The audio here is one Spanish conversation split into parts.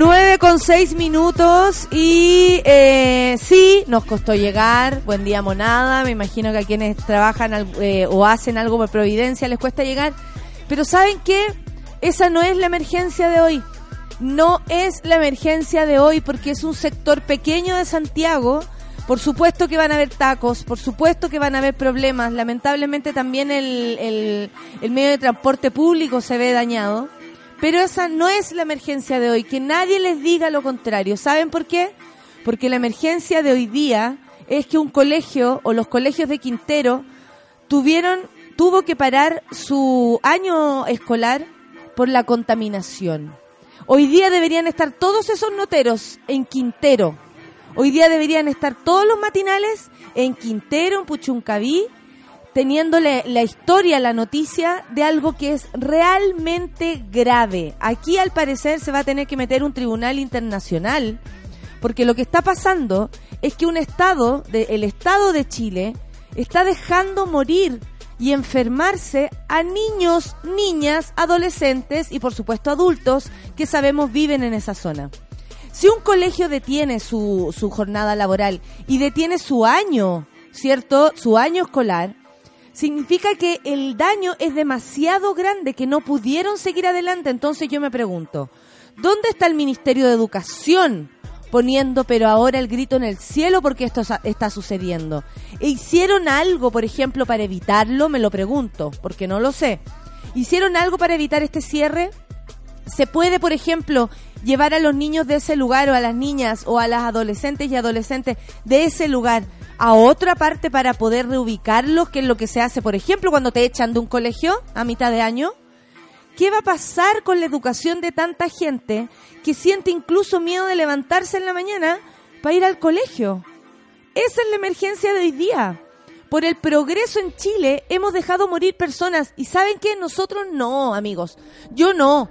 9 con 6 minutos y eh, sí, nos costó llegar. Buen día, monada. Me imagino que a quienes trabajan eh, o hacen algo por Providencia les cuesta llegar. Pero ¿saben qué? Esa no es la emergencia de hoy. No es la emergencia de hoy porque es un sector pequeño de Santiago. Por supuesto que van a haber tacos, por supuesto que van a haber problemas. Lamentablemente también el, el, el medio de transporte público se ve dañado pero esa no es la emergencia de hoy, que nadie les diga lo contrario. ¿Saben por qué? Porque la emergencia de hoy día es que un colegio o los colegios de Quintero tuvieron tuvo que parar su año escolar por la contaminación. Hoy día deberían estar todos esos noteros en Quintero. Hoy día deberían estar todos los matinales en Quintero, en Puchuncaví, teniéndole la historia, la noticia de algo que es realmente grave. Aquí al parecer se va a tener que meter un tribunal internacional, porque lo que está pasando es que un Estado, de, el Estado de Chile, está dejando morir y enfermarse a niños, niñas, adolescentes y por supuesto adultos que sabemos viven en esa zona. Si un colegio detiene su, su jornada laboral y detiene su año, ¿cierto? Su año escolar, significa que el daño es demasiado grande, que no pudieron seguir adelante. Entonces yo me pregunto, ¿dónde está el Ministerio de Educación poniendo pero ahora el grito en el cielo porque esto está sucediendo? ¿E ¿Hicieron algo, por ejemplo, para evitarlo? Me lo pregunto, porque no lo sé. ¿Hicieron algo para evitar este cierre? ¿Se puede, por ejemplo, llevar a los niños de ese lugar o a las niñas o a las adolescentes y adolescentes de ese lugar a otra parte para poder reubicarlos, que es lo que se hace, por ejemplo, cuando te echan de un colegio a mitad de año? ¿Qué va a pasar con la educación de tanta gente que siente incluso miedo de levantarse en la mañana para ir al colegio? Esa es la emergencia de hoy día. Por el progreso en Chile hemos dejado morir personas y ¿saben qué? Nosotros no, amigos. Yo no.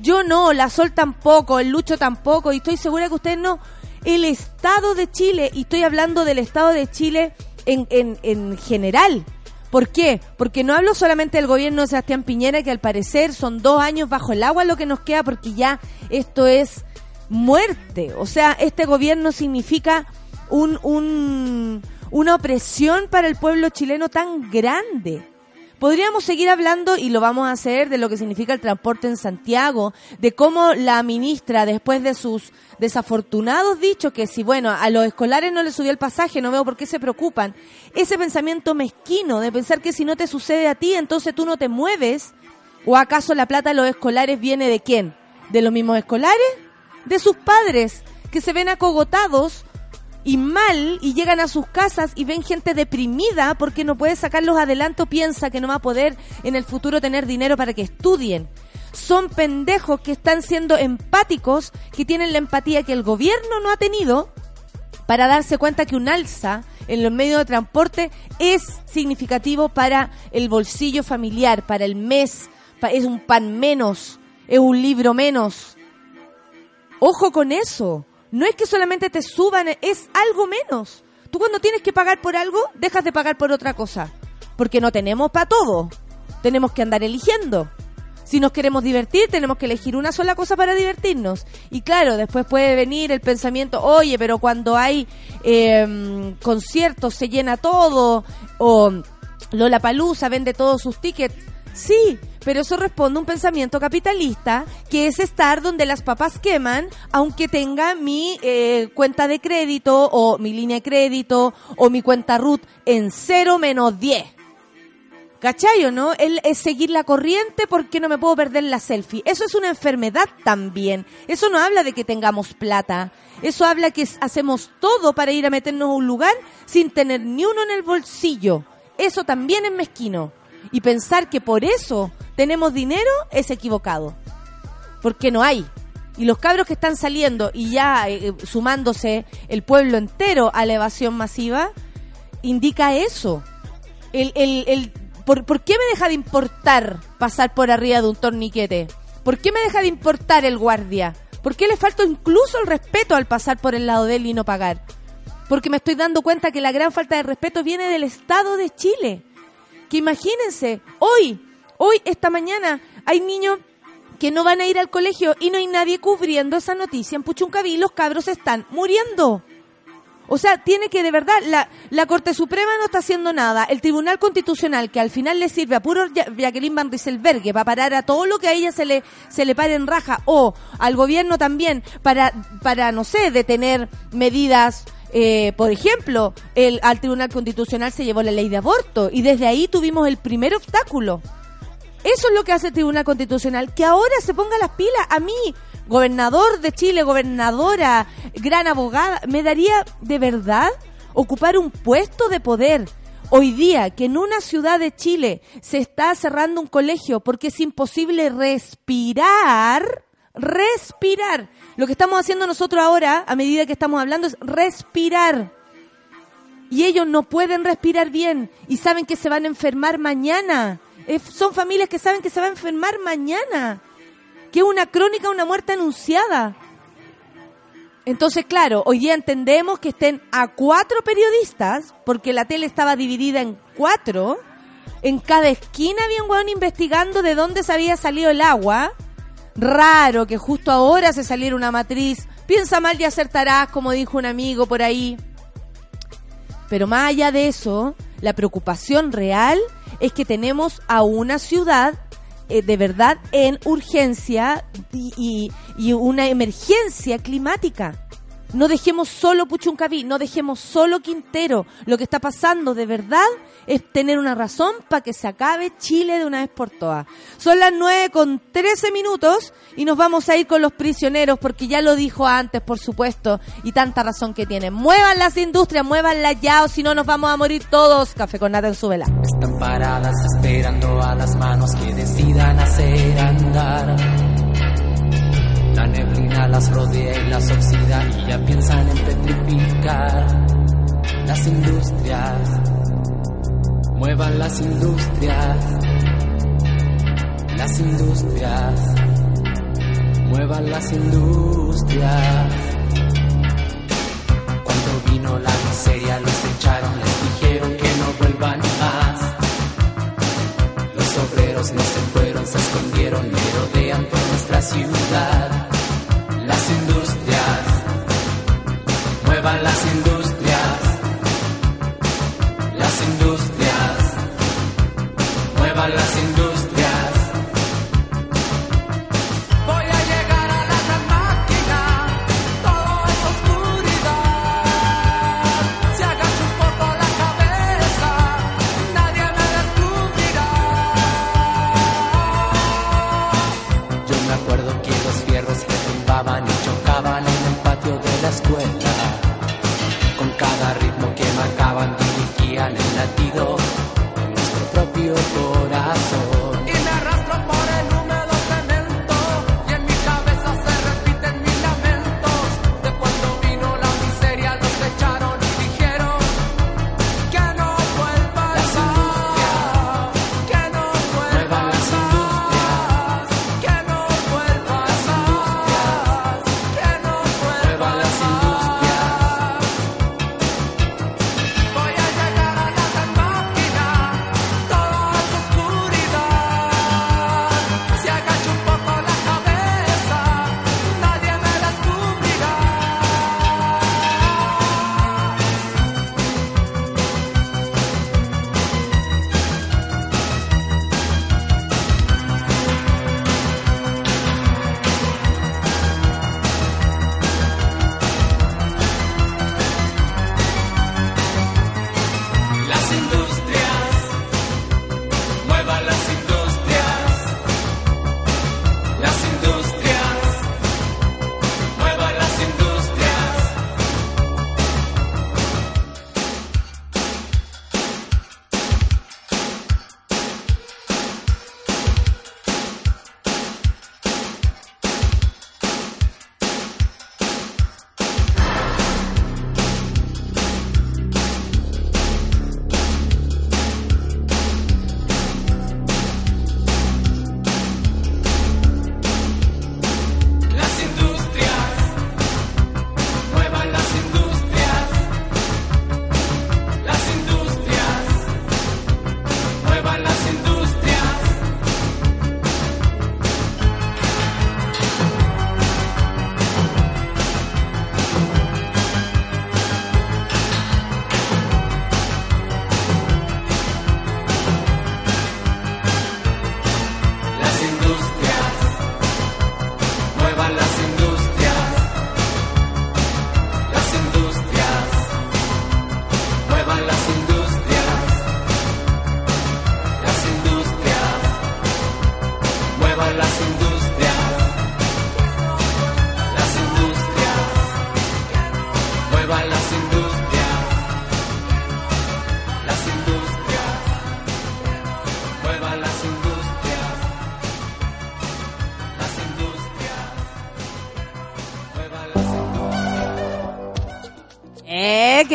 Yo no, la Sol tampoco, el Lucho tampoco y estoy segura que ustedes no el Estado de Chile, y estoy hablando del Estado de Chile en, en, en general. ¿Por qué? Porque no hablo solamente del gobierno de Sebastián Piñera, que al parecer son dos años bajo el agua lo que nos queda, porque ya esto es muerte. O sea, este gobierno significa un, un, una opresión para el pueblo chileno tan grande. Podríamos seguir hablando, y lo vamos a hacer, de lo que significa el transporte en Santiago, de cómo la ministra, después de sus desafortunados dichos, que si, bueno, a los escolares no les subió el pasaje, no veo por qué se preocupan, ese pensamiento mezquino de pensar que si no te sucede a ti, entonces tú no te mueves, o acaso la plata de los escolares viene de quién? ¿De los mismos escolares? De sus padres, que se ven acogotados y mal y llegan a sus casas y ven gente deprimida porque no puede sacarlos adelante piensa que no va a poder en el futuro tener dinero para que estudien. Son pendejos que están siendo empáticos, que tienen la empatía que el gobierno no ha tenido para darse cuenta que un alza en los medios de transporte es significativo para el bolsillo familiar, para el mes, es un pan menos, es un libro menos. Ojo con eso no es que solamente te suban, es algo menos. Tú cuando tienes que pagar por algo, dejas de pagar por otra cosa. Porque no tenemos para todo. Tenemos que andar eligiendo. Si nos queremos divertir, tenemos que elegir una sola cosa para divertirnos. Y claro, después puede venir el pensamiento, oye, pero cuando hay eh, conciertos se llena todo, o Lola Palusa vende todos sus tickets. Sí, pero eso responde a un pensamiento capitalista que es estar donde las papas queman, aunque tenga mi eh, cuenta de crédito o mi línea de crédito o mi cuenta RUT en 0 menos 10. ¿Cachai no? Él es seguir la corriente porque no me puedo perder la selfie. Eso es una enfermedad también. Eso no habla de que tengamos plata. Eso habla que hacemos todo para ir a meternos a un lugar sin tener ni uno en el bolsillo. Eso también es mezquino. Y pensar que por eso tenemos dinero es equivocado. Porque no hay. Y los cabros que están saliendo y ya eh, sumándose el pueblo entero a la evasión masiva, indica eso. El, el, el, ¿por, ¿Por qué me deja de importar pasar por arriba de un torniquete? ¿Por qué me deja de importar el guardia? ¿Por qué le falta incluso el respeto al pasar por el lado de él y no pagar? Porque me estoy dando cuenta que la gran falta de respeto viene del Estado de Chile. Que imagínense, hoy, hoy, esta mañana, hay niños que no van a ir al colegio y no hay nadie cubriendo esa noticia en Puchuncaví. Los cabros están muriendo. O sea, tiene que de verdad, la, la Corte Suprema no está haciendo nada. El Tribunal Constitucional, que al final le sirve a puro Jacqueline Van Rieselberghe para parar a todo lo que a ella se le, se le pare en raja, o al gobierno también para, para no sé, detener medidas eh, por ejemplo, el, al Tribunal Constitucional se llevó la ley de aborto y desde ahí tuvimos el primer obstáculo. Eso es lo que hace el Tribunal Constitucional, que ahora se ponga las pilas. A mí, gobernador de Chile, gobernadora, gran abogada, me daría de verdad ocupar un puesto de poder. Hoy día que en una ciudad de Chile se está cerrando un colegio porque es imposible respirar, respirar. Lo que estamos haciendo nosotros ahora, a medida que estamos hablando, es respirar. Y ellos no pueden respirar bien y saben que se van a enfermar mañana. Son familias que saben que se van a enfermar mañana que es una crónica, una muerte anunciada. Entonces, claro, hoy día entendemos que estén a cuatro periodistas, porque la tele estaba dividida en cuatro. En cada esquina había un hueón investigando de dónde se había salido el agua. Raro que justo ahora se saliera una matriz. Piensa mal y acertarás, como dijo un amigo por ahí. Pero más allá de eso, la preocupación real es que tenemos a una ciudad eh, de verdad en urgencia y, y, una emergencia climática. No dejemos solo Puchuncaví, no dejemos solo Quintero. Lo que está pasando de verdad es tener una razón para que se acabe Chile de una vez por todas. Son las 9 con 13 minutos y nos vamos a ir con los prisioneros porque ya lo dijo antes, por supuesto, y tanta razón que tienen. Muevan las industrias, muevanlas ya o si no nos vamos a morir todos. Café con nata en su vela. Están paradas esperando a las manos que decidan hacer andar. La neblina las rodea y las oxida y ya piensan en petrificar las industrias Muevan las industrias, las industrias, muevan las industrias. Cuando vino la miseria los echaron, les dijeron que no vuelvan más. Los obreros no se fueron, se escondieron, merodean por nuestra ciudad. Muevan las latido propio corazón.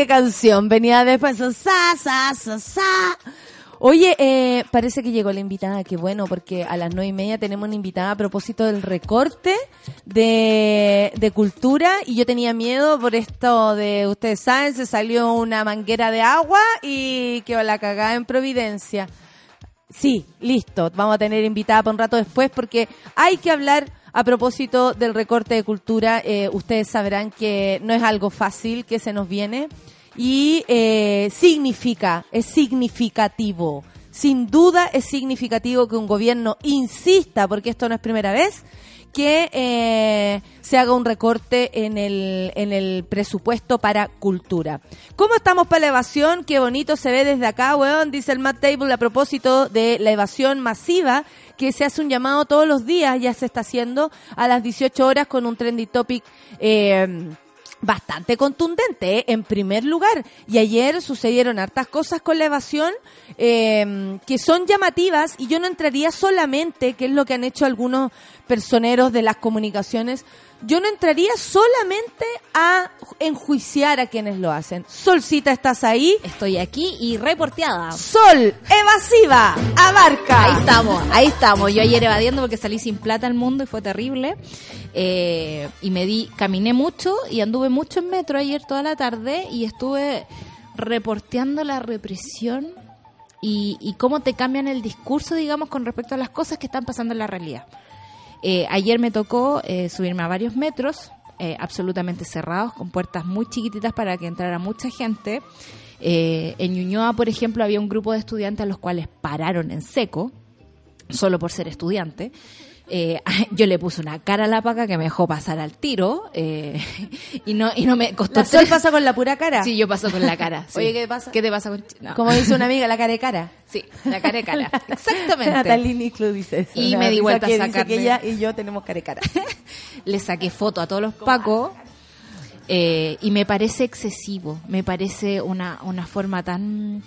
Canción. Venía después. Sa. Oye, eh, parece que llegó la invitada, qué bueno, porque a las nueve y media tenemos una invitada a propósito del recorte de, de cultura y yo tenía miedo por esto de, ustedes saben, se salió una manguera de agua y quedó la cagada en Providencia. Sí, listo, vamos a tener invitada para un rato después porque hay que hablar a propósito del recorte de cultura. Eh, ustedes sabrán que no es algo fácil que se nos viene y eh, significa, es significativo. Sin duda es significativo que un gobierno insista, porque esto no es primera vez, que eh, se haga un recorte en el, en el presupuesto para cultura. ¿Cómo estamos para la evasión? Qué bonito se ve desde acá, weón, dice el Matt Table a propósito de la evasión masiva, que se hace un llamado todos los días, ya se está haciendo a las 18 horas con un trendy topic. Eh, bastante contundente, ¿eh? en primer lugar. Y ayer sucedieron hartas cosas con la evasión eh, que son llamativas y yo no entraría solamente, que es lo que han hecho algunos personeros de las comunicaciones, yo no entraría solamente a enjuiciar a quienes lo hacen. Solcita, ¿estás ahí? Estoy aquí y reporteada. Sol, evasiva, abarca. Ahí estamos, ahí estamos. Yo ayer evadiendo porque salí sin plata al mundo y fue terrible. Eh, y me di, caminé mucho y anduve mucho en metro ayer toda la tarde y estuve reporteando la represión y, y cómo te cambian el discurso, digamos, con respecto a las cosas que están pasando en la realidad. Eh, ayer me tocó eh, subirme a varios metros, eh, absolutamente cerrados, con puertas muy chiquititas para que entrara mucha gente. Eh, en Ñuñoa, por ejemplo, había un grupo de estudiantes a los cuales pararon en seco, solo por ser estudiante. Eh, yo le puse una cara a la paca que me dejó pasar al tiro eh, y no y no me costó ¿La tres- pasa con la pura cara? Sí, yo paso con la cara. sí. Oye, ¿qué pasa? ¿Qué te pasa con no. Como dice una amiga, la cara de cara. Sí, la cara de cara. Exactamente. Natalie Niclú dice eso. Y me di vuelta a que dice que ella y yo tenemos cara de cara. le saqué foto a todos los pacos eh, y me parece excesivo, me parece una, una forma tan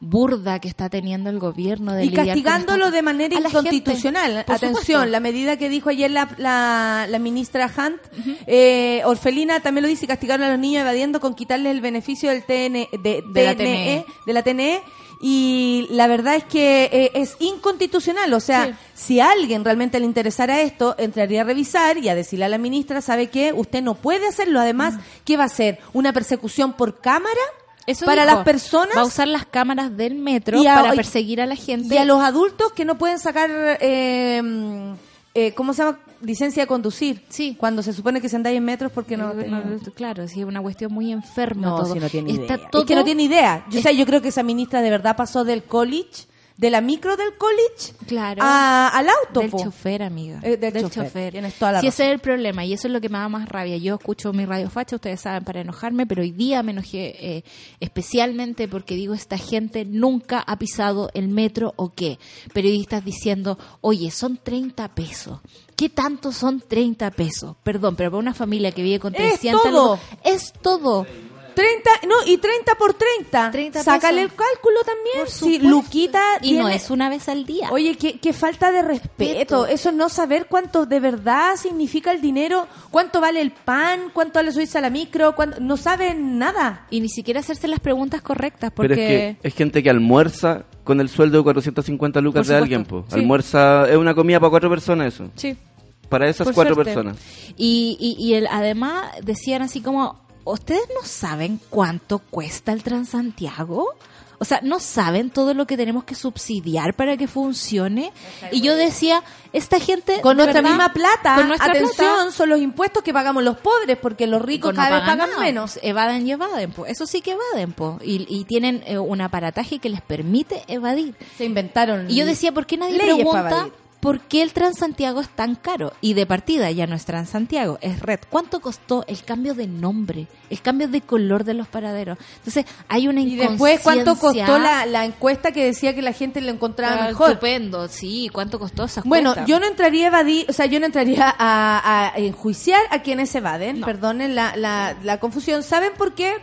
burda que está teniendo el gobierno de y castigándolo esta- de manera la inconstitucional. Por Atención, supuesto. la medida que dijo ayer la, la, la ministra Hunt, eh, Orfelina también lo dice, castigaron a los niños evadiendo con quitarles el beneficio del TN, de, De la TNE, TNE. de la TNE. Y la verdad es que eh, es inconstitucional. O sea, Sí. si a alguien realmente le interesara esto, entraría a revisar y a decirle a la ministra, ¿sabe qué? Usted no puede hacerlo. Además, ¿qué va a hacer? ¿Una persecución por cámara? Eso para dijo. las personas Va a usar las cámaras del metro Y a- para perseguir a la gente. Y a los adultos que no pueden sacar, eh, eh, ¿cómo se llama? Licencia de conducir. Sí. Cuando se supone que se anda en metros porque no... Eh, no, claro, sí, es una cuestión muy enferma No, todo. si no tiene Está idea. todo Es que no tiene idea. Yo, o sea, yo creo que esa ministra de verdad pasó del college, de la micro del college, Claro. a- al auto. Del po. chofer, amiga. Eh, del chofer. Tienes toda la sí, razón. ese es el problema y eso es lo que me da más rabia. Yo escucho mi radio facha, ustedes saben, para enojarme, pero hoy día me enojé eh, especialmente porque digo, esta gente nunca ha pisado el metro o qué. Periodistas diciendo, oye, son 30 pesos. ¿Qué tanto son 30 pesos? Perdón, pero para una familia que vive con Es 300... todo. algo- Es todo. 30, no, y 30 por 30. 30 Sácale el cálculo también. Por Sí. Luquita Y no es una vez al día. Oye, qué, qué falta de respeto. Respeto. Eso no saber cuánto de verdad significa el dinero, cuánto vale el pan, cuánto vale subirse a la micro, cuánto- no saben nada. y ni siquiera hacerse las preguntas correctas Pero porque... es que es gente que almuerza con el sueldo de 450 lucas Por de alguien. po. sí. Almuerza es una comida para cuatro personas eso. Sí. Para esas Por cuatro suerte. personas. Y, y, y el, además decían así como, ¿ustedes no saben cuánto cuesta el Transantiago? O sea, ¿no saben todo lo que tenemos que subsidiar para que funcione? Y yo decía, esta gente... Con nuestra verdad, misma plata, con nuestra atención, plata, son los impuestos que pagamos los pobres, porque los ricos no cada vez pagan nada. menos. Evaden y evaden, po. Eso sí que evaden, po. Y, y tienen eh, un aparataje que les permite evadir. Se inventaron. Y yo decía, ¿por qué nadie leyes para pregunta evadir. Por qué el Transantiago es tan caro? Y de partida ya no es Transantiago, es Red. ¿Cuánto costó el cambio de nombre, el cambio de color de los paraderos? Entonces, hay una Y después, ¿cuánto inconsciencia- costó la, la encuesta que decía que la gente lo encontraba Ah, mejor? Estupendo, sí. ¿Cuánto costó esa Bueno, yo no entraría a evadir, o sea, yo no entraría a, a enjuiciar a quienes evaden, No. perdonen la, la, la confusión. ¿Saben por qué?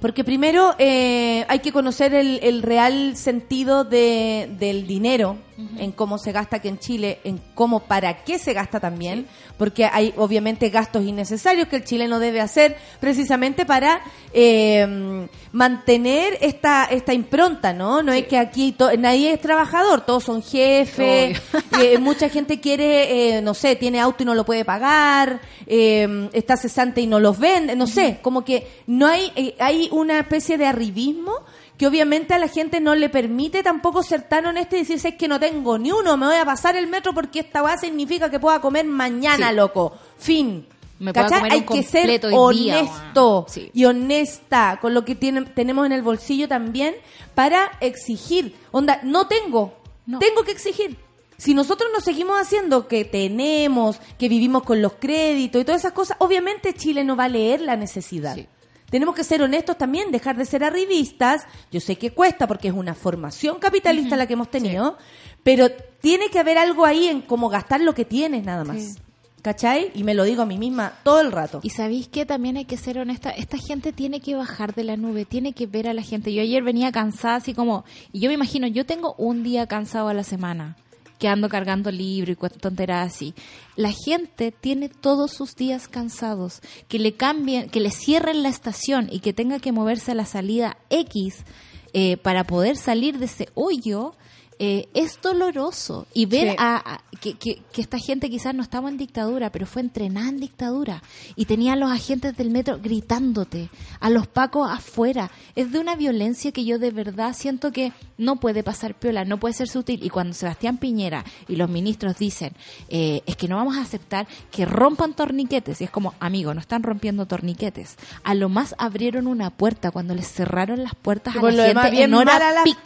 Porque primero eh, hay que conocer el, el real sentido de, del dinero, en cómo se gasta aquí en Chile, en cómo, para qué se gasta también, porque hay obviamente gastos innecesarios que el chileno debe hacer precisamente para eh, mantener esta, esta impronta, ¿no? No es que aquí nadie es trabajador, todos son jefes, eh, mucha gente quiere, eh, no sé, tiene auto y no lo puede pagar, eh, está cesante y no los vende, no sé, como que no hay, eh, hay una especie de arribismo que obviamente a la gente no le permite tampoco ser tan honesta y decirse es que no tengo ni uno, me voy a pasar el metro porque esta weá significa que pueda comer mañana, Sí. loco. Fin. Me comer Hay que ser día, honesto. Sí. y honesta con lo que tiene- tenemos en el bolsillo también para exigir. Onda, no tengo, No. tengo que exigir. Si nosotros nos seguimos haciendo que tenemos, que vivimos con los créditos y todas esas cosas, obviamente Chile no va a leer la necesidad. Sí. Tenemos que ser honestos también, dejar de ser arribistas. Yo sé que cuesta porque es una formación capitalista la que hemos tenido, pero tiene que haber algo ahí en cómo gastar lo que tienes nada más. Sí. ¿Cachai? Y me lo digo a mí misma todo el rato. Y sabéis que también hay que ser honesta, esta gente tiene que bajar de la nube, tiene que ver a la gente. Yo ayer venía cansada así como, y yo me imagino, yo tengo un día cansado a la semana, que ando cargando libro y tonteras así. La gente tiene todos sus días cansados, que le cambien, que le cierren la estación y que tenga que moverse a la salida X eh, para poder salir de ese hoyo. Eh, es doloroso y ver Sí. a, a- que, que- que esta gente quizás no estaba en dictadura, pero fue entrenada en dictadura y tenía a los agentes del metro gritándote, a los pacos afuera. Es de una violencia que yo de verdad siento que no puede pasar piola, no puede ser sutil. Y cuando Sebastián Piñera y los ministros dicen, eh, es que no vamos a aceptar que rompan torniquetes, y es como, amigo, no están rompiendo torniquetes. A lo más abrieron una puerta cuando les cerraron las puertas a la gente demás, bien en hora mala pic.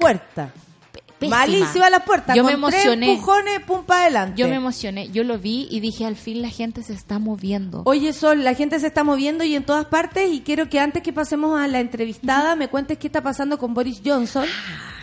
Pésima. Malísima las puertas. Yo con me emocioné. Tres empujones, pum para adelante. Yo me emocioné, yo lo vi y dije, al fin la gente se está moviendo. Oye, Sol, la gente se está moviendo y en todas partes y quiero que antes que pasemos a la entrevistada me cuentes qué está pasando con Boris Johnson.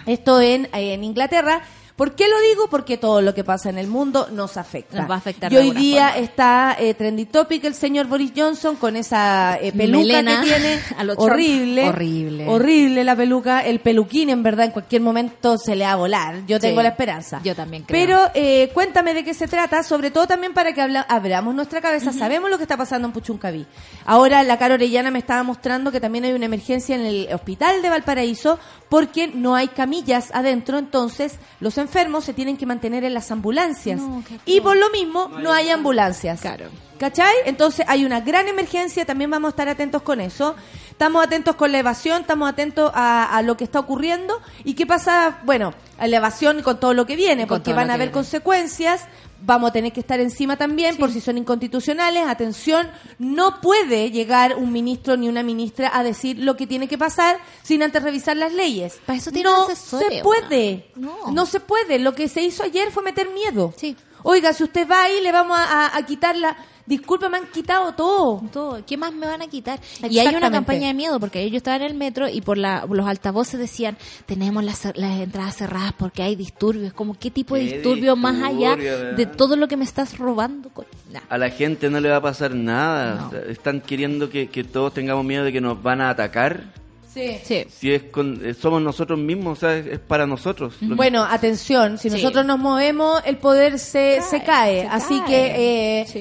Esto en, en Inglaterra. ¿Por qué lo digo? Porque todo lo que pasa en el mundo nos afecta. Nos va a afectar Y hoy día forma. está eh, trendy topic el señor Boris Johnson con esa eh, peluca Melena que tiene. a lo Trump. horrible. Horrible. Horrible la peluca. El peluquín, en verdad, en cualquier momento se le va a volar. Yo tengo Sí, la esperanza. yo también creo. Pero eh, cuéntame de qué se trata, sobre todo también para que habla- abramos nuestra cabeza. Sabemos lo que está pasando en Puchuncaví. Ahora la Caro Orellana me estaba mostrando que también hay una emergencia en el hospital de Valparaíso porque no hay camillas adentro, entonces los enfermos se tienen que mantener en las ambulancias. No, y por lo mismo no hay ambulancias. Claro. ¿Cachai? Entonces hay una gran emergencia, también vamos a estar atentos con eso. Estamos atentos con la evasión, estamos atentos a, a lo que está ocurriendo. ¿Y qué pasa? Bueno, a la evasión y con todo lo que viene, Con porque van a haber viene. consecuencias. Vamos a tener que estar encima también por si son inconstitucionales. Atención, no puede llegar un ministro ni una ministra a decir lo que tiene que pasar sin antes revisar las leyes. Para eso tienen no se puede. No. No. se puede. Lo que se hizo ayer fue meter miedo. Sí. Oiga, si usted va ahí, le vamos a, a- a quitar la... Disculpa, me han quitado todo. Todo. ¿Qué más me van a quitar? Y hay una campaña de miedo porque yo estaba en el metro y por la, los altavoces decían tenemos las, las entradas cerradas porque hay disturbios. Como qué tipo de disturbio más allá de todo lo que me estás robando. Nah. A la gente no le va a pasar nada. No. O sea, están queriendo que, que todos tengamos miedo de que nos van a atacar. Sí. Sí. Si es con, eh, somos nosotros mismos, o sea, es, es para nosotros. Bueno, atención, si Sí. nosotros nos movemos, el poder se Cae, se cae. se Así cae. que eh, Sí.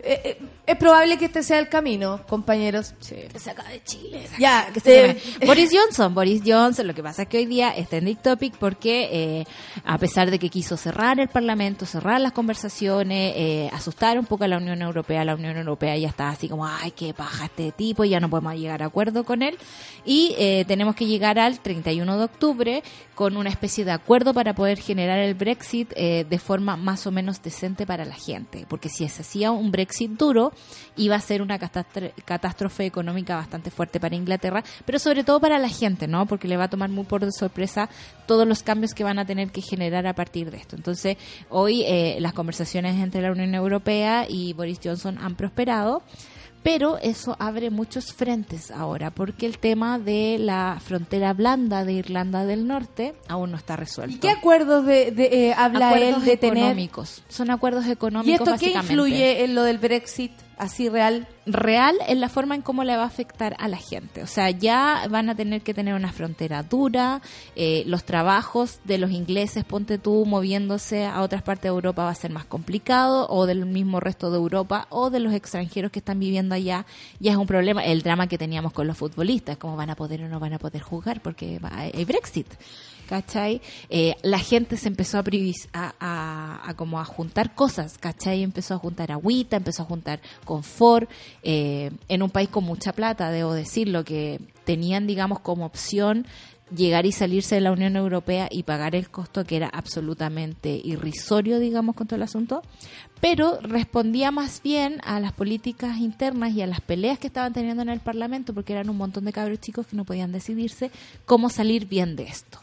eh, eh, es probable que este sea el camino, compañeros. Que se acabe de Chile. Ya, que se eh. Boris Johnson, Boris Johnson, lo que pasa es que hoy día está en Dick Topic porque eh, a pesar de que quiso cerrar el Parlamento, cerrar las conversaciones, eh, asustar un poco a la Unión Europea, la Unión Europea ya está así como, ay, qué paja este tipo, ya no podemos llegar a acuerdo con él y eh, tenemos que llegar al 31 de octubre con una especie de acuerdo para poder generar el Brexit eh, de forma más o menos decente para la gente, porque si se hacía un Brexit duro, iba a ser una catástrofe, económica bastante fuerte para Inglaterra, pero sobre todo para la gente, ¿no? Porque le va a tomar muy por sorpresa todos los cambios que van a tener que generar a partir de esto. Entonces, hoy eh, las conversaciones entre la Unión Europea y Boris Johnson han prosperado. Pero eso abre muchos frentes ahora, porque el tema de la frontera blanda de Irlanda del Norte aún no está resuelto. ¿Y qué acuerdos de, de, eh, habla acuerdos él de tener? económicos. Son acuerdos económicos ¿Y esto qué influye en lo del Brexit? Así real? real en la forma en cómo le va a afectar a la gente. O sea, ya van a tener que tener una frontera dura, eh, los trabajos de los ingleses, ponte tú, moviéndose a otras partes de Europa va a ser más complicado, o del mismo resto de Europa, o de los extranjeros que están viviendo allá, ya es un problema. El drama que teníamos con los futbolistas, cómo van a poder o no van a poder jugar porque hay Brexit. ¿Cachai? Eh, la gente se empezó a, a, a- a como a juntar cosas, ¿cachai? Empezó a juntar agüita, empezó a juntar confort, eh, en un país con mucha plata, debo decirlo, que tenían, digamos, como opción llegar y salirse de la Unión Europea y pagar el costo que era absolutamente irrisorio, digamos, con todo el asunto, pero respondía más bien a las políticas internas y a las peleas que estaban teniendo en el Parlamento, porque eran un montón de cabros chicos que no podían decidirse cómo salir bien de esto.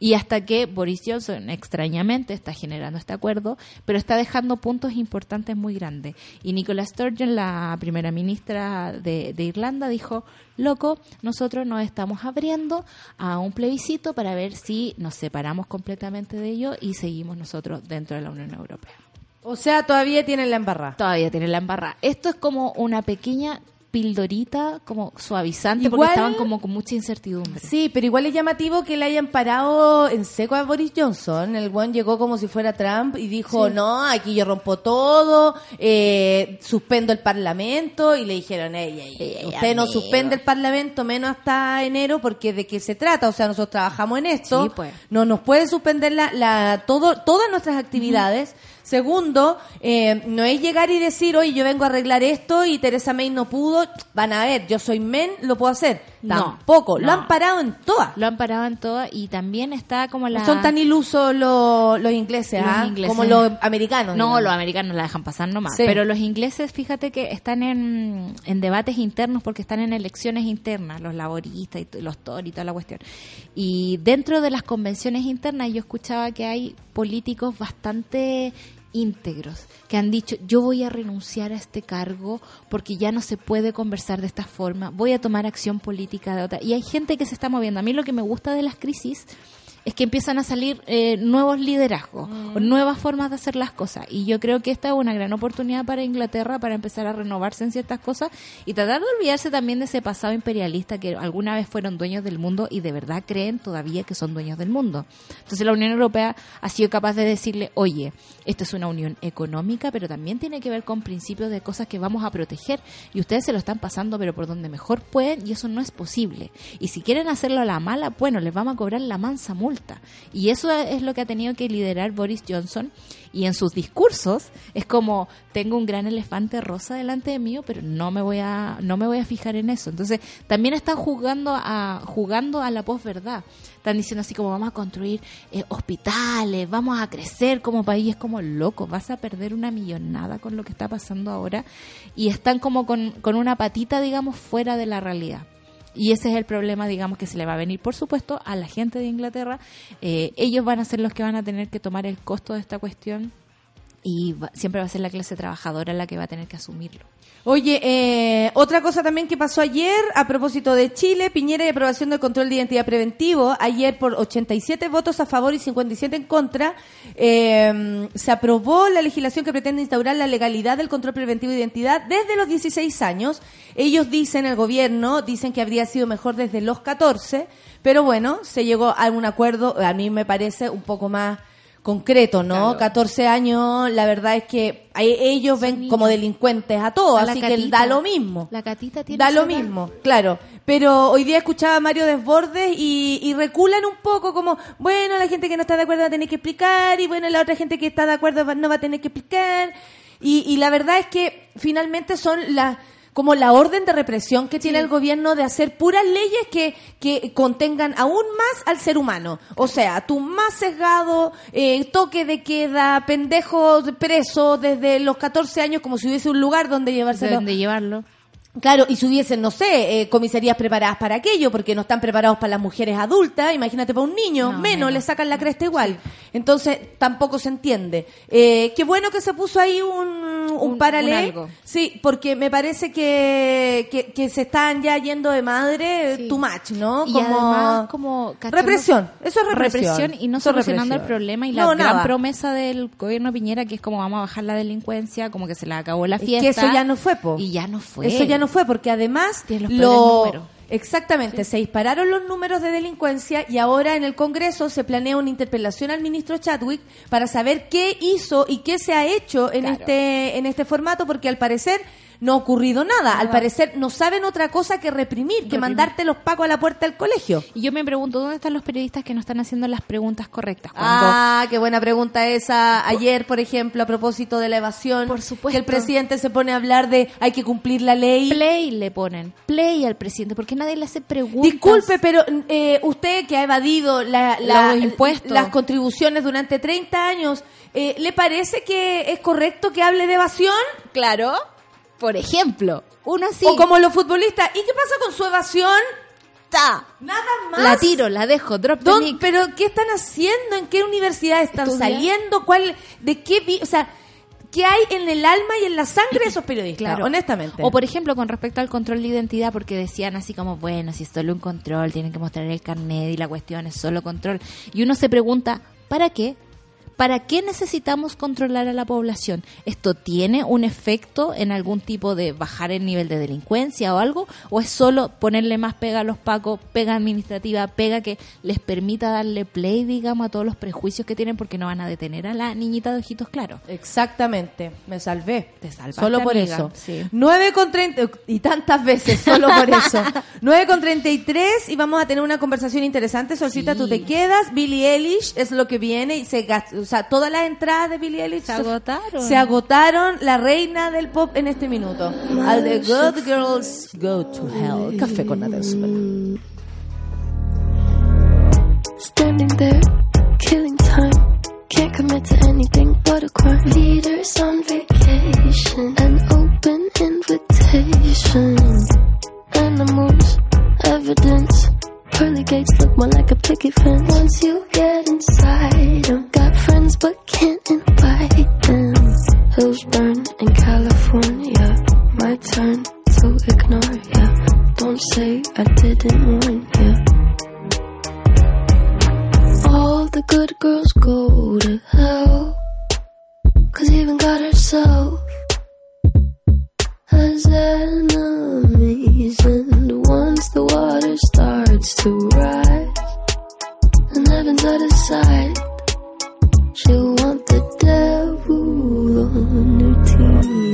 Y hasta que Boris Johnson, extrañamente, está generando este acuerdo, pero está dejando puntos importantes muy grandes. Y Nicola Sturgeon, la primera ministra de, de Irlanda, dijo, loco, nosotros nos estamos abriendo a un plebiscito para ver si nos separamos completamente de ello y seguimos nosotros dentro de la Unión Europea. O sea, todavía tienen la embarrada. Todavía tiene la embarrada. Esto es como una pequeña pildorita, como suavizante, Igual- porque estaban como con mucha incertidumbre. Sí, pero igual es llamativo que le hayan parado en seco a Boris Johnson. El buen llegó como si fuera Trump y dijo, no, aquí yo rompo todo, eh, suspendo el parlamento. Y le dijeron, ey, ey, ey, usted no suspende el parlamento menos hasta enero porque de qué se trata. O sea, nosotros trabajamos en esto. Sí, pues. No nos puede suspender la, la, todo, todas nuestras actividades. Segundo, eh, no es llegar y decir, oye, yo vengo a arreglar esto y Teresa May no pudo. Van a ver, yo soy men, lo puedo hacer. No, Tampoco. Lo no. han parado en todas. Lo han parado en todas y también está como la... No son tan ilusos los, los ingleses, Los ¿ah? ingleses. como los americanos. No, digamos. los americanos la dejan pasar nomás. Sí. Pero los ingleses, fíjate que están en, en debates internos porque están en elecciones internas, los laboristas y los Tory y toda la cuestión. Y dentro de las convenciones internas yo escuchaba que hay políticos bastante íntegros que han dicho yo voy a renunciar a este cargo porque ya no se puede conversar de esta forma voy a tomar acción política de otra y hay gente que se está moviendo. A mí lo que me gusta de las crisis es que empiezan a salir eh, nuevos liderazgos, o nuevas formas de hacer las cosas. Y yo creo que esta es una gran oportunidad para Inglaterra para empezar a renovarse en ciertas cosas y tratar de olvidarse también de ese pasado imperialista que alguna vez fueron dueños del mundo y de verdad creen todavía que son dueños del mundo. Entonces la Unión Europea ha sido capaz de decirle, oye, esto es una unión económica, pero también tiene que ver con principios de cosas que vamos a proteger y ustedes se lo están pasando, pero por donde mejor pueden y eso no es posible. Y si quieren hacerlo a la mala, bueno, les vamos a cobrar la mansa multa. Y eso es lo que ha tenido que liderar Boris Johnson. Y en sus discursos es como tengo un gran elefante rosa delante de mí, pero no me voy a no me voy a fijar en eso. Entonces también están jugando a jugando a la posverdad. Están diciendo así como vamos a construir eh, hospitales, vamos a crecer como país. Es como loco, vas a perder una millonada con lo que está pasando ahora y están como con, con una patita, digamos, fuera de la realidad. Y ese es el problema, digamos, que se le va a venir, por supuesto, a la gente de Inglaterra. Eh, ellos van a ser los que van a tener que tomar el costo de esta cuestión y va- siempre va a ser la clase trabajadora la que va a tener que asumirlo. Oye, eh, otra cosa también que pasó ayer a propósito de Chile, Piñera y aprobación del control de identidad preventivo, ayer por 87 votos a favor y 57 en contra, eh, se aprobó la legislación que pretende instaurar la legalidad del control preventivo de identidad desde los 16 años. Ellos dicen, el gobierno, dicen que habría sido mejor desde los 14, pero bueno, se llegó a un acuerdo, a mí me parece un poco más concreto, ¿no? 14 años, la verdad es que ellos ven niños. como delincuentes a todos, A así que da lo mismo. La Catita tiene Da lo edad. mismo, claro. Pero hoy día escuchaba a Mario Desbordes y, y reculan un poco como, bueno, la gente que no está de acuerdo va a tener que explicar y bueno, la otra gente que está de acuerdo va- no va a tener que explicar. Y, y la verdad es que finalmente son las como la orden de represión que tiene el gobierno de hacer puras leyes que, que contengan aún más al ser humano. O sea, tú más sesgado, eh, toque de queda, pendejos presos desde los 14 años como si hubiese un lugar donde llevárselo Deben de llevarlo. Claro, y si hubiesen, no sé, eh, comisarías preparadas para aquello, porque no están preparados para las mujeres adultas, imagínate para un niño, No, menos, menos. le sacan la cresta igual. Entonces, tampoco se entiende. Eh, qué bueno que se puso ahí un, un, Un- paralelo. un. Sí, porque me parece que, que, que se están ya yendo de madre Sí. too much, ¿no? Y además como cacharnos- Represión, eso es represión. y no solucionando el represión. problema y la No, gran nada. promesa del gobierno Piñera que es como vamos a bajar la delincuencia, como que se le acabó la Es fiesta. que eso ya no fue, po. Y ya no fue. Eso ya no fue, porque además los lo... Exactamente, se dispararon los números de delincuencia y ahora en el Congreso se planea una interpelación al ministro Chadwick para saber qué hizo y qué se ha hecho en Claro. este en este formato, porque al parecer no ha ocurrido nada. Al parecer no saben otra cosa que reprimir, que mandarte los pacos a la puerta del colegio. Y yo me pregunto, ¿dónde están los periodistas que no están haciendo las preguntas correctas? Cuando Ah, qué buena pregunta esa. Ayer, por ejemplo, a propósito de la evasión, Por supuesto. que el presidente se pone a hablar de hay que cumplir la ley. play le ponen, play al presidente, porque nadie le hace preguntas. Disculpe, pero eh, usted que ha evadido la- la- Los impuestos. las contribuciones durante 30 años, eh, ¿le parece que es correcto que hable de evasión? Claro, por ejemplo, uno así, O como los futbolistas, ¿y qué pasa con su evasión? ta, Nada más. la tiro, la dejo, drop the ¿Dó- mic. ¿Pero qué están haciendo? ¿En qué universidad están Estudia. saliendo? ¿Cuál, ¿De qué? O sea, ¿qué hay en el alma y en la sangre de esos periodistas? Claro. Honestamente. O por ejemplo, con respecto al control de identidad, porque decían así como, bueno, si es solo un control, tienen que mostrar el carnet y la cuestión es solo control. Y uno se pregunta, ¿para qué? ¿Para qué necesitamos controlar a la población? ¿Esto tiene un efecto en algún tipo de bajar el nivel de delincuencia o algo? ¿O es solo ponerle más pega a los pacos, pega administrativa, pega que les permita darle play, digamos, a todos los prejuicios que tienen porque no van a detener a la niñita de ojitos claros? Exactamente, me salvé. Te salvaste, Solo por amiga, eso. sí. 9 con 30, y tantas veces, solo por eso. 9 con 33 y vamos a tener una conversación interesante. Solcita, Sí. tú te quedas. Billie Eilish es lo que viene y se gast- o sea, todas las entradas de Billie Eilish Se agotaron. Se agotaron la reina del pop en este minuto. Al The Good Girls Go to Hell. Café con nata en Super. Standing there, killing time. Can't commit to anything but a crime. Leaders on vacation, an open invitation. Animals, evidence. Pearly gates look more like a picket fence. Once you get inside them, got friends but can't invite them. Hills burn in California. My turn to ignore ya. Don't say I didn't warn ya. All the good girls go to hell. Cause even God herself has enemies. And once the water starts to rise, and heaven's out of sight, she'll want the devil on her team.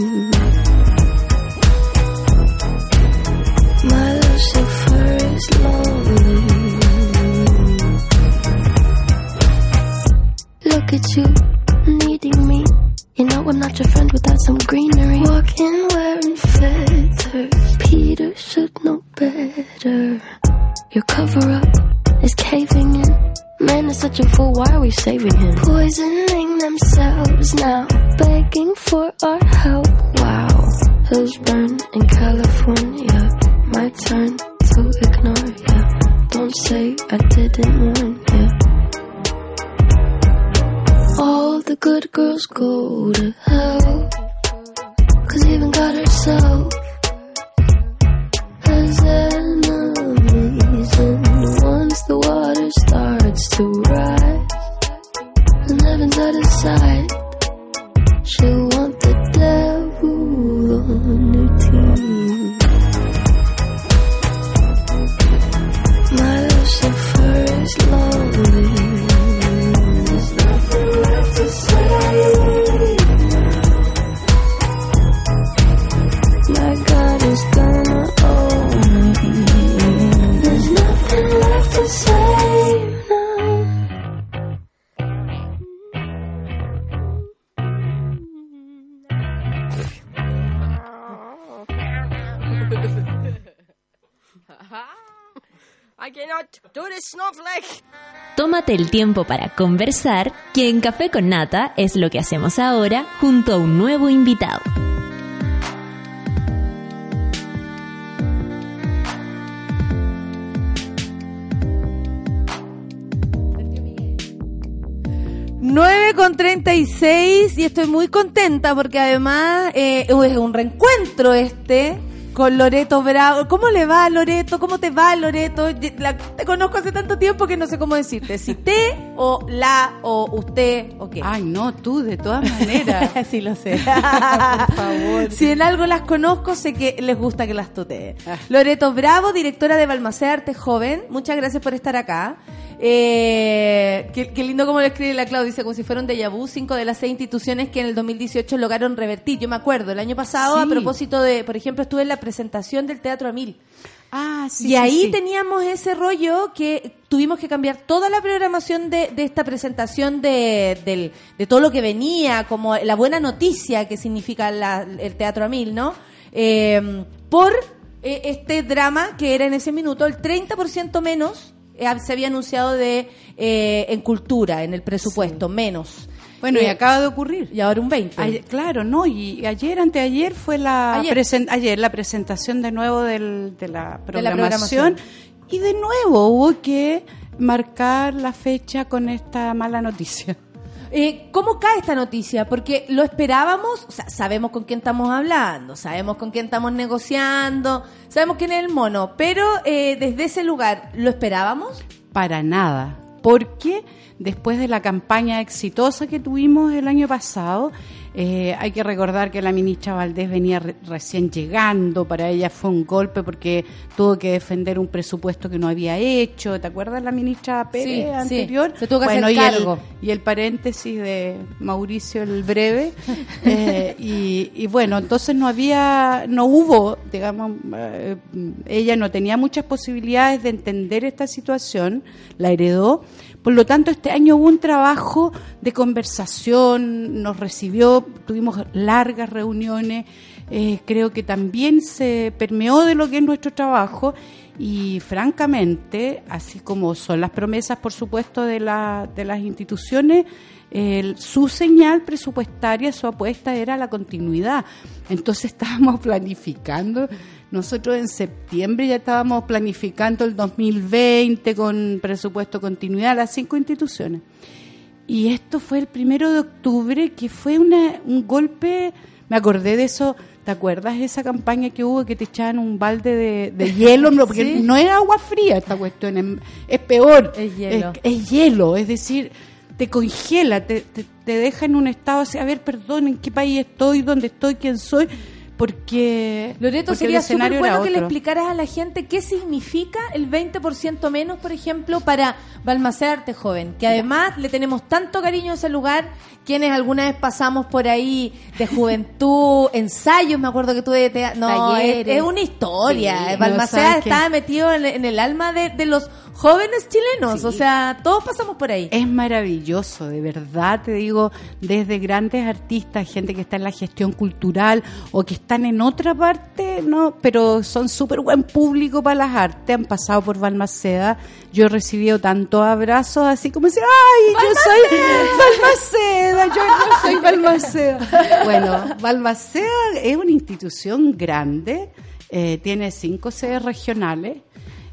Saving him? Poisoning themselves now, begging for our help. Wow. Hills burn in California. My turn to ignore ya. Don't say I didn't warn ya. All the good girls go to hell. Snowflake! Tómate el tiempo para conversar, que en Café con Nata es lo que hacemos ahora junto a un nuevo invitado. con 36 y estoy muy contenta porque además eh, es un reencuentro este con Loreto Bravo. ¿Cómo le va Loreto? ¿Cómo te va Loreto? La- te conozco hace tanto tiempo que no sé cómo decirte. Si te o la o usted o qué. Ay, no, tú, de todas maneras. sí lo sé. Por favor. Si en algo las conozco, sé que les gusta que las tutee. Ah. Loreto Bravo, directora de Balmaceda Arte Joven. Muchas gracias por estar acá. Eh, qué, qué lindo como lo escribe la Claudia, dice como si fuera un déjà vu, cinco de las seis instituciones que en el 2018 lograron revertir. Yo me acuerdo, el año pasado, a propósito de, por ejemplo, estuve en la presentación del Teatro Amil. Ah, sí. y sí, ahí sí. teníamos ese rollo que tuvimos que cambiar toda la programación de, de esta presentación de, de todo lo que venía, como la buena noticia que significa la- el Teatro a Mil, ¿no? Eh, por eh, este drama que era en ese minuto el 30% menos se había anunciado de eh, en cultura, en el presupuesto, menos. Bueno, y Eh, acaba de ocurrir. y ahora un 20. Ayer- claro, no, y ayer, anteayer fue la Ayer. presen- ayer la presentación de nuevo del- de, la De la programación, programación. y de nuevo hubo que marcar la fecha con esta mala noticia. Eh, ¿Cómo cae esta noticia? Porque lo esperábamos, o sea, sabemos con quién estamos hablando, sabemos con quién estamos negociando, sabemos quién es el mono, pero eh, desde ese lugar, ¿lo esperábamos? Para nada, porque después de la campaña exitosa que tuvimos el año pasado, eh, hay que recordar que la ministra Valdés venía re- recién llegando, para ella fue un golpe porque tuvo que defender un presupuesto que no había hecho, ¿te acuerdas la ministra Pérez Sí, sí, anterior? se tuvo que hacer y el- y el paréntesis de Mauricio el breve. Eh, y, y bueno entonces no había no hubo digamos eh, ella no tenía muchas posibilidades de entender esta situación la heredó por lo tanto este año hubo un trabajo de conversación nos recibió tuvimos largas reuniones eh, creo que también se permeó de lo que es nuestro trabajo y francamente, así como son las promesas, por supuesto, de, la, de las instituciones, su señal presupuestaria, su apuesta era la continuidad. Entonces estábamos planificando, nosotros en septiembre ya estábamos planificando el 2020 con presupuesto continuidad, las cinco instituciones. Y esto fue el primero de octubre, que fue una, un golpe, me acordé de eso, ¿te acuerdas de esa campaña que hubo que te echaban un balde de, de hielo? No, porque Sí. no era agua fría esta cuestión, es, es peor. Es hielo. Es, es hielo, es decir, te congela, te, te, te deja en un estado así, a ver, perdón, ¿en qué país estoy? ¿Dónde estoy? ¿Quién soy? Porque, Loreto, porque sería súper bueno que le explicaras a la gente qué significa el 20% menos, por ejemplo, para Balmaceda Arte Joven, que además le tenemos tanto cariño a ese lugar, quienes alguna vez pasamos por ahí de juventud, ensayos, me acuerdo que tuve de no, es, una historia, Sí, no, Balmaceda estaba metido en, en el alma de, de los jóvenes chilenos, Sí. o sea, todos pasamos por ahí. Es maravilloso, de verdad te digo, desde grandes artistas, gente que está en la gestión cultural o que están en otra parte, no, pero son súper buen público para las artes, han pasado por Balmaceda, yo he recibido tantos abrazos así como decir, ay, yo soy Balmaceda, yo no soy Balmaceda. Bueno, Balmaceda es una institución grande, eh, tiene cinco sedes regionales,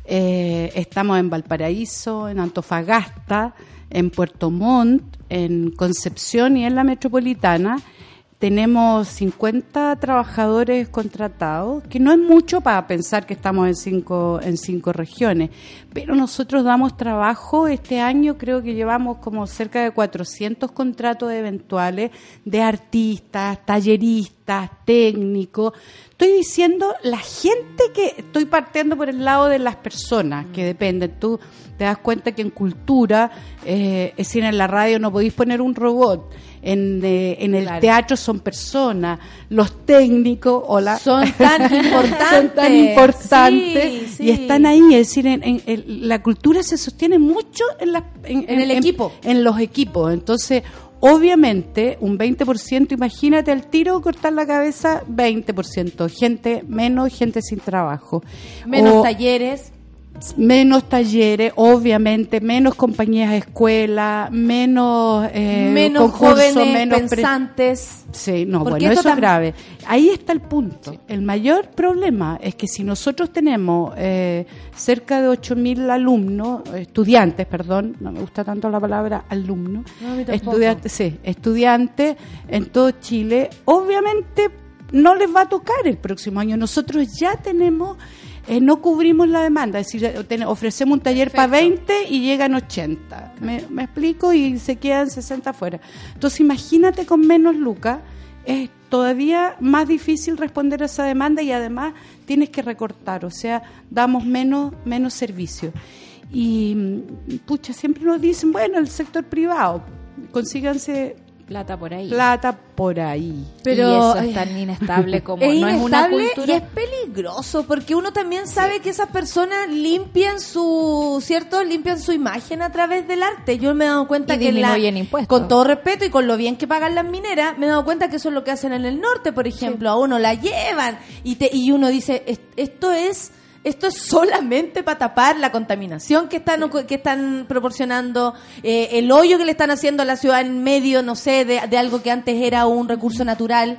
eh, estamos en Valparaíso, en Antofagasta, en Puerto Montt, en Concepción y en la metropolitana. Tenemos 50 trabajadores contratados, que no es mucho para pensar que estamos en cinco, en cinco regiones, pero nosotros damos trabajo este año, creo que llevamos como cerca de 400 contratos eventuales de artistas, talleristas, técnicos. Estoy diciendo la gente que estoy partiendo por el lado de las personas que dependen. Tú te das cuenta que en cultura, eh, es decir, en la radio no podéis poner un robot. En, eh, en el Claro. teatro son personas, los técnicos o la- Son tan importantes. son tan importantes Sí, sí. y están ahí. Es decir, en, en- en- la cultura se sostiene mucho en, la- en- el equipo. En los equipos. Entonces, obviamente, un 20%, imagínate al tiro cortar la cabeza, 20%. Gente menos, gente sin trabajo. Menos O- talleres. Menos talleres, obviamente, menos compañías de escuela, menos eh, menos concursos, jóvenes menos pensantes. Sí, no, Porque bueno, eso es grave. Ahí está el punto. El mayor problema es que si nosotros tenemos eh, cerca de 8.000 alumnos, estudiantes, perdón, no me gusta tanto la palabra alumno, No, estudiantes, sí, estudiantes en todo Chile, obviamente no les va a tocar el próximo año. Nosotros ya tenemos, eh, no cubrimos la demanda, es decir, eh, ofrecemos un taller para 20 y llegan 80. ¿Me, me explico? Y se quedan 60 afuera. Entonces, imagínate con menos lucas, es todavía más difícil responder a esa demanda y además tienes que recortar, o sea, damos menos, menos servicio. Y, mm, pucha, siempre nos dicen, bueno, el sector privado, consíganse Plata por ahí. plata por ahí. Pero, y eso es tan inestable como es no es una inestable cultura. y es peligroso porque uno también sabe que esas personas limpian su cierto limpian su imagen a través del arte yo me he dado cuenta Y que la- impuestos. con todo respeto y con lo bien que pagan las mineras me he dado cuenta que eso es lo que hacen en el norte por ejemplo a uno la llevan y te y uno dice "Es- esto es esto es solamente para tapar la contaminación que están que están proporcionando, eh, el hoyo que le están haciendo a la ciudad en medio, no sé, de, de algo que antes era un recurso natural.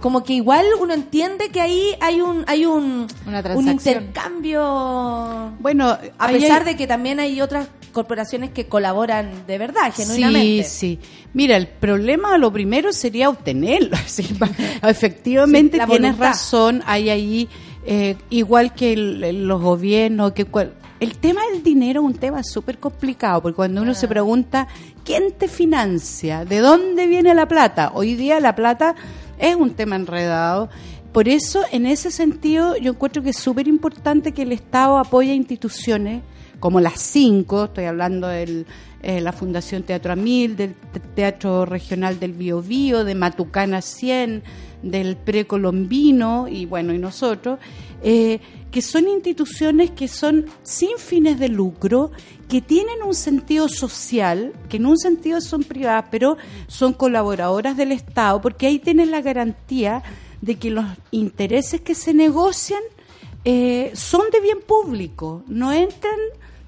Como que igual uno entiende que ahí hay un hay un, Una un intercambio. Bueno, A pesar hay- de que también hay otras corporaciones que colaboran de verdad, genuinamente. Sí, sí. Mira, el problema lo primero sería obtenerlo. Sí, Efectivamente, Sí, tienes voluntad. razón. Hay ahí, eh, igual que el- los gobiernos, que cual- el tema del dinero es un tema súper complicado, porque cuando uno Ah. se pregunta, ¿quién te financia? ¿De dónde viene la plata? Hoy día la plata es un tema enredado. Por eso, en ese sentido, yo encuentro que es súper importante que el Estado apoye a instituciones como las cinco, estoy hablando de la Fundación Teatro Amil, del Te- Teatro Regional del Biobío, de Matucana 100, del Precolombino y bueno, y nosotros, eh, que son instituciones que son sin fines de lucro, que tienen un sentido social, que en un sentido son privadas, pero son colaboradoras del Estado, porque ahí tienes la garantía de que los intereses que se negocian eh, son de bien público, no entran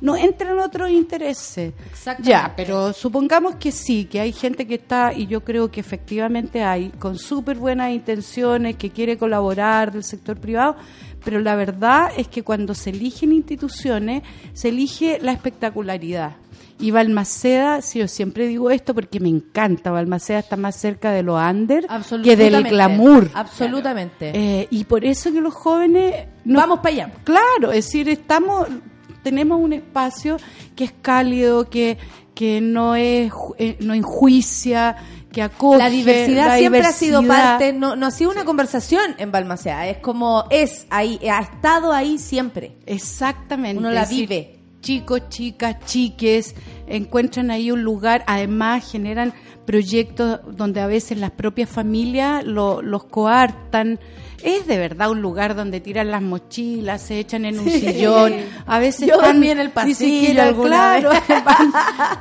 no entran otros intereses. Exactamente. Ya, pero supongamos que sí, que hay gente que está, y yo creo que efectivamente hay, con súper buenas intenciones, que quiere colaborar del sector privado, pero la verdad es que cuando se eligen instituciones, se elige la espectacularidad. Y Balmaceda, sí, yo siempre digo esto porque me encanta, Balmaceda está más cerca de lo under que del glamour. Absolutamente. Eh, y por eso que los jóvenes no- Vamos para allá. Claro, es decir, estamos tenemos un espacio que es cálido, que que no es eh, no enjuicia, que acoge La diversidad la siempre ha sido parte, no, no ha sido una conversación en Balmaceda, es como es ahí, ha estado ahí siempre. Exactamente. Uno la vive. Chicos, chicas, chiques, encuentran ahí un lugar, además generan proyectos donde a veces las propias familias lo- los coartan. Es de verdad un lugar donde tiran las mochilas, se echan en un sillón. A veces Yo están en el pasillo alguna claro, van-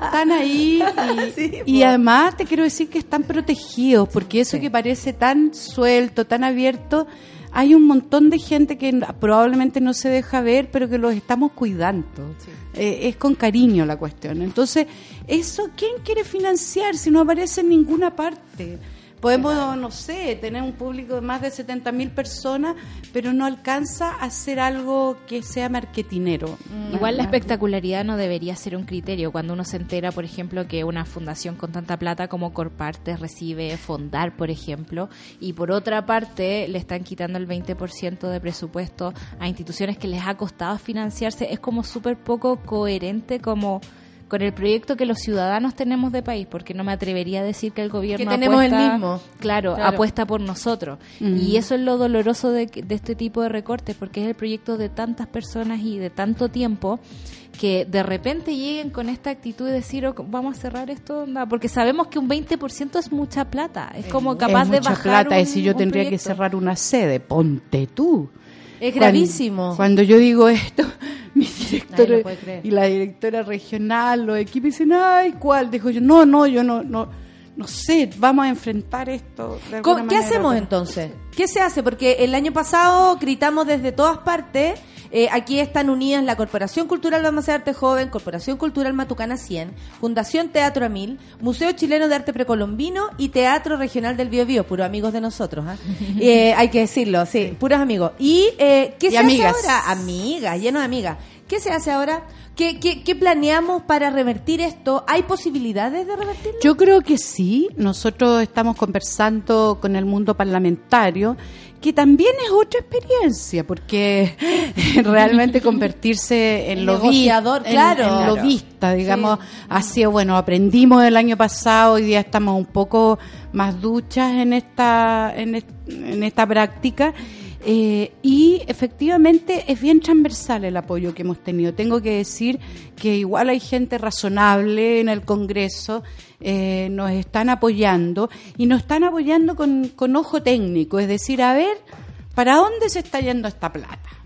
están ahí y, Sí, y además te quiero decir que están protegidos porque eso que parece tan suelto, tan abierto, hay un montón de gente que probablemente no se deja ver, pero que los estamos cuidando. Eh, es con cariño la cuestión. Entonces, ¿eso quién quiere financiar si no aparece en ninguna parte? Podemos, no sé, tener un público de más de 70 mil personas, pero no alcanza a hacer algo que sea marketinero. Igual la espectacularidad no debería ser un criterio. Cuando uno se entera, por ejemplo, que una fundación con tanta plata como Corparte recibe Fondar, por ejemplo, y por otra parte le están quitando el 20% de presupuesto a instituciones que les ha costado financiarse, es como súper poco coherente como con el proyecto que los ciudadanos tenemos de país, porque no me atrevería a decir que el gobierno Que tenemos el mismo. Claro, Claro. apuesta por nosotros. Mm. Y eso es lo doloroso de, de este tipo de recortes, porque es el proyecto de tantas personas y de tanto tiempo que de repente lleguen con esta actitud de decir, "Oh, vamos a cerrar esto, onda", porque sabemos que un 20% es mucha plata. Es como capaz es de mucha bajar plata, un- es decir, yo tendría que cerrar una sede, ponte tú. Es Cuando- gravísimo. Cuando, yo digo esto, mi creer. y la directora regional, los equipos dicen, ay, ¿cuál? Dijo yo, no, no, yo no, no, no sé, vamos a enfrentar esto. De ¿Qué manera hacemos entonces? ¿Qué se hace? Porque el año pasado gritamos desde todas partes. eh, aquí están unidas la Corporación Cultural Vamos a Arte Joven, Corporación Cultural Matucana 100, Fundación Teatro Amil, Museo Chileno de Arte Precolombino y Teatro Regional del Biobío, puros amigos de nosotros. ¿ah? Eh, hay que decirlo, sí, puros amigos. ¿Y eh, qué Y se amigas. hace ahora? Amigas, lleno de amigas. ¿Qué se hace ahora? ¿Qué, qué, qué planeamos para revertir esto? ¿Hay posibilidades de revertirlo? Yo creo que sí. Nosotros estamos conversando con el mundo parlamentario, que también es otra experiencia, porque realmente convertirse en lobista, claro. en lobista, digamos, ha sido bueno. Aprendimos el año pasado, hoy día estamos un poco más duchas en esta en, est- en esta práctica. Eh, y efectivamente es bien transversal el apoyo que hemos tenido. Tengo que decir que igual hay gente razonable en el Congreso, eh, nos están apoyando y nos están apoyando con, con ojo técnico, es decir, a ver, ¿para dónde se está yendo esta plata?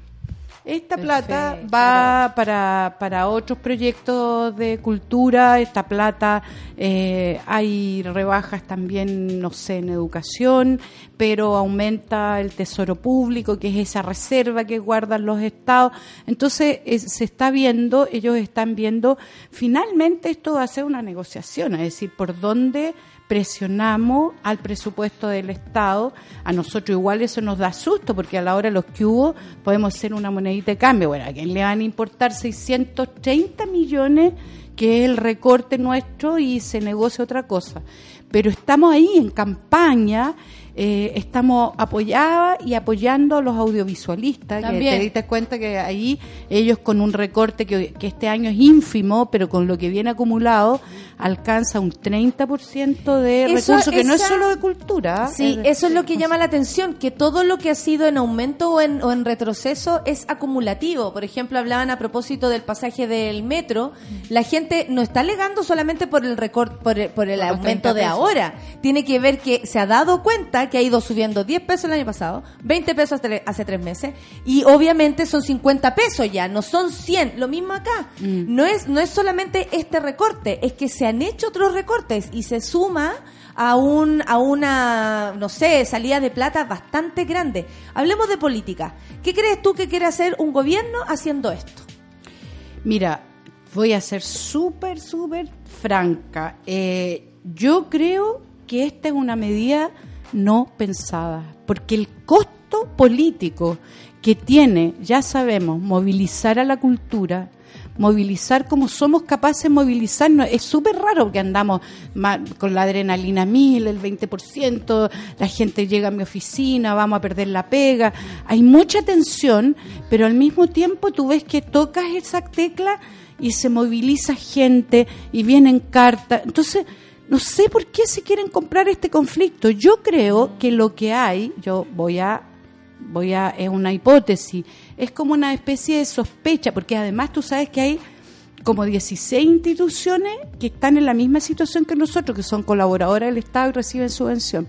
Esta plata va para, para otros proyectos de cultura, esta plata eh, hay rebajas también, no sé, en educación, pero aumenta el tesoro público, que es esa reserva que guardan los estados. Entonces es- se está viendo, ellos están viendo, finalmente esto va a ser una negociación, es decir, por dónde presionamos al presupuesto del Estado. A nosotros igual eso nos da susto, porque a la hora los que hubo podemos ser una monedita de cambio. Bueno, ¿a quién le van a importar 630 millones, que es el recorte nuestro, y se negocia otra cosa? Pero estamos ahí en campaña, eh, estamos apoyadas y apoyando a los audiovisualistas, que te diste cuenta que ahí ellos con un recorte que, que este año es ínfimo, pero con lo que viene acumulado, alcanza un 30% de Eso- recursos, que no es solo de cultura. Sí, es- eso es lo que llama la atención, que todo lo que ha sido en aumento o en, o en retroceso es acumulativo. Por ejemplo, hablaban a propósito del pasaje del metro, la gente no está alegando solamente por el recorte, por el, por el Por aumento 30 de ahora. Tiene que ver que se ha dado cuenta que ha ido subiendo 10 pesos el año pasado, 20 pesos hace, tres meses, y obviamente son 50 pesos ya, no son 100. Lo mismo acá. No, es, no es solamente este recorte, es que se han hecho otros recortes y se suma a un a una no sé salida de plata bastante grande hablemos de política qué crees tú que quiere hacer un gobierno haciendo esto Mira, voy a ser súper, súper franca. Eh, yo creo que esta es una medida no pensada, porque el costo político que tiene, ya sabemos, movilizar a la cultura, movilizar como somos capaces de movilizarnos, es súper raro que andamos con la adrenalina mil, el 20%, la gente llega a mi oficina, vamos a perder la pega, hay mucha tensión, pero al mismo tiempo tú ves que tocas esa tecla y se moviliza gente y vienen cartas, entonces no sé por qué se quieren comprar este conflicto. Yo creo que lo que hay, yo voy a, voy a, es una hipótesis, es como una especie de sospecha, porque además tú sabes que hay como 16 instituciones que están en la misma situación que nosotros, que son colaboradoras del Estado y reciben subvención.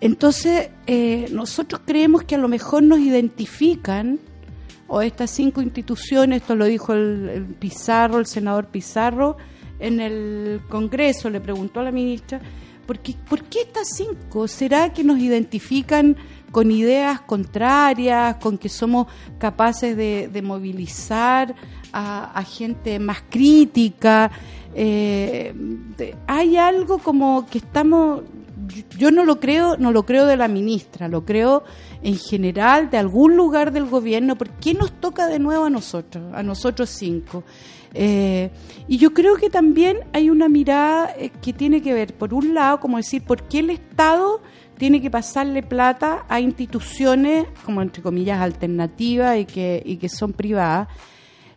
Entonces, eh, nosotros creemos que a lo mejor nos identifican, o estas cinco instituciones, esto lo dijo el, el Pizarro, el senador Pizarro, en el Congreso, le preguntó a la ministra, ¿por qué, ¿por qué estas cinco? ¿Será que nos identifican con ideas contrarias, con que somos capaces de, movilizar a, gente más crítica? Eh, hay algo como que estamos yo no lo creo, no lo creo de la ministra, lo creo en general de algún lugar del gobierno. ¿Por qué nos toca de nuevo a nosotros, a nosotros cinco? Eh, y yo creo que también hay una mirada eh, que tiene que ver, por un lado, como decir, ¿por qué el Estado tiene que pasarle plata a instituciones, como entre comillas, alternativas y que, y que son privadas?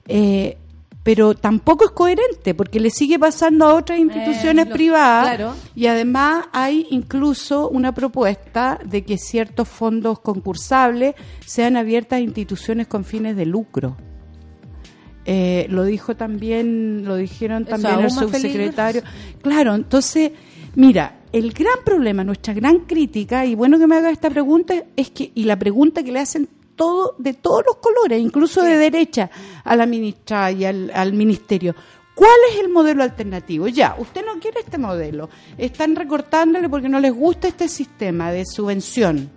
Eh, pero tampoco es coherente porque le sigue pasando a otras instituciones lo- privadas claro. y además hay incluso una propuesta de que ciertos fondos concursables sean abiertas a instituciones con fines de lucro. Eh, lo dijo también, lo dijeron también el subsecretario. Claro, entonces, mira, el gran problema, nuestra gran crítica, y bueno que me haga esta pregunta, es que, y la pregunta que le hacen todo, de todos los colores, incluso de derecha, a la ministra y al, al ministerio, ¿Cuál es el modelo alternativo? Ya, usted no quiere este modelo. Están recortándole porque no les gusta este sistema de subvención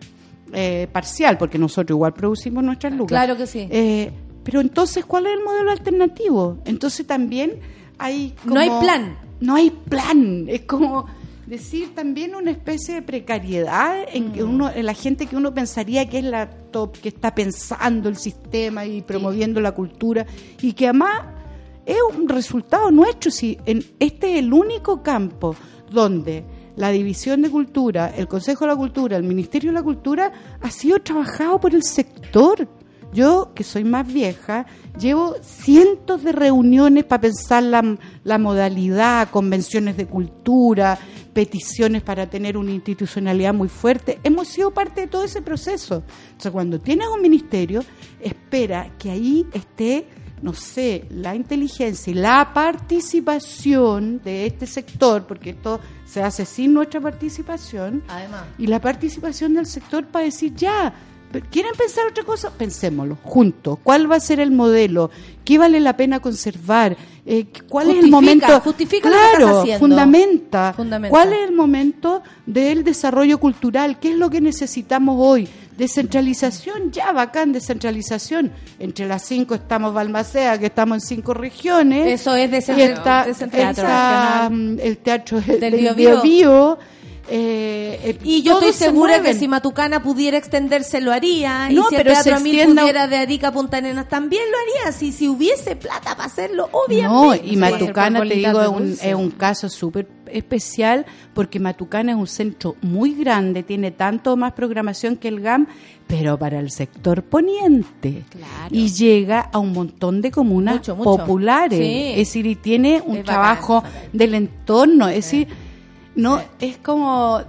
eh, parcial, porque nosotros igual producimos nuestras lucas. Claro que sí. Eh, pero entonces, ¿cuál es el modelo alternativo? Entonces también hay... No hay como- plan. No hay plan. Es como decir también una especie de precariedad en que uno, en la gente que uno pensaría que es la top, que está pensando el sistema y promoviendo la cultura y que además es un resultado nuestro. Si en, este es el único campo donde la División de Cultura, el Consejo de la Cultura, el Ministerio de la Cultura ha sido trabajado por el sector. Yo, que soy más vieja, llevo cientos de reuniones para pensar la, la modalidad, convenciones de cultura, peticiones para tener una institucionalidad muy fuerte. Hemos sido parte de todo ese proceso. Entonces, cuando tienes un ministerio, espera que ahí esté, no sé, la inteligencia y la participación de este sector, porque esto se hace sin nuestra participación, Además. y la participación del sector para decir ya. ¿Quieren pensar otra cosa? Pensémoslo, juntos. ¿Cuál va a ser el modelo? ¿Qué vale la pena conservar? Eh, ¿Cuál es el momento? justifica lo que claro, estás haciendo. fundamenta. Fundamenta. ¿Cuál es el momento del desarrollo cultural? ¿Qué es lo que necesitamos hoy? Descentralización, ya bacán, descentralización. Entre las cinco estamos Balmaceda, que estamos en cinco regiones. Eso es descentralización. mm, el teatro del, Del eh, eh, Y yo estoy se segura que si Matucana pudiera extenderse, lo haría. y No, si el pero se Teatro Mil extienda- pudiera de Arica a Punta Arenas, también lo haría. Si, si hubiese plata para hacerlo, obviamente. No, y Matucana, te digo, es un, es un caso súper especial porque Matucana es un centro muy grande, tiene tanto más programación que el GAM, pero para el sector poniente. Claro. Y llega a un montón de comunas Mucho, mucho. populares. Sí. Es decir, y tiene un Es trabajo bacán. del entorno. Es decir, no, es como.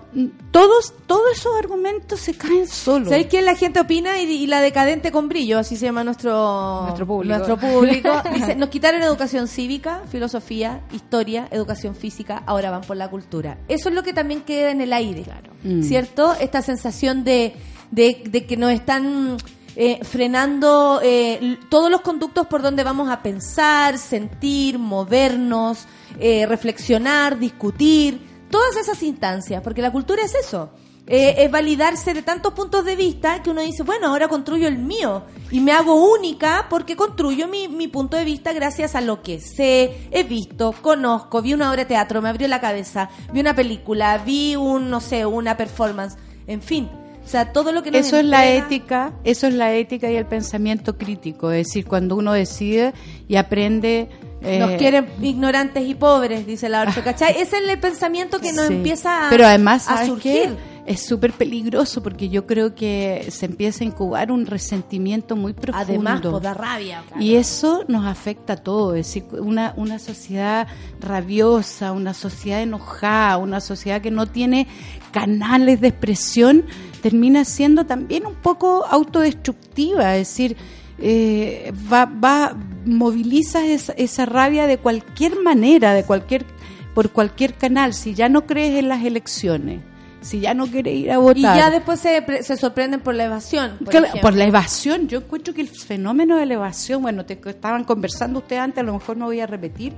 Todos, todos esos argumentos se caen solos. ¿Sabéis quién la gente opina? Y, y la decadente con brillo, así se llama nuestro, Nuestro público. nuestro público. Dice, nos quitaron educación cívica, filosofía, historia, educación física, ahora van por la cultura. Eso es lo que también queda en el aire, Mm. ¿cierto? Esta sensación de, de, de que nos están eh, frenando eh, todos los conductos por donde vamos a pensar, sentir, movernos, eh, reflexionar, discutir, todas esas instancias, porque la cultura es eso. Eh, es validarse de tantos puntos de vista que uno dice, bueno, ahora construyo el mío y me hago única porque construyo mi, mi punto de vista gracias a lo que sé, he visto, conozco, vi una obra de teatro, me abrió la cabeza, vi una película, vi un, no sé, una performance, en fin. O sea, todo lo que nos Eso es la ética, eso es la ética y el pensamiento crítico, es decir, cuando uno decide y aprende eh, Nos quieren ignorantes y pobres, dice la Orcho, ¿cachai? Ese es el pensamiento que nos sí. empieza a, Pero además, a ¿sabes surgir. qué? Es súper peligroso porque yo creo que se empieza a incubar un resentimiento muy profundo. Además, pues da rabia. Y eso nos afecta a todos, es decir, una, una sociedad rabiosa, una sociedad enojada, una sociedad que no tiene canales de expresión, termina siendo también un poco autodestructiva, es decir, eh, va, va, moviliza esa, esa rabia de cualquier manera, de cualquier, por cualquier canal, si ya no crees en las elecciones, si ya no quieres ir a votar. Y ya después se, se sorprenden por la evasión. Por, Claro, por la evasión, yo encuentro que el fenómeno de la evasión, bueno, te estaban conversando usted antes, a lo mejor no voy a repetir,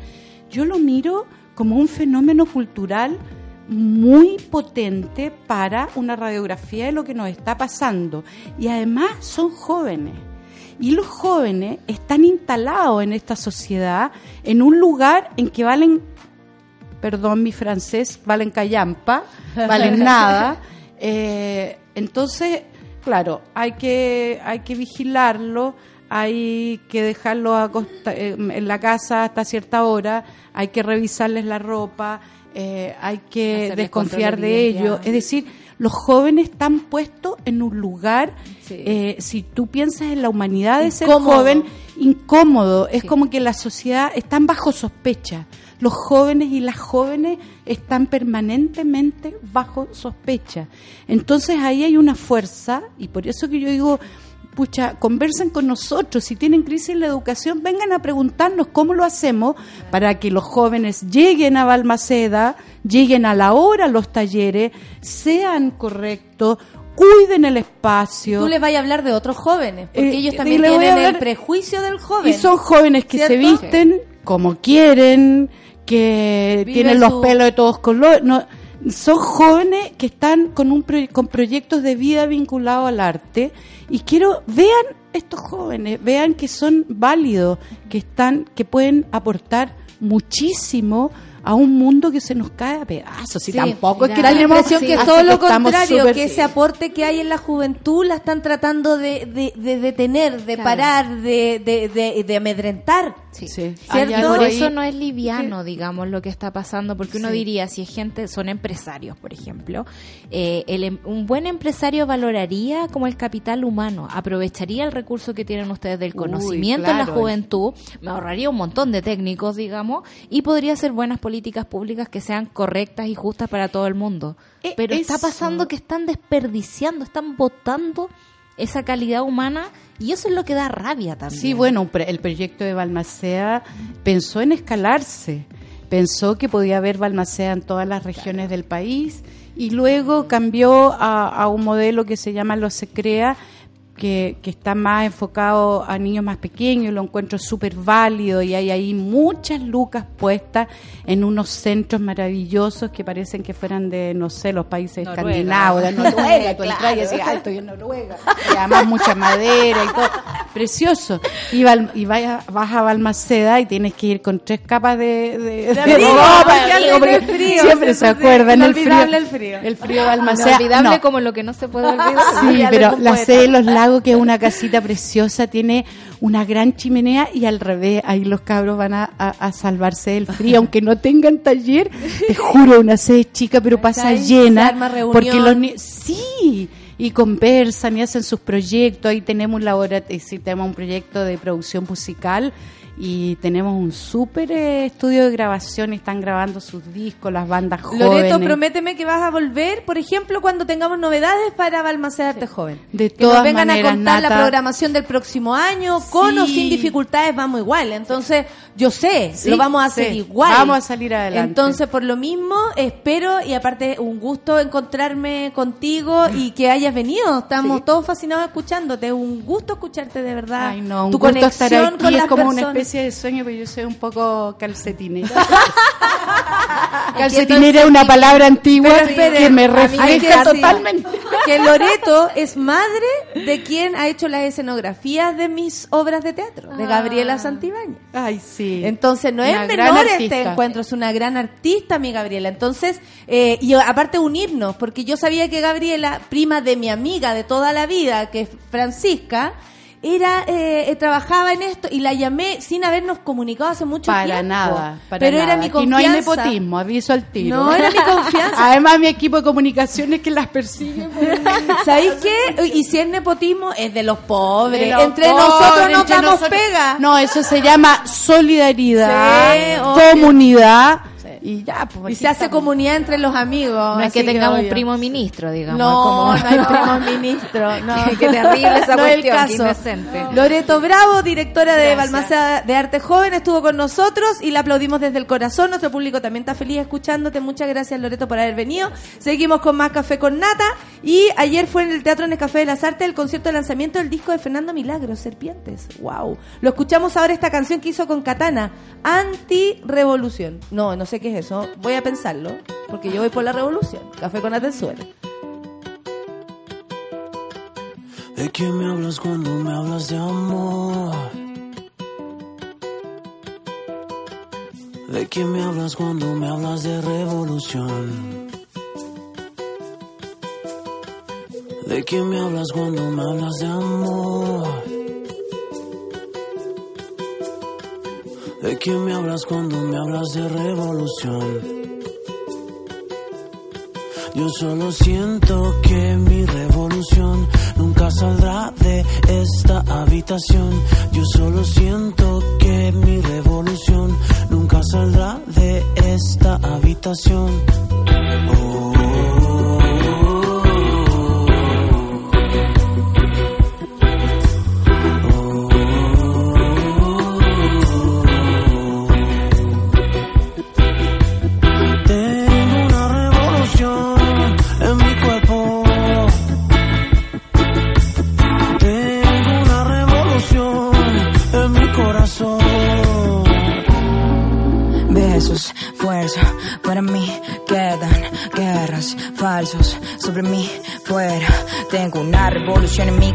yo lo miro como un fenómeno cultural muy potente para una radiografía de lo que nos está pasando. Y además son jóvenes. Y los jóvenes están instalados en esta sociedad en un lugar en que valen perdón mi francés, valen callampa, valen nada. Eh, entonces, claro, hay que, hay que vigilarlo, hay que dejarlo acosta- eh, en la casa hasta cierta hora, hay que revisarles la ropa, eh, hay que Hacerles desconfiar de ellos. Es decir, los jóvenes están puestos en un lugar, Sí. eh, si tú piensas en la humanidad de ser joven, incómodo. Es como que la sociedad están bajo sospecha. Los jóvenes y las jóvenes están permanentemente bajo sospecha. Entonces ahí hay una fuerza y por eso que yo digo, pucha, conversen con nosotros. Si tienen crisis en la educación, vengan a preguntarnos cómo lo hacemos para que los jóvenes lleguen a Balmaceda, lleguen a la hora a los talleres, sean correctos, cuiden el espacio. Tú les vas a hablar de otros jóvenes, porque Eh, ellos también tienen el prejuicio del joven. Y son jóvenes que se visten como quieren, que Vive tienen su- los pelos de todos colores. No, son jóvenes que están con, un con proyectos de vida vinculados al arte y quiero, vean estos jóvenes, vean que son válidos, que están, que pueden aportar muchísimo a un mundo que se nos cae a pedazos. Y Sí, tampoco es que da la impresión que es así todo lo contrario, que ese aporte que hay en la juventud la están tratando de, de, de detener, de Claro. parar, de, de amedrentar. Sí. Algo por eso no es liviano, digamos, lo que está pasando, porque uno diría, si es gente, son empresarios, por ejemplo, eh, el em- un buen empresario valoraría como el capital humano, aprovecharía el recurso que tienen ustedes del Uy, conocimiento en la juventud, me ahorraría un montón de técnicos, digamos, y podría hacer buenas políticas públicas que sean correctas y justas para todo el mundo. Eh, Pero está pasando que están desperdiciando, están botando esa calidad humana y eso es lo que da rabia también. Sí, bueno, el proyecto de Balmaceda pensó en escalarse, pensó que podía haber Balmaceda en todas las regiones del país y luego cambió a, a un modelo que se llama Lo Se Crea, que, que está más enfocado a niños más pequeños, lo encuentro súper válido y hay ahí muchas lucas puestas en unos centros maravillosos que parecen que fueran de, no sé, los países Noruega. escandinavos, de Noruega, tú entras y decís, "Ah, estoy en Noruega, y además mucha madera y todo, precioso. Y, Val- y vaya, vas a Balmaceda y tienes que ir con tres capas de, de, de ropa, porque porque frío, siempre se acuerdan el frío, el frío. el frío Balmaceda. Inolvidable No, como lo que no se puede olvidar. Sí, pero algún la poeta. sede de los lagos, que es una casita preciosa, tiene una gran chimenea y al revés, ahí los cabros van a, a- a salvarse del frío, aunque no tengan taller, te juro, una sede chica, pero pasa. Se llena. Porque los ni- sí, y conversan y hacen sus proyectos. Ahí tenemos un laboratorio, sí, tenemos un proyecto de producción musical y tenemos un súper eh, estudio de grabación están grabando sus discos, las bandas jóvenes. Loreto, prométeme que vas a volver, por ejemplo, cuando tengamos novedades para Balmaceda Arte Joven. De que nos todas vengan maneras, a contar la programación del próximo año, con o Sí. sin dificultades, vamos igual. Entonces, yo sé, Sí, lo vamos a hacer sí. igual. Vamos a salir adelante. Entonces, por lo mismo, espero y aparte, un gusto encontrarme contigo y que hayas venido. Estamos Sí. todos fascinados escuchándote. Un gusto escucharte de verdad. Ay, no, un tu gusto conexión estar aquí. con es las una de sueño, pero yo soy un poco calcetinera. calcetinera es una palabra antigua espere, que me refleja totalmente. Que Loreto es madre de quien ha hecho las escenografías de mis obras de teatro, de Gabriela Santibáñez. Ay, sí. Entonces no Una es menor este encuentro, es una gran artista mi Gabriela. Entonces, eh, y aparte unirnos, porque yo sabía que Gabriela, prima de mi amiga de toda la vida, que es Francisca, era eh, eh, trabajaba en esto y la llamé sin habernos comunicado hace mucho Para tiempo. nada, para Pero nada. era mi confianza. no hay nepotismo, aviso al tiro. No, era mi confianza. Además, mi equipo de comunicaciones que las persigue. ¿Sabéis qué? Y si es nepotismo, es de los pobres. De los entre pobres, nosotros nos entre damos nosotros. pega. No, eso se llama solidaridad, Sí, comunidad. Y ya, pues. Y se hace estamos. comunidad entre los amigos. No es que tengamos un obvio. primo ministro, digamos. No, es no como- hay primo ministro. No. Qué terrible esa No es el cuestión, qué caso. indecente. Loreto Bravo, directora de. Balmaceda de Arte Joven, estuvo con nosotros y la aplaudimos desde el corazón. Nuestro público también está feliz escuchándote. Muchas gracias, Loreto, por haber venido. Seguimos con más Café con Nata. Y ayer fue en el Teatro en el Café de las Artes el concierto de lanzamiento del disco de Fernando Milagros, Serpientes. ¡Wow! Lo escuchamos ahora esta canción que hizo con Katana, Anti-Revolución. No, no sé qué es eso. Voy a pensarlo, porque yo voy por la revolución. Café con Nata en suelo. ¿De quién me hablas cuando me hablas de amor? ¿De quién me hablas cuando me hablas de revolución? ¿De quién me hablas cuando me hablas de amor? ¿De quién me hablas cuando me hablas de revolución? Yo solo siento que mi revolución nunca saldrá de esta habitación. Yo solo siento que mi revolución nunca saldrá de esta habitación. Oh,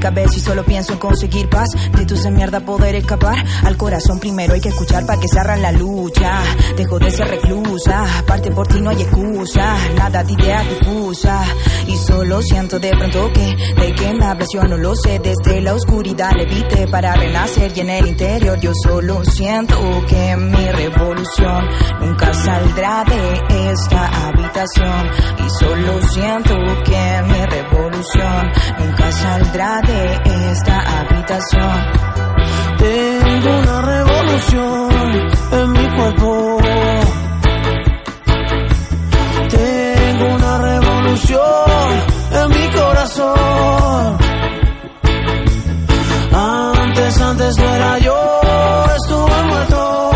cabeza y solo pienso en conseguir paz. De tu esa mierda poder escapar. Al corazón primero hay que escuchar para que se arran la lucha. Dejo de ser reclusa, parte por ti no hay excusa. Nada de ideas difusas. Y solo siento de pronto que de qué me hablas yo no lo sé. Desde la oscuridad levité para renacer y en el interior yo solo siento que mi revolución nunca saldrá de esta habitación. Y solo siento que mi revolución nunca saldrá de esta habitación. Tengo una revolución en mi cuerpo. Tengo una revolución en mi corazón. Antes, antes no era yo, estuve muerto.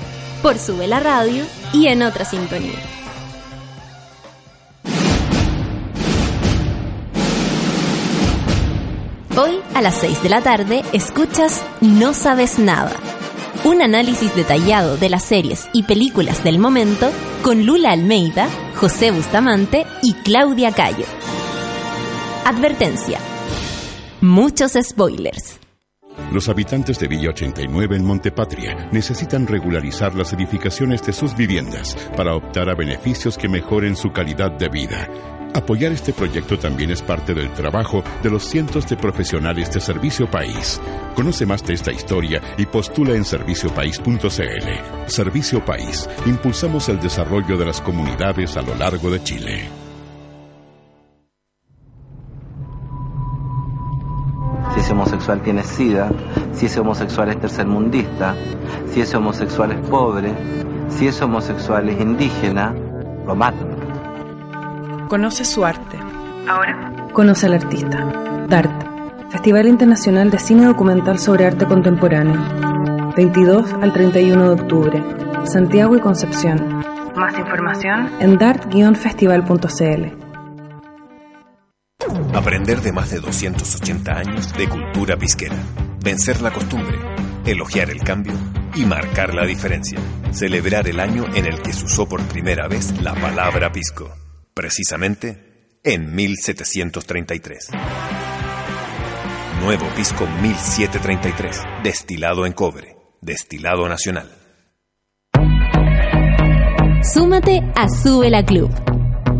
por Sube la Radio y en otra sintonía. Hoy a las 6 de la tarde escuchas No Sabes Nada, un análisis detallado de las series y películas del momento con Lula Almeida, José Bustamante y Claudia Cayo. Advertencia. Muchos spoilers. Los habitantes de Villa 89 en Montepatria necesitan regularizar las edificaciones de sus viviendas para optar a beneficios que mejoren su calidad de vida. Apoyar este proyecto también es parte del trabajo de los cientos de profesionales de Servicio País. Conoce más de esta historia y postula en serviciopaís.cl. Servicio País. Impulsamos el desarrollo de las comunidades a lo largo de Chile. Ese homosexual tiene sida, si ese homosexual es tercermundista, si ese homosexual es pobre, si ese homosexual es indígena, lo matan. Conoce su arte. Ahora. Conoce al artista. DART. Festival Internacional de Cine Documental sobre Arte Contemporáneo. 22 al 31 de octubre. Santiago y Concepción. Más información en dart-festival.cl. Aprender de más de 280 años de cultura pisquera. Vencer la costumbre, elogiar el cambio y marcar la diferencia. Celebrar el año en el que se usó por primera vez la palabra pisco. Precisamente en 1733. Nuevo pisco 1733. Destilado en cobre. Destilado nacional. Súmate a Sube la Club.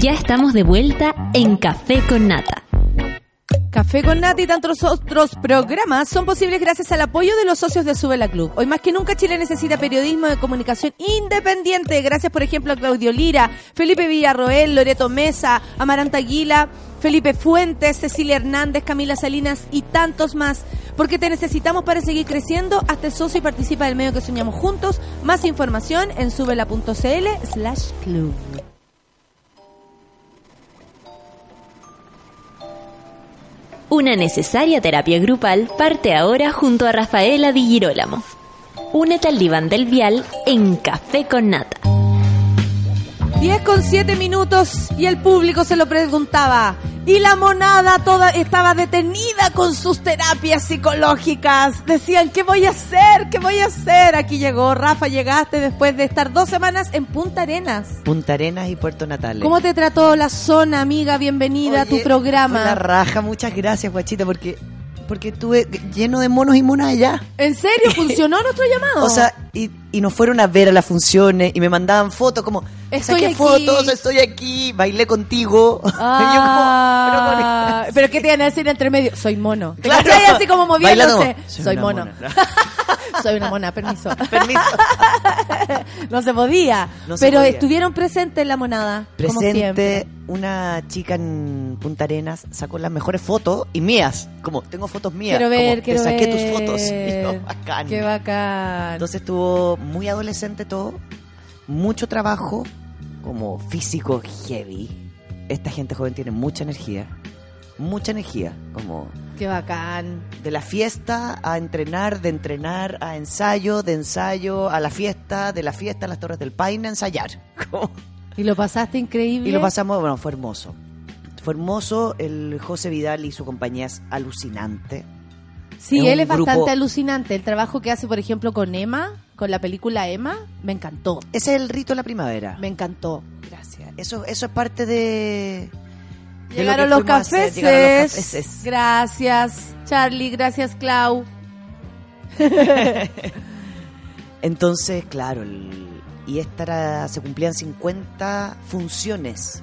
Ya estamos de vuelta en Café con Nata. Café con Nata y tantos otros programas son posibles gracias al apoyo de los socios de Sube la Club. Hoy más que nunca Chile necesita periodismo de comunicación independiente. Gracias, por ejemplo, a Claudio Lira, Felipe Villarroel, Loreto Mesa, Amaranta Aguila, Felipe Fuentes, Cecilia Hernández, Camila Salinas y tantos más. Porque te necesitamos para seguir creciendo. Hazte socio y participa del medio que soñamos juntos. Más información en subela.cl slash club. Una necesaria terapia grupal parte ahora junto a Rafaela Di Girolamo. Únete al diván del vial en Café con Nata. 10 con 7 minutos y el público se lo preguntaba. Y la monada toda estaba detenida con sus terapias psicológicas. Decían, ¿qué voy a hacer? ¿Qué voy a hacer? Aquí llegó Rafa, llegaste después de estar dos semanas en Punta Arenas. Punta Arenas y Puerto Natales. ¿Cómo te trató la zona, amiga? Bienvenida a tu programa. La raja, muchas gracias, guachita, porque porque estuve lleno de monos y monas allá. ¿En serio? ¿Funcionó nuestro llamado? O sea, y, y nos fueron a ver a las funciones y me mandaban fotos como, Estoy saqué aquí. fotos, estoy aquí, bailé contigo. Ah, pero ¿qué te iban a decir entre medio? Soy mono. ¿Te Claro. así como moviéndose. Bailando. Soy, mono. mona. Soy una mona, permiso. Permiso. no se podía. No se pero podía. estuvieron presentes en la monada. Presente, una chica en Punta Arenas sacó las mejores fotos y mías. Como, tengo fotos mías. Quiero ver, como, quiero Te saqué ver. tus fotos. Y yo, bacán. Qué bacán. Entonces estuvo muy adolescente todo, mucho trabajo, como físico heavy. Esta gente joven tiene mucha energía, mucha energía, como Qué bacán. de la fiesta a entrenar, de entrenar a ensayo, de ensayo a la fiesta, de la fiesta a las Torres del Paine a ensayar. Como- Y lo pasaste increíble. y lo pasamos, bueno, fue hermoso. Fue hermoso, el José Vidal y su compañía es alucinante. Sí, Es él es bastante alucinante. El trabajo que hace, por ejemplo, con Emma, con la película Emma, me encantó. Ese es el rito de la primavera. Me encantó. Gracias. Eso, eso es parte de... de lo Llegaron que los cafés. llegaron los cafeses. Gracias, Charlie. Gracias, Clau. Entonces, claro, el- y esta era- se cumplían 50 funciones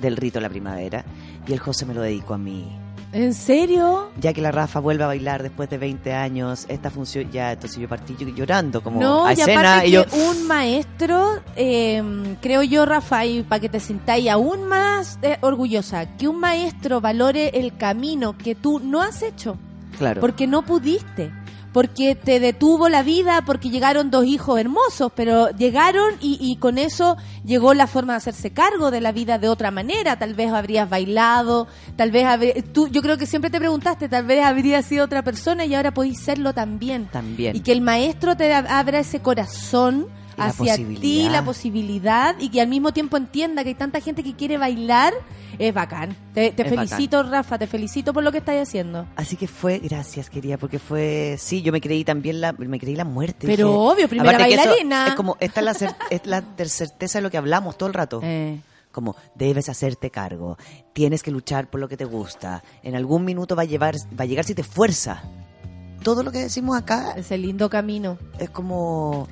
del rito de la primavera y el José me lo dedicó a mí. ¿En serio? Ya que la Rafa vuelve a bailar después de 20 años, esta función ya, entonces yo partí llorando como No, a y escena y yo que un maestro, eh, creo yo, Rafael, para que te sintáis aún más eh, orgullosa, que un maestro valore el camino que tú no has hecho, claro. porque no pudiste, porque te detuvo la vida, porque llegaron dos hijos hermosos, pero llegaron y, y con eso llegó la forma de hacerse cargo de la vida de otra manera. Tal vez habrías bailado, tal vez habrí- tú, yo creo que siempre te preguntaste, tal vez habrías sido otra persona y ahora podéis serlo también. También. Y que el maestro te ab- abra ese corazón hacia ti, la posibilidad, y que al mismo tiempo entienda que hay tanta gente que quiere bailar, es bacán. Te, te Es felicito, Rafa, te felicito por lo que estás haciendo. Así que fue, gracias quería, porque fue, sí, yo me creí también la, me creí la muerte. Pero dije, obvio, primera bailarina. Es como, esta es la, cer- es la certeza de lo que hablamos todo el rato. Eh. Como, debes hacerte cargo, tienes que luchar por lo que te gusta, en algún minuto va a, llevar, va a llegar si te esfuerza. Todo lo que decimos acá Ese lindo camino. es como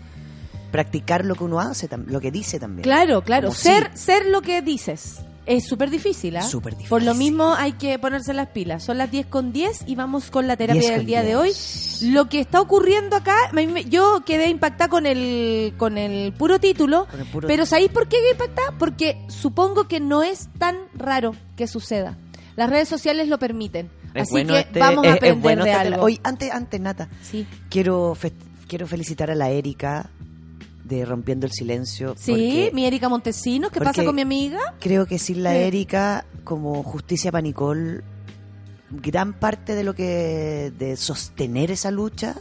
practicar lo que uno hace, lo que dice también. Claro, claro. Como Ser, sí. ser lo que dices. Es súper difícil, ¿ah? Súper difícil. Por lo mismo hay que ponerse las pilas. Son las 10 con 10 y vamos con la terapia 10 del día de hoy. 10. Lo que está ocurriendo acá, yo quedé impactada con el, con el puro título, Con el puro pero. ¿sabéis por qué quedé impactada? Porque supongo que no es tan raro que suceda. Las redes sociales lo permiten. Es Así bueno que este- vamos a es- aprender bueno de algo. Oye, antes, antes, Nata, Sí. quiero, fe- quiero felicitar a la Erika de Rompiendo el Silencio. Sí, mi Erika Montesinos, ¿qué pasa con mi amiga? Creo que sin la Sí. Erika, como Justicia Panicol, gran parte de lo que. de sostener esa lucha.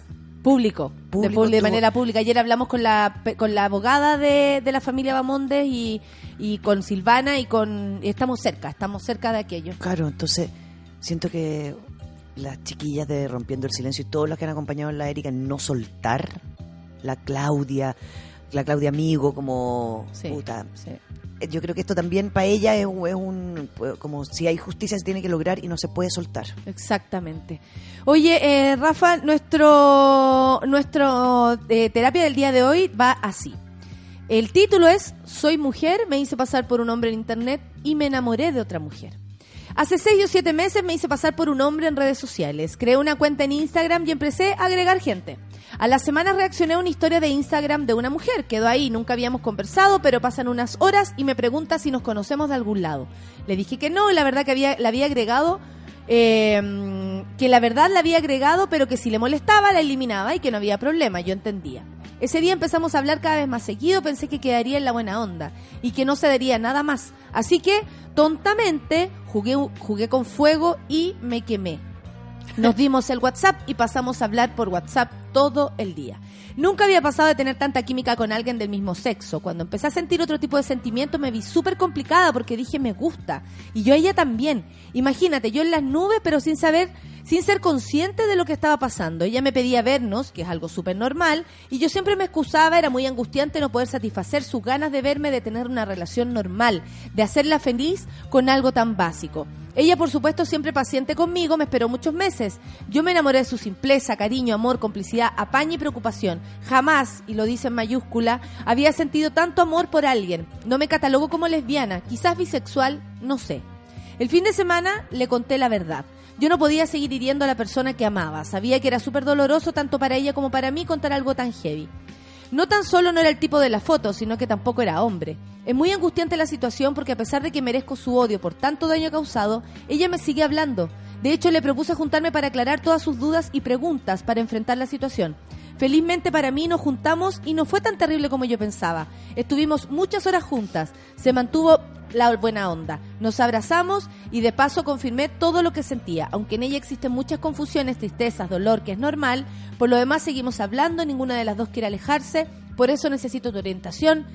Público, de, Público de tuvo- manera pública. Ayer hablamos con la con la abogada de, de la familia Bamondes y, y con Silvana y con y estamos cerca, estamos cerca de aquello. Claro, entonces siento que las chiquillas de Rompiendo el Silencio y todos los que han acompañado a la Erika en no soltar, la Claudia, la Claudia Amigo, como puta. Eh, Yo creo que esto también para ella es, un- es un. pues, como si hay justicia se tiene que lograr y no se puede soltar. Exactamente. Oye, eh, Rafa, nuestro nuestro eh, terapia del día de hoy va así. El título es Soy mujer, me hice pasar por un hombre en internet y me enamoré de otra mujer. Hace seis o siete meses me hice pasar por un hombre en redes sociales. Creé una cuenta en Instagram y empecé a agregar gente. A las semanas reaccioné a una historia de Instagram de una mujer. Quedó ahí, nunca habíamos conversado, pero pasan unas horas y me pregunta si nos conocemos de algún lado. Le dije que no, y la verdad que había, la había agregado, eh, que la verdad la había agregado, pero que si le molestaba la eliminaba y que no había problema, yo entendía. Ese día empezamos a hablar cada vez más seguido, pensé que quedaría en la buena onda y que no se daría nada más. Así que, tontamente, jugué, jugué con fuego y me quemé. Nos dimos el WhatsApp y pasamos a hablar por WhatsApp todo el día. Nunca había pasado de tener tanta química con alguien del mismo sexo. Cuando empecé a sentir otro tipo de sentimiento me vi súper complicada porque dije me gusta. Y yo a ella también. Imagínate, yo en las nubes pero sin saber, sin ser consciente de lo que estaba pasando. Ella me pedía vernos, que es algo súper normal, y yo siempre me excusaba, era muy angustiante no poder satisfacer sus ganas de verme, de tener una relación normal, de hacerla feliz con algo tan básico. Ella, por supuesto, siempre paciente conmigo, me esperó muchos meses. Yo me enamoré de su simpleza, cariño, amor, complicidad, apaño y preocupación. Jamás, y lo dice en mayúscula, había sentido tanto amor por alguien. No me catalogo como lesbiana, quizás bisexual, no sé. El fin de semana le conté la verdad. Yo no podía seguir hiriendo a la persona que amaba. Sabía que era súper doloroso tanto para ella como para mí contar algo tan heavy. No tan solo no era el tipo de la foto, sino que tampoco era hombre. Es muy angustiante la situación porque a pesar de que merezco su odio por tanto daño causado, ella me sigue hablando. De hecho, le propuse juntarme para aclarar todas sus dudas y preguntas para enfrentar la situación. Felizmente para mí nos juntamos y no fue tan terrible como yo pensaba. Estuvimos muchas horas juntas, se mantuvo la buena onda, nos abrazamos y de paso confirmé todo lo que sentía. Aunque en ella existen muchas confusiones, tristezas, dolor, que es normal, por lo demás seguimos hablando, ninguna de las dos quiere alejarse, por eso necesito tu orientación.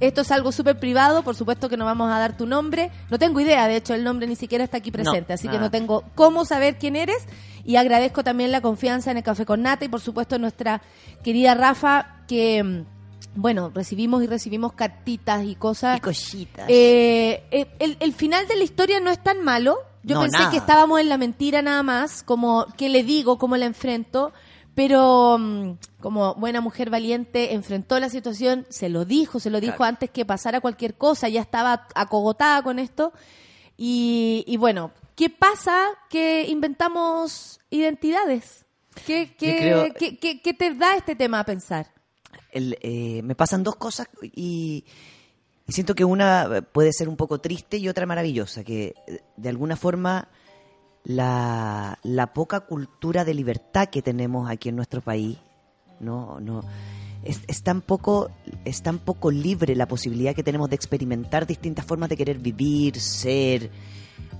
Esto es algo súper privado, por supuesto que no vamos a dar tu nombre. No tengo idea, de hecho el nombre ni siquiera está aquí presente, así que no tengo cómo saber quién eres. Y agradezco también la confianza en el Café con Nata y por supuesto nuestra querida Rafa, que mm, bueno, recibimos y recibimos cartitas y cosas. Y cositas. Eh, eh, el, el final de la historia no es tan malo. Yo No, pensé nada. que estábamos en la mentira nada más, como qué le digo, cómo la enfrento, pero mm, como buena mujer valiente enfrentó la situación, se lo dijo, se lo dijo Claro. antes que pasara cualquier cosa, ya estaba acogotada con esto. Y, y bueno, ¿qué pasa que inventamos identidades? ¿Qué, qué, creo- qué- qué- qué te da este tema a pensar? el, eh, me pasan dos cosas y, y siento que una puede ser un poco triste y otra maravillosa, que eh, de alguna forma la, la poca cultura de libertad que tenemos aquí en nuestro país, no, no, es, es tan poco, es tan poco libre la posibilidad que tenemos de experimentar distintas formas de querer vivir, ser,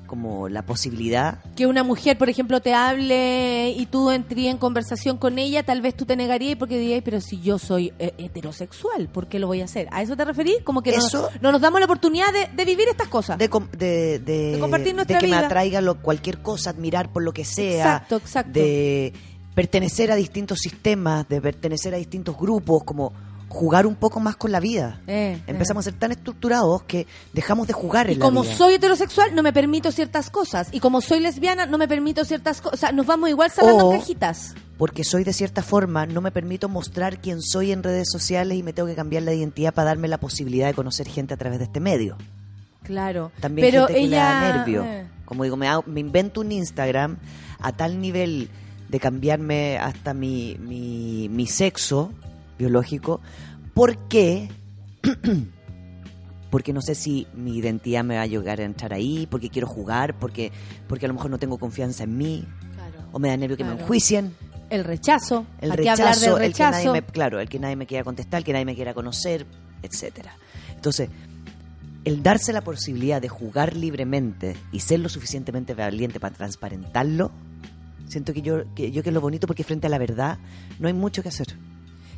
como la posibilidad que una mujer, por ejemplo, te hable y tú entres en conversación con ella, tal vez tú te negarías porque dirías, pero si yo soy eh, heterosexual, ¿por qué lo voy a hacer? ¿A eso te referís? Como que no- Eso- no, nos damos la oportunidad de, de vivir estas cosas. de, com- de, de- De compartir nuestra de que vida. me atraiga lo- cualquier cosa, admirar por lo que sea, Exacto, exacto. de pertenecer a distintos sistemas, de pertenecer a distintos grupos, como jugar un poco más con la vida. Eh, Empezamos a ser tan estructurados que dejamos de jugar Y en la como vida. soy heterosexual, no me permito ciertas cosas. Y como soy lesbiana, no me permito ciertas cosas. O sea, nos vamos igual cerrando O- en cajitas. Porque soy de cierta forma, no me permito mostrar quién soy en redes sociales y me tengo que cambiar la identidad para darme la posibilidad de conocer gente a través de este medio. Claro. También Pero gente que le da nervio. eh. Como digo, me, hago- me invento un Instagram a tal nivel de cambiarme hasta mi, mi, mi sexo biológico, porque porque no sé si mi identidad me va a llegar a entrar ahí, porque quiero jugar, porque porque a lo mejor no tengo confianza en mí, o me da nervio que me enjuicien. El rechazo. El que hablar rechazo, el que nadie rechazo. me, claro, el que nadie me quiera contestar, el que nadie me quiera conocer, etcétera. Entonces, el darse la posibilidad de jugar libremente y ser lo suficientemente valiente para transparentarlo, siento que yo que, yo que es lo bonito porque frente a la verdad no hay mucho que hacer.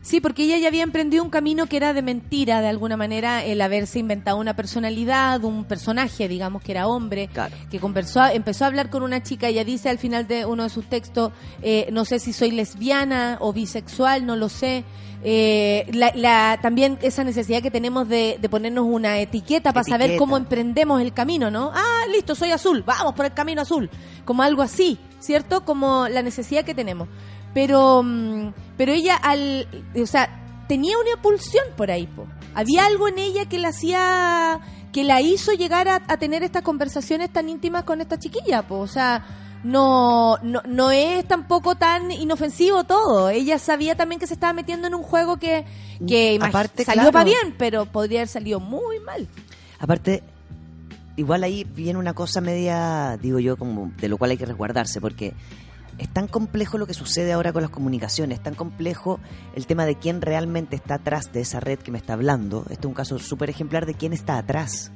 Sí, porque ella ya había emprendido un camino que era de mentira, de alguna manera, el haberse inventado una personalidad, un personaje, digamos, que era hombre, que conversó, empezó a hablar con una chica, ella dice al final de uno de sus textos, eh, no sé si soy lesbiana o bisexual, no lo sé. Eh, la, la- también esa necesidad que tenemos de, de ponernos una etiqueta para saber cómo emprendemos el camino, ¿no? Ah, listo, soy azul, vamos por el camino azul. Como algo así, ¿cierto? Como la necesidad que tenemos. Pero, mm, pero ella, al, o sea, tenía una pulsión por ahí, po. Había algo en ella que la hacía, que la hizo llegar a, a tener estas conversaciones tan íntimas con esta chiquilla, po. O sea, no, no, no es tampoco tan inofensivo todo. Ella sabía también que se estaba metiendo en un juego que, que imag- Aparte, salió claro. para bien, pero podría haber salido muy mal. Aparte, igual ahí viene una cosa media, digo yo, como de lo cual hay que resguardarse, porque es tan complejo lo que sucede ahora con las comunicaciones, es tan complejo el tema de quién realmente está atrás de esa red que me está hablando. Este es un caso súper ejemplar de quién está atrás.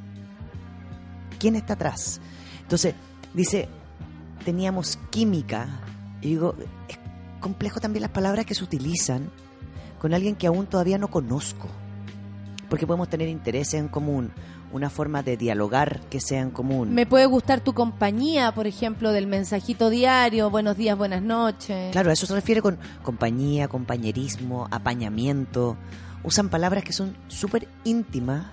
¿Quién está atrás? Entonces, dice, teníamos química. Y digo, es complejo también las palabras que se utilizan con alguien que aún todavía no conozco. Porque podemos tener intereses en común, una forma de dialogar que sea en común. Me puede gustar tu compañía, por ejemplo, del mensajito diario, buenos días, buenas noches. Claro, a eso se refiere con compañía, compañerismo, apañamiento. Usan palabras que son súper íntimas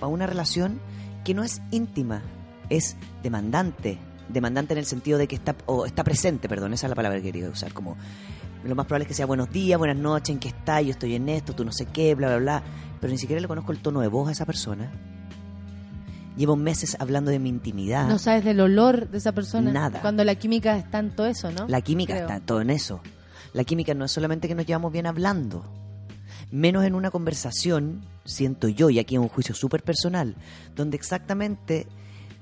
para una relación que no es íntima, es demandante. Demandante en el sentido de que está, o está presente, perdón, esa es la palabra que quería usar. Como lo más probable es que sea buenos días, buenas noches, en qué está, yo estoy en esto, tú no sé qué, bla, bla, bla. Pero ni siquiera le conozco el tono de voz a esa persona. Llevo meses hablando de mi intimidad. No sabes del olor de esa persona. Nada. Cuando la química es tanto eso, ¿no? La química Creo. está todo en eso. La química no es solamente que nos llevamos bien hablando, menos en una conversación, siento yo, y aquí es un juicio súper personal, donde exactamente,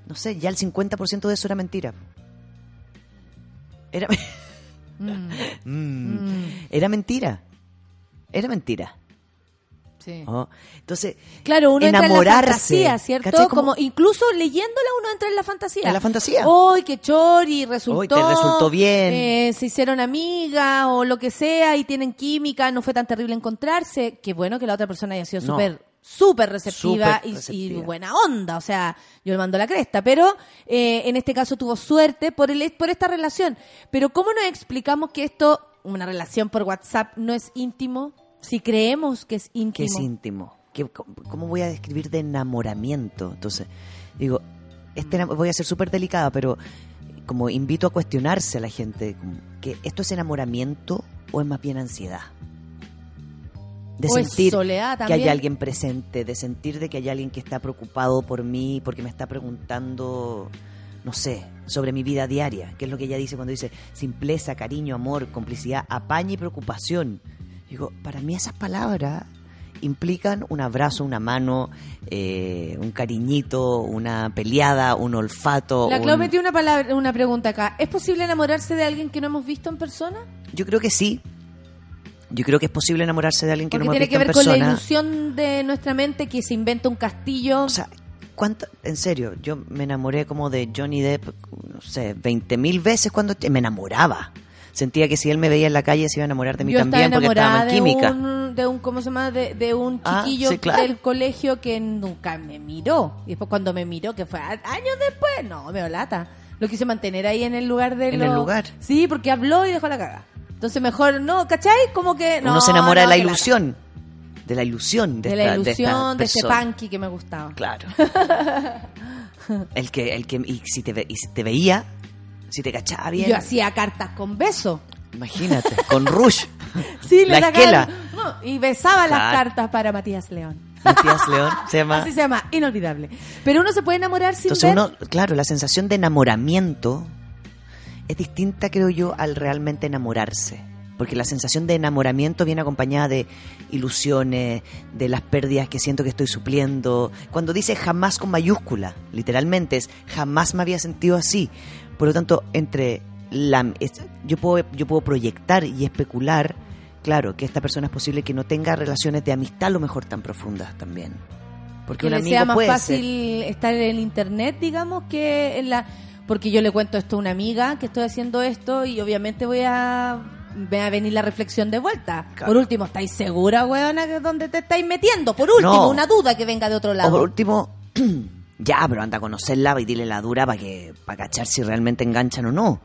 no sé, ya el 50% de eso era mentira. Era, Mm. Mm. era mentira. Era mentira. Sí. ¿no? Entonces, Claro, uno entra en la enamorarse, fantasía, ¿cierto? ¿cachai? Como, incluso leyéndola uno entra en la fantasía. En la fantasía. ¡Ay, qué chori! Resultó. Hoy te resultó bien. eh, se hicieron amigas o lo que sea y tienen química, no fue tan terrible encontrarse. Qué bueno que la otra persona haya sido No. súper súper receptiva, y- buena onda, o sea, yo le mando la cresta, pero eh, en este caso tuvo suerte por el por esta relación. Pero ¿cómo nos explicamos que esto, una relación por WhatsApp, no es íntimo? Si creemos que es íntimo. que es íntimo. ¿Qué- ¿Cómo voy a describir de enamoramiento? Entonces, digo, este, voy a ser súper delicada, pero como invito a cuestionarse a la gente, que ¿esto es enamoramiento o es más bien ansiedad? De O sentir soledad que hay alguien presente, de sentir de que hay alguien que está preocupado por mí, porque me está preguntando, no sé, sobre mi vida diaria, que es lo que ella dice cuando dice simpleza, cariño, amor, complicidad, apaño y preocupación. Digo, para mí esas palabras implican un abrazo, una mano, eh, un cariñito, una peleada, un olfato. La un- Clau metió una, palabra, una pregunta acá. ¿Es posible enamorarse de alguien que no hemos visto en persona? Yo creo que sí. Yo creo que es posible enamorarse de alguien que Porque no me ha tiene visto que ver en con la persona. ilusión de nuestra mente que se inventa un castillo. O sea, ¿cuánto? En serio, yo me enamoré como de Johnny Depp, no sé, 20 mil veces cuando me enamoraba. Sentía que si él me veía en la calle se iba a enamorar de mí Yo también estaba porque estábamos en química. de un, de un, ¿cómo se llama? De, de un Ah, chiquillo sí, claro. del colegio que nunca me miró. Y después cuando me miró, que fue años después, no, me lata. Lo quise mantener ahí en el lugar de En el lugar. Sí, porque habló y dejó la caga. Entonces mejor, no, ¿cachai? Como que... No, Uno se enamora no, de la ilusión. De la ilusión de, De, esta- la de esta ilusión, de, ese punky que me gustaba. Claro. El que, el que, y si te, ve- y si te veía, si te cachaba bien, yo hacía cartas con beso. imagínate, con Rush. Sí, le La esquela. no, y besaba las cartas para Matías León. Matías León se llama. Así se llama, inolvidable. Pero uno se puede enamorar sin Entonces ver. uno, claro, la sensación de enamoramiento es distinta, creo yo, al realmente enamorarse. Porque la sensación de enamoramiento viene acompañada de ilusiones, de las pérdidas que siento que estoy supliendo. Cuando dice jamás con mayúscula, literalmente es jamás me había sentido así. Por lo tanto, entre la, es- yo puedo yo puedo proyectar y especular, claro, que esta persona es posible que no tenga relaciones de amistad a lo mejor tan profundas también. Porque que un le amigo sea más puede ser- fácil estar en internet, digamos, que en la... Porque yo le cuento esto a una amiga que estoy haciendo esto y obviamente voy a... Va a venir la reflexión de vuelta. Por último, ¿estáis segura, weona, que dónde te estáis metiendo? Por último, No. una duda que venga de otro O lado. por último, ya, pero anda a conocerla y dile la dura para que para cachar si realmente enganchan o no.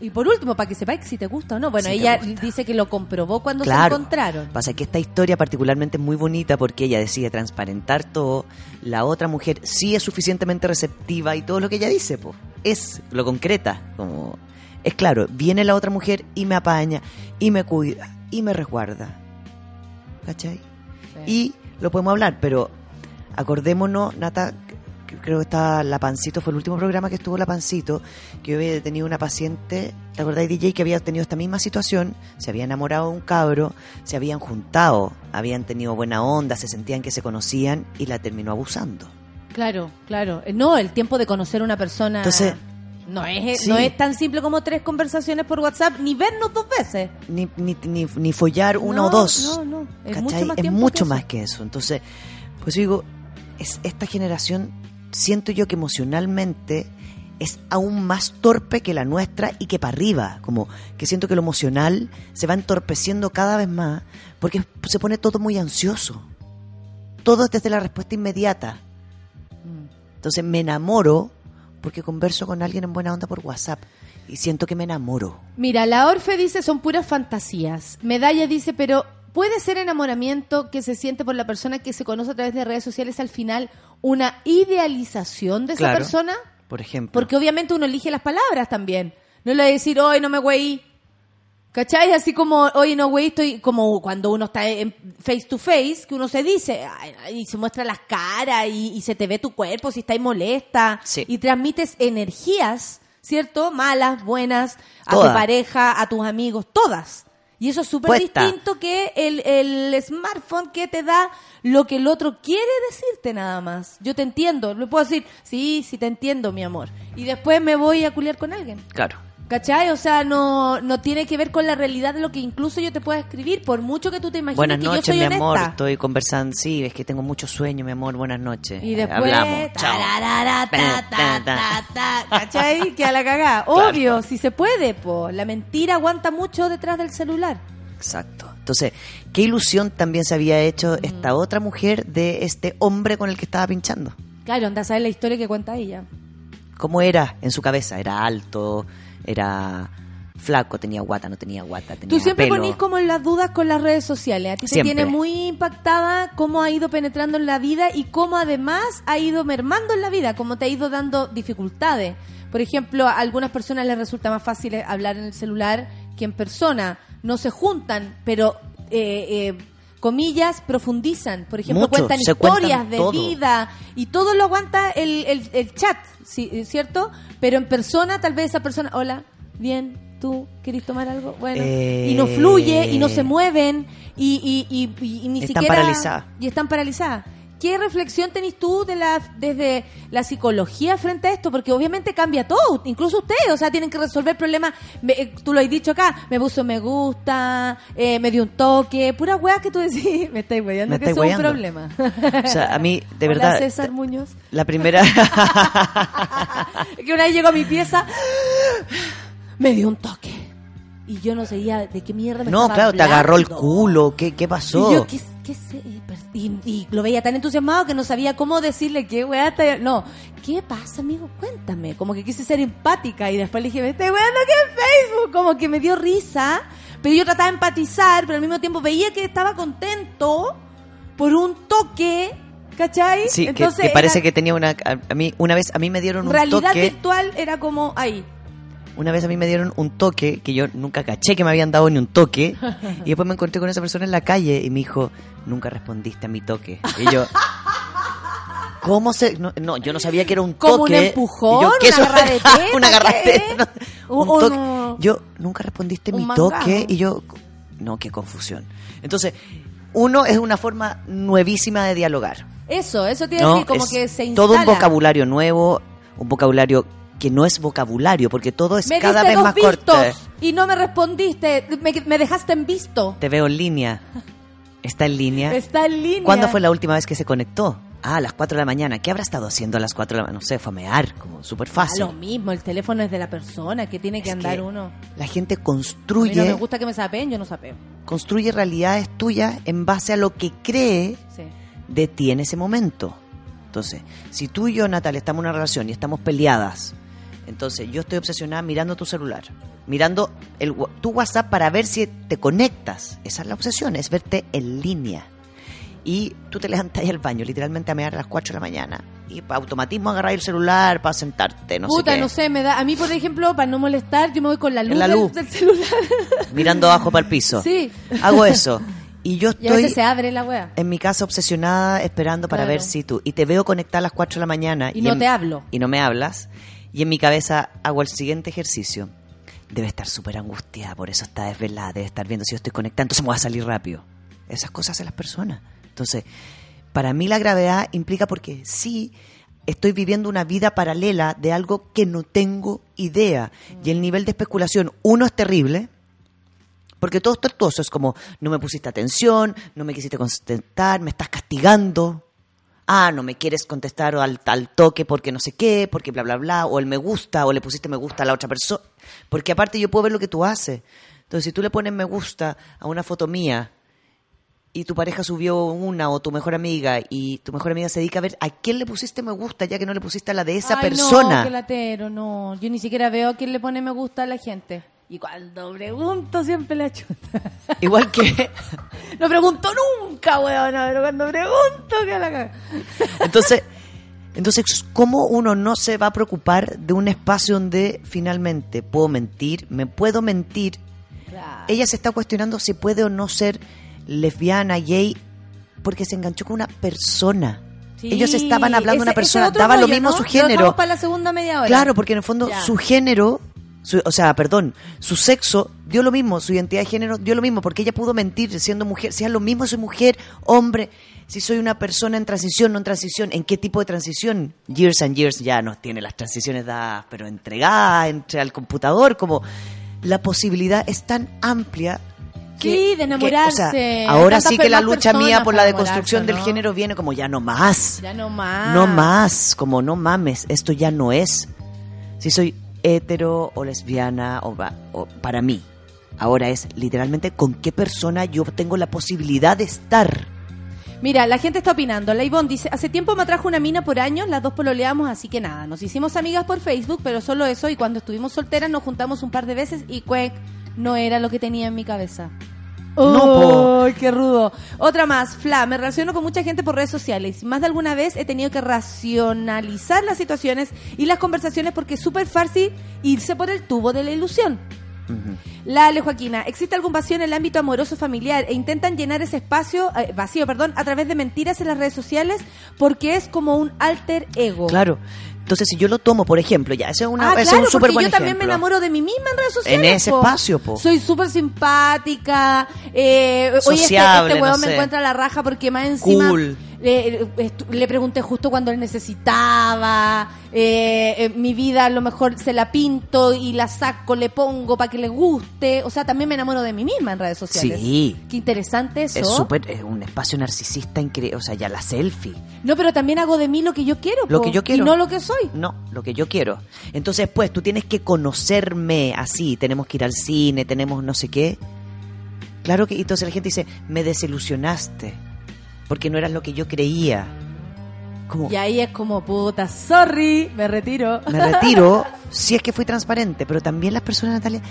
Y por último, para que sepáis si te gusta o no. Bueno, Si ella dice que lo comprobó cuando se encontraron. Pasa que esta historia particularmente es muy bonita porque ella decide transparentar todo. La otra mujer sí es suficientemente receptiva y todo lo que ella dice, pues, es lo concreta. Como es claro, viene la otra mujer y me apaña y me cuida y me resguarda. ¿Cachai? Y lo podemos hablar, pero acordémonos, Nata, creo que está La Pancito, fue el último programa que estuvo La Pancito, que yo había tenido una paciente, ¿te acordás, DJ, que había tenido esta misma situación? Se había enamorado de un cabro, se habían juntado, habían tenido buena onda, se sentían que se conocían y la terminó abusando. Claro, claro. Eh, No, el tiempo de conocer a una persona... Entonces, no es, sí. no es tan simple como tres conversaciones por WhatsApp, ni vernos dos veces. Ni, ni, ni, ni follar una No, o dos. no, no. Es ¿cachai? mucho más Es tiempo mucho que eso. más que eso. Entonces, pues digo, es esta generación, siento yo que emocionalmente es aún más torpe que la nuestra y que para arriba. Como que siento que lo emocional se va entorpeciendo cada vez más porque se pone todo muy ansioso. Todo es desde la respuesta inmediata. Entonces me enamoro porque converso con alguien en buena onda por WhatsApp y siento que me enamoro. Mira, la Orfe dice son puras fantasías. Medalla dice, pero ¿puede ser enamoramiento que se siente por la persona que se conoce a través de redes sociales al final una idealización de esa Claro. persona? Por ejemplo. Porque obviamente uno elige las palabras también. No le voy a decir, hoy no me güey. ¿Cachai? Así como, oye, no, güey, estoy como cuando uno está en face to face, que uno se dice, ay, y se muestra las caras y, y se te ve tu cuerpo si estáis molesta. Y transmites energías, ¿cierto? Malas, buenas, a Todas. tu pareja, a tus amigos, todas. Y eso es súper distinto que el, el smartphone que te da lo que el otro quiere decirte nada más. Yo te entiendo, le puedo decir, sí, sí te entiendo, mi amor. Y después me voy a culiar con alguien. Claro. ¿Cachai? O sea, no, no tiene que ver con la realidad de lo que incluso yo te pueda escribir, por mucho que tú te imagines Buenas que noches, yo soy mi honesta. amor. Estoy conversando. Sí, es que tengo mucho sueño, mi amor. Buenas noches. Y después, Hablamos. Chao. tararara, ta, ta, ta, ta, ¿cachai? Que a la cagada. Claro. Obvio, si se puede, po. La mentira aguanta mucho detrás del celular. Exacto. Entonces, ¿qué ilusión también se había hecho Mm. esta otra mujer de este hombre con el que estaba pinchando? Claro, anda a saber la historia que cuenta ella. ¿Cómo era en su cabeza? ¿Era alto? ¿Era flaco? ¿Tenía guata? ¿No tenía guata? ¿Tenía Tú siempre pelo? ponís como en las dudas con las redes sociales. A ti te Siempre. tiene muy impactada cómo ha ido penetrando en la vida y cómo además ha ido mermando en la vida, cómo te ha ido dando dificultades. Por ejemplo, a algunas personas les resulta más fácil hablar en el celular que en persona. No se juntan, pero, eh, eh, comillas, profundizan. Por ejemplo, Mucho, cuentan historias cuentan de todo. vida y todo lo aguanta el, el, el chat, ¿sí- ¿cierto? Pero en persona, tal vez esa persona, hola, bien, tú, ¿querés tomar algo? Bueno, Eh, y no fluye, y no se mueven, y, y, y- y- y ni Están siquiera... paralizadas. Y están paralizadas. ¿Qué reflexión tenés tú de la, desde la psicología frente a esto? Porque obviamente cambia todo, incluso ustedes, o sea, tienen que resolver problemas. Me- eh, tú lo has dicho acá, me puso me gusta, eh, me dio un toque, pura weá que tú decís, me estáis weyando que es un problema. O sea, a mí, de Hola, verdad, César Muñoz. la primera... que una vez llegó a mi pieza, me dio un toque. Y yo no sabía de qué mierda me no, estaba claro, te agarró el culo. ¿Qué, qué pasó? Y yo, ¿qué, qué sé? Y, y lo veía tan entusiasmado que no sabía cómo decirle qué weá está- No, ¿qué pasa, amigo? Cuéntame. Como que quise ser empática y después le dije, me estoy weando que en Facebook. Como que me dio risa. Pero yo trataba de empatizar, pero al mismo tiempo veía que estaba contento por un toque. ¿Cachai? Sí, que- Entonces que, parece era- que tenía una... A, mí, una vez, a mí me dieron un realidad toque... virtual era como ahí. Una vez a mí me dieron un toque que yo nunca caché que me habían dado ni un toque. Y después me encontré con esa persona en la calle y me dijo, nunca respondiste a mi toque. Y yo, ¿cómo se...? No, no, yo no sabía que era un Como un toque. empujón, yo, ¿qué una de teta, una no, un Un- toque. Yo, nunca respondiste un mi toque. Y yo, no, qué confusión. Entonces, uno es una forma nuevísima de dialogar. Eso, eso a ¿no? decir, como Es que se instala. Todo un vocabulario nuevo, un vocabulario que no es vocabulario, porque todo es Me cada vez más corto. y no me respondiste, me, me dejaste en visto. Te veo en línea. Está en línea. Está en línea. ¿Cuándo fue la última vez que se conectó? Ah, a las 4 de la mañana. ¿Qué habrá estado haciendo a las 4 de la mañana? No sé, famear, como súper Ah, fácil. lo mismo, el teléfono es de la persona, que tiene que Es andar que uno. La gente A mí construye, no me gusta que me sapeen, yo no sapeo. construye realidades tuyas en base a lo que cree Sí. de ti en ese momento. Entonces, si tú y yo, Natalia, estamos en una relación y estamos peleadas, entonces yo estoy obsesionada mirando tu celular, mirando el, tu WhatsApp para ver si te conectas. Esa es la obsesión, es verte en línea. Y tú te levantas al baño, literalmente a mear a las 4 de la mañana. Y para automatismo agarrar el celular para sentarte, no Puta, sé no sé, me da. A mí, por ejemplo, para no molestar, yo me voy con la luz, la del- luz. Del, celular. Mirando abajo para el piso. Sí. Hago eso. Y yo Y a veces estoy se abre la wea. en mi casa obsesionada esperando para Claro. ver si tú. Y te veo conectada a las 4 de la mañana. Y no en- te hablo. Y no me hablas. Y en mi cabeza hago el siguiente ejercicio. Debe estar súper angustiada, por eso está desvelada, debe estar viendo si yo estoy conectada, entonces me voy a salir rápido. Esas cosas hacen las personas. Entonces, para mí la gravedad implica porque sí estoy viviendo una vida paralela de algo que no tengo idea. Y el nivel de especulación, uno es terrible, porque todo es tortuoso, es como, no me pusiste atención, no me quisiste contestar, me estás castigando. Ah, no me quieres contestar al, al toque porque no sé qué, porque bla, bla, bla, o el me gusta, o le pusiste me gusta a la otra persona. Porque aparte yo puedo ver lo que tú haces. Entonces, si tú le pones me gusta a una foto mía y tu pareja subió una o tu mejor amiga y tu mejor amiga se dedica a ver a quién le pusiste me gusta ya que no le pusiste a la de esa Ay, persona. No, qué latero, no. Yo ni siquiera veo a quién le pone me gusta a la gente. Y cuando pregunto, siempre la chuta. Igual que No pregunto nunca, weón, pero cuando pregunto, que la caga. Entonces, entonces, ¿cómo uno no se va a preocupar de un espacio donde finalmente puedo mentir, me puedo mentir? Ella se está cuestionando si puede o no ser lesbiana, gay, porque se enganchó con una persona. Sí, Ellos estaban hablando de una persona, daba lo mismo ¿no? su género. para la segunda media hora. Claro, porque en el fondo Ya. su género, su- o sea, perdón, su sexo dio lo mismo, su identidad de género dio lo mismo, porque ella pudo mentir siendo mujer, si es lo mismo soy mujer, hombre, si soy una persona en transición, no en transición, en qué tipo de transición. Years and Years ya no tiene las transiciones dadas, pero entregadas entre al computador, como la posibilidad es tan amplia. que- Sí, de que, o enamorarse. sea, ahora sí que la lucha mía por la deconstrucción del género viene como ya no más. Ya no más. No más, como no mames, esto ya no es. Si soy hetero o lesbiana o, o para mí, ahora es literalmente con qué persona yo tengo la posibilidad de estar. Mira, la gente está opinando. La dice, hace tiempo me atrajo una mina por años, las dos pololeamos, así que nada, nos hicimos amigas por Facebook, pero solo eso, y cuando estuvimos solteras nos juntamos un par de veces y cuec, no era lo que tenía en mi cabeza. No, ¡Ay, qué rudo! Otra más, Fla, me relaciono con mucha gente por redes sociales. Más de alguna vez he tenido que racionalizar las situaciones y las conversaciones porque es súper fácil irse por el tubo de la ilusión. La Ale Joaquina, ¿existe algún vacío en el ámbito amoroso familiar e intentan llenar ese espacio, eh, vacío, perdón, a través de mentiras en las redes sociales porque es como un alter ego? Claro. Entonces, si yo lo tomo, por ejemplo, ya, ese es, una, ah, ese es claro, un súper buen yo también me ejemplo. enamoro de mí misma en redes sociales. En ese po. espacio, po. Soy súper simpática. Eh, oye, este, Sociable, este no me sé. encuentra la raja porque más encima Cool. Le, pregunté justo cuando él necesitaba. eh, eh, mi vida a lo mejor se la pinto y la saco, le pongo para que le guste. O sea, también me enamoro de mí misma en redes sociales. Sí. Qué interesante eso. Es súper, es un espacio narcisista increíble, o sea, ya la selfie. No, pero también hago de mí lo que yo quiero. Lo po, que yo quiero. Y no lo que soy. No, lo que yo quiero. Entonces, pues, tú tienes que conocerme así. Tenemos que ir al cine, tenemos no sé qué. Claro que, entonces la gente dice, me desilusionaste. Porque no eras lo que yo creía. Como, Y ahí es como, puta, sorry, me retiro. me retiro si es que fui transparente. Pero también las personas, Natalia,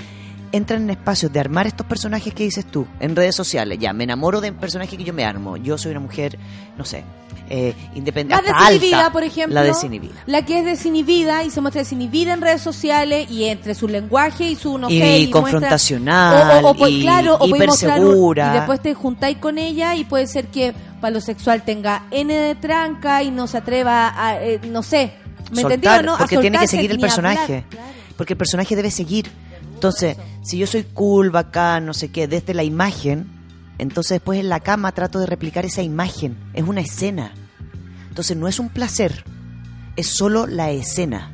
entran en espacios de armar estos personajes que dices tú, en redes sociales. Ya, me enamoro de un personaje que yo me armo. Yo soy una mujer, no sé, eh, La independiente. hasta desinhibida, alta. por ejemplo. La desinhibida. La que es desinhibida y se muestra desinhibida en redes sociales y entre su lenguaje y su, no Y sé, muestra- confrontacional, o, o, o, pues, y claro, o un- y después te juntáis con ella y puede ser que para lo sexual tenga N de tranca y no se atreva a, eh, no sé, ¿me soltar, entendió, no? A porque tiene que seguir el hablar. personaje. Porque el personaje debe seguir. Entonces, si yo soy cool, bacán, no sé qué, desde la imagen, entonces después en la cama trato de replicar esa imagen. Es una escena. Entonces no es un placer, es solo la escena.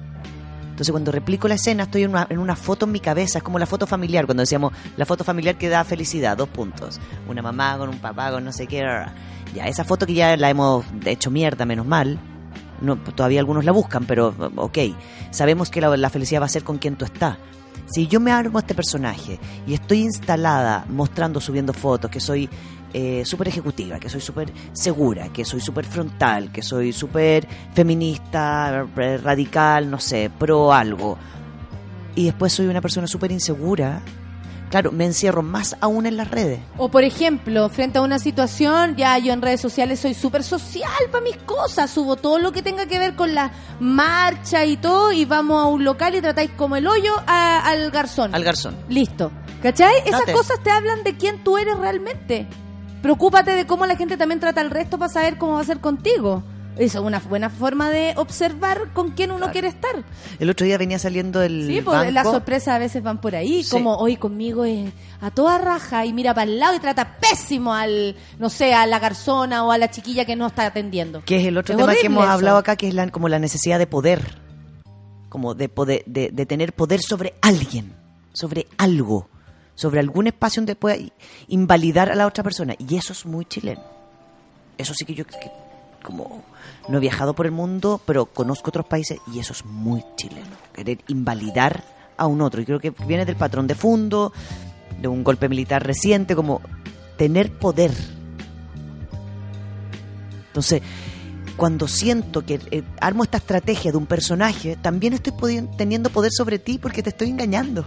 Entonces cuando replico la escena estoy en una, en una foto en mi cabeza, es como la foto familiar, cuando decíamos la foto familiar que da felicidad, dos puntos. Una mamá con un papá con no sé qué. Ya, esa foto que ya la hemos hecho mierda, menos mal. No, todavía algunos la buscan, pero ok. Sabemos que la, la felicidad va a ser con quien tú estás. Si yo me armo este personaje y estoy instalada mostrando, subiendo fotos, que soy eh, súper ejecutiva, que soy súper segura, que soy súper frontal, que soy súper feminista, eh, radical, no sé, pro algo, y después soy una persona súper insegura, claro, me encierro más aún en las redes. O por ejemplo, frente a una situación, ya yo en redes sociales soy súper social para mis cosas, subo todo lo que tenga que ver con la marcha y todo, y vamos a un local y tratáis como el hoyo a- al garzón. Al garzón. Listo. ¿Cachai? Esas cosas te hablan de quién tú eres realmente. Preocúpate de cómo la gente también trata al resto para saber cómo va a ser contigo. Esa es una buena forma de observar con quién uno quiere estar. El otro día venía saliendo el Sí, banco. las sorpresas a veces van por ahí, Sí. como hoy conmigo es a toda raja y mira para el lado y trata pésimo al, no sé, a la garzona o a la chiquilla que no está atendiendo. Que es el otro Es tema que hemos eso. hablado acá, que es la, como la necesidad de poder. Como de, poder, de, de tener poder sobre alguien, sobre algo, sobre algún espacio donde pueda invalidar a la otra persona. Y eso es muy chileno. Eso sí que yo, que- como no he viajado por el mundo, pero conozco otros países y eso es muy chileno. Querer invalidar a un otro. Y creo que viene del patrón de fondo, de un golpe militar reciente, como tener poder. Entonces, cuando siento que eh, armo esta estrategia de un personaje, también estoy teniendo poder sobre ti porque te estoy engañando.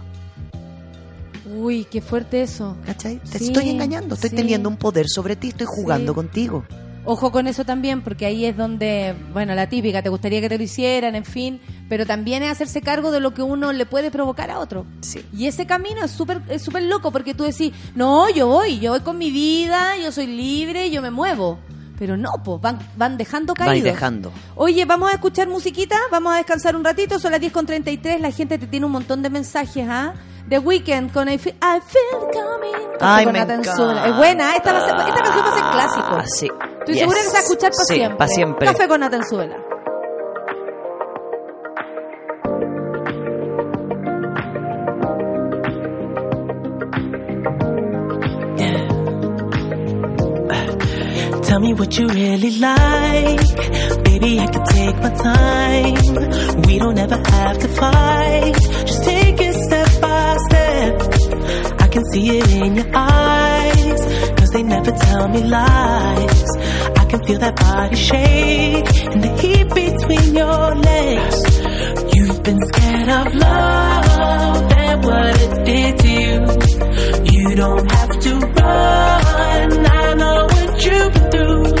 Uy, qué fuerte eso. ¿Cachai? Te Sí, estoy engañando, estoy sí. teniendo un poder sobre ti, estoy jugando Sí. contigo. Ojo con eso también, porque ahí es donde, bueno, la típica, te gustaría que te lo hicieran, en fin, pero también es hacerse cargo de lo que uno le puede provocar a otro. Sí. Y ese camino es súper es súper loco, porque tú decís, no, yo voy, yo voy con mi vida, yo soy libre, yo me muevo. Pero no, pues van, van dejando caídos. dejando. Oye, vamos a escuchar musiquita, vamos a descansar un ratito, son las 10.33, la gente te tiene un montón de mensajes, ¿ah? The Weeknd con I Feel, I Feel Coming. Ay, con me Nathan encanta. Es buena, esta, va a ser- esta canción va a ser clásico. Ah, sí. Estoy Yes. segura que se va a escuchar para Sí, siempre. pa' siempre. Café con Natanzuela. Tell me what you really like. Baby, I can take my time. We don't ever have to fight. Just take see it in your eyes. Cause they never tell me lies. I can feel that body shake and the heat between your legs. You've been scared of love and what it did to you. You don't have to run. I know what you've been through.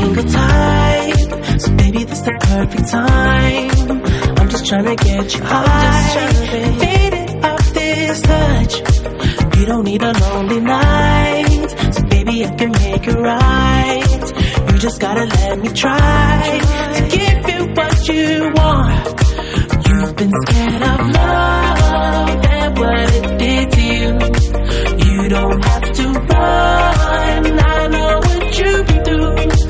Single type, so baby, this the perfect time. I'm just trying to get you high, faded off this touch. You don't need a lonely night, so baby, I can make it right. You just gotta let me try to give you what you want. You've been scared of love and what it did to you. You don't have to run. I know what you've been through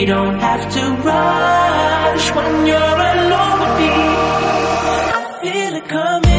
We don't have to rush when you're alone with me. I feel it coming.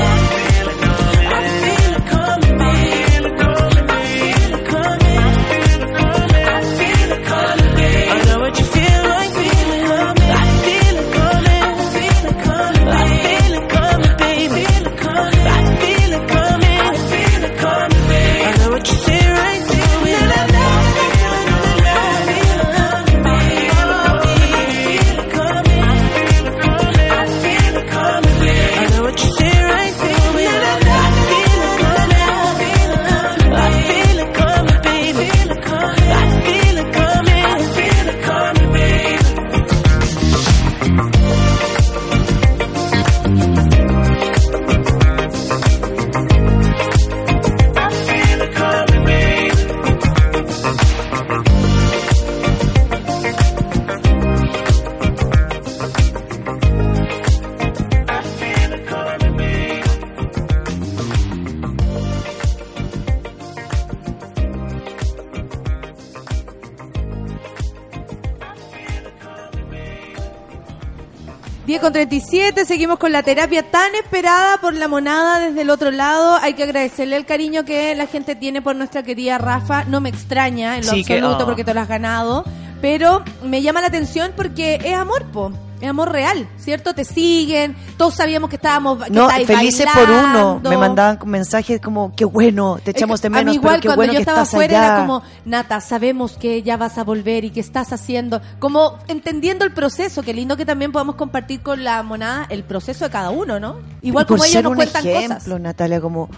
Con 37, seguimos con la terapia tan esperada por la monada desde el otro lado. Hay que agradecerle el cariño que la gente tiene por nuestra querida Rafa. No me extraña en lo Sí, que- absoluto oh. porque te lo has ganado. Pero me llama la atención porque es amor, po. Es amor real, ¿cierto? Te siguen. Todos sabíamos que estábamos. Que No, felices por uno. Me mandaban mensajes como, qué bueno, te echamos de A menos, mí igual pero qué cuando bueno yo que estaba estás afuera allá. era como, Nata, sabemos que ya vas a volver y que estás haciendo, como entendiendo el proceso, qué lindo que también podamos compartir con la monada el proceso de cada uno, ¿no? Igual como ellos nos cuentan ejemplo, cosas. Natalia, como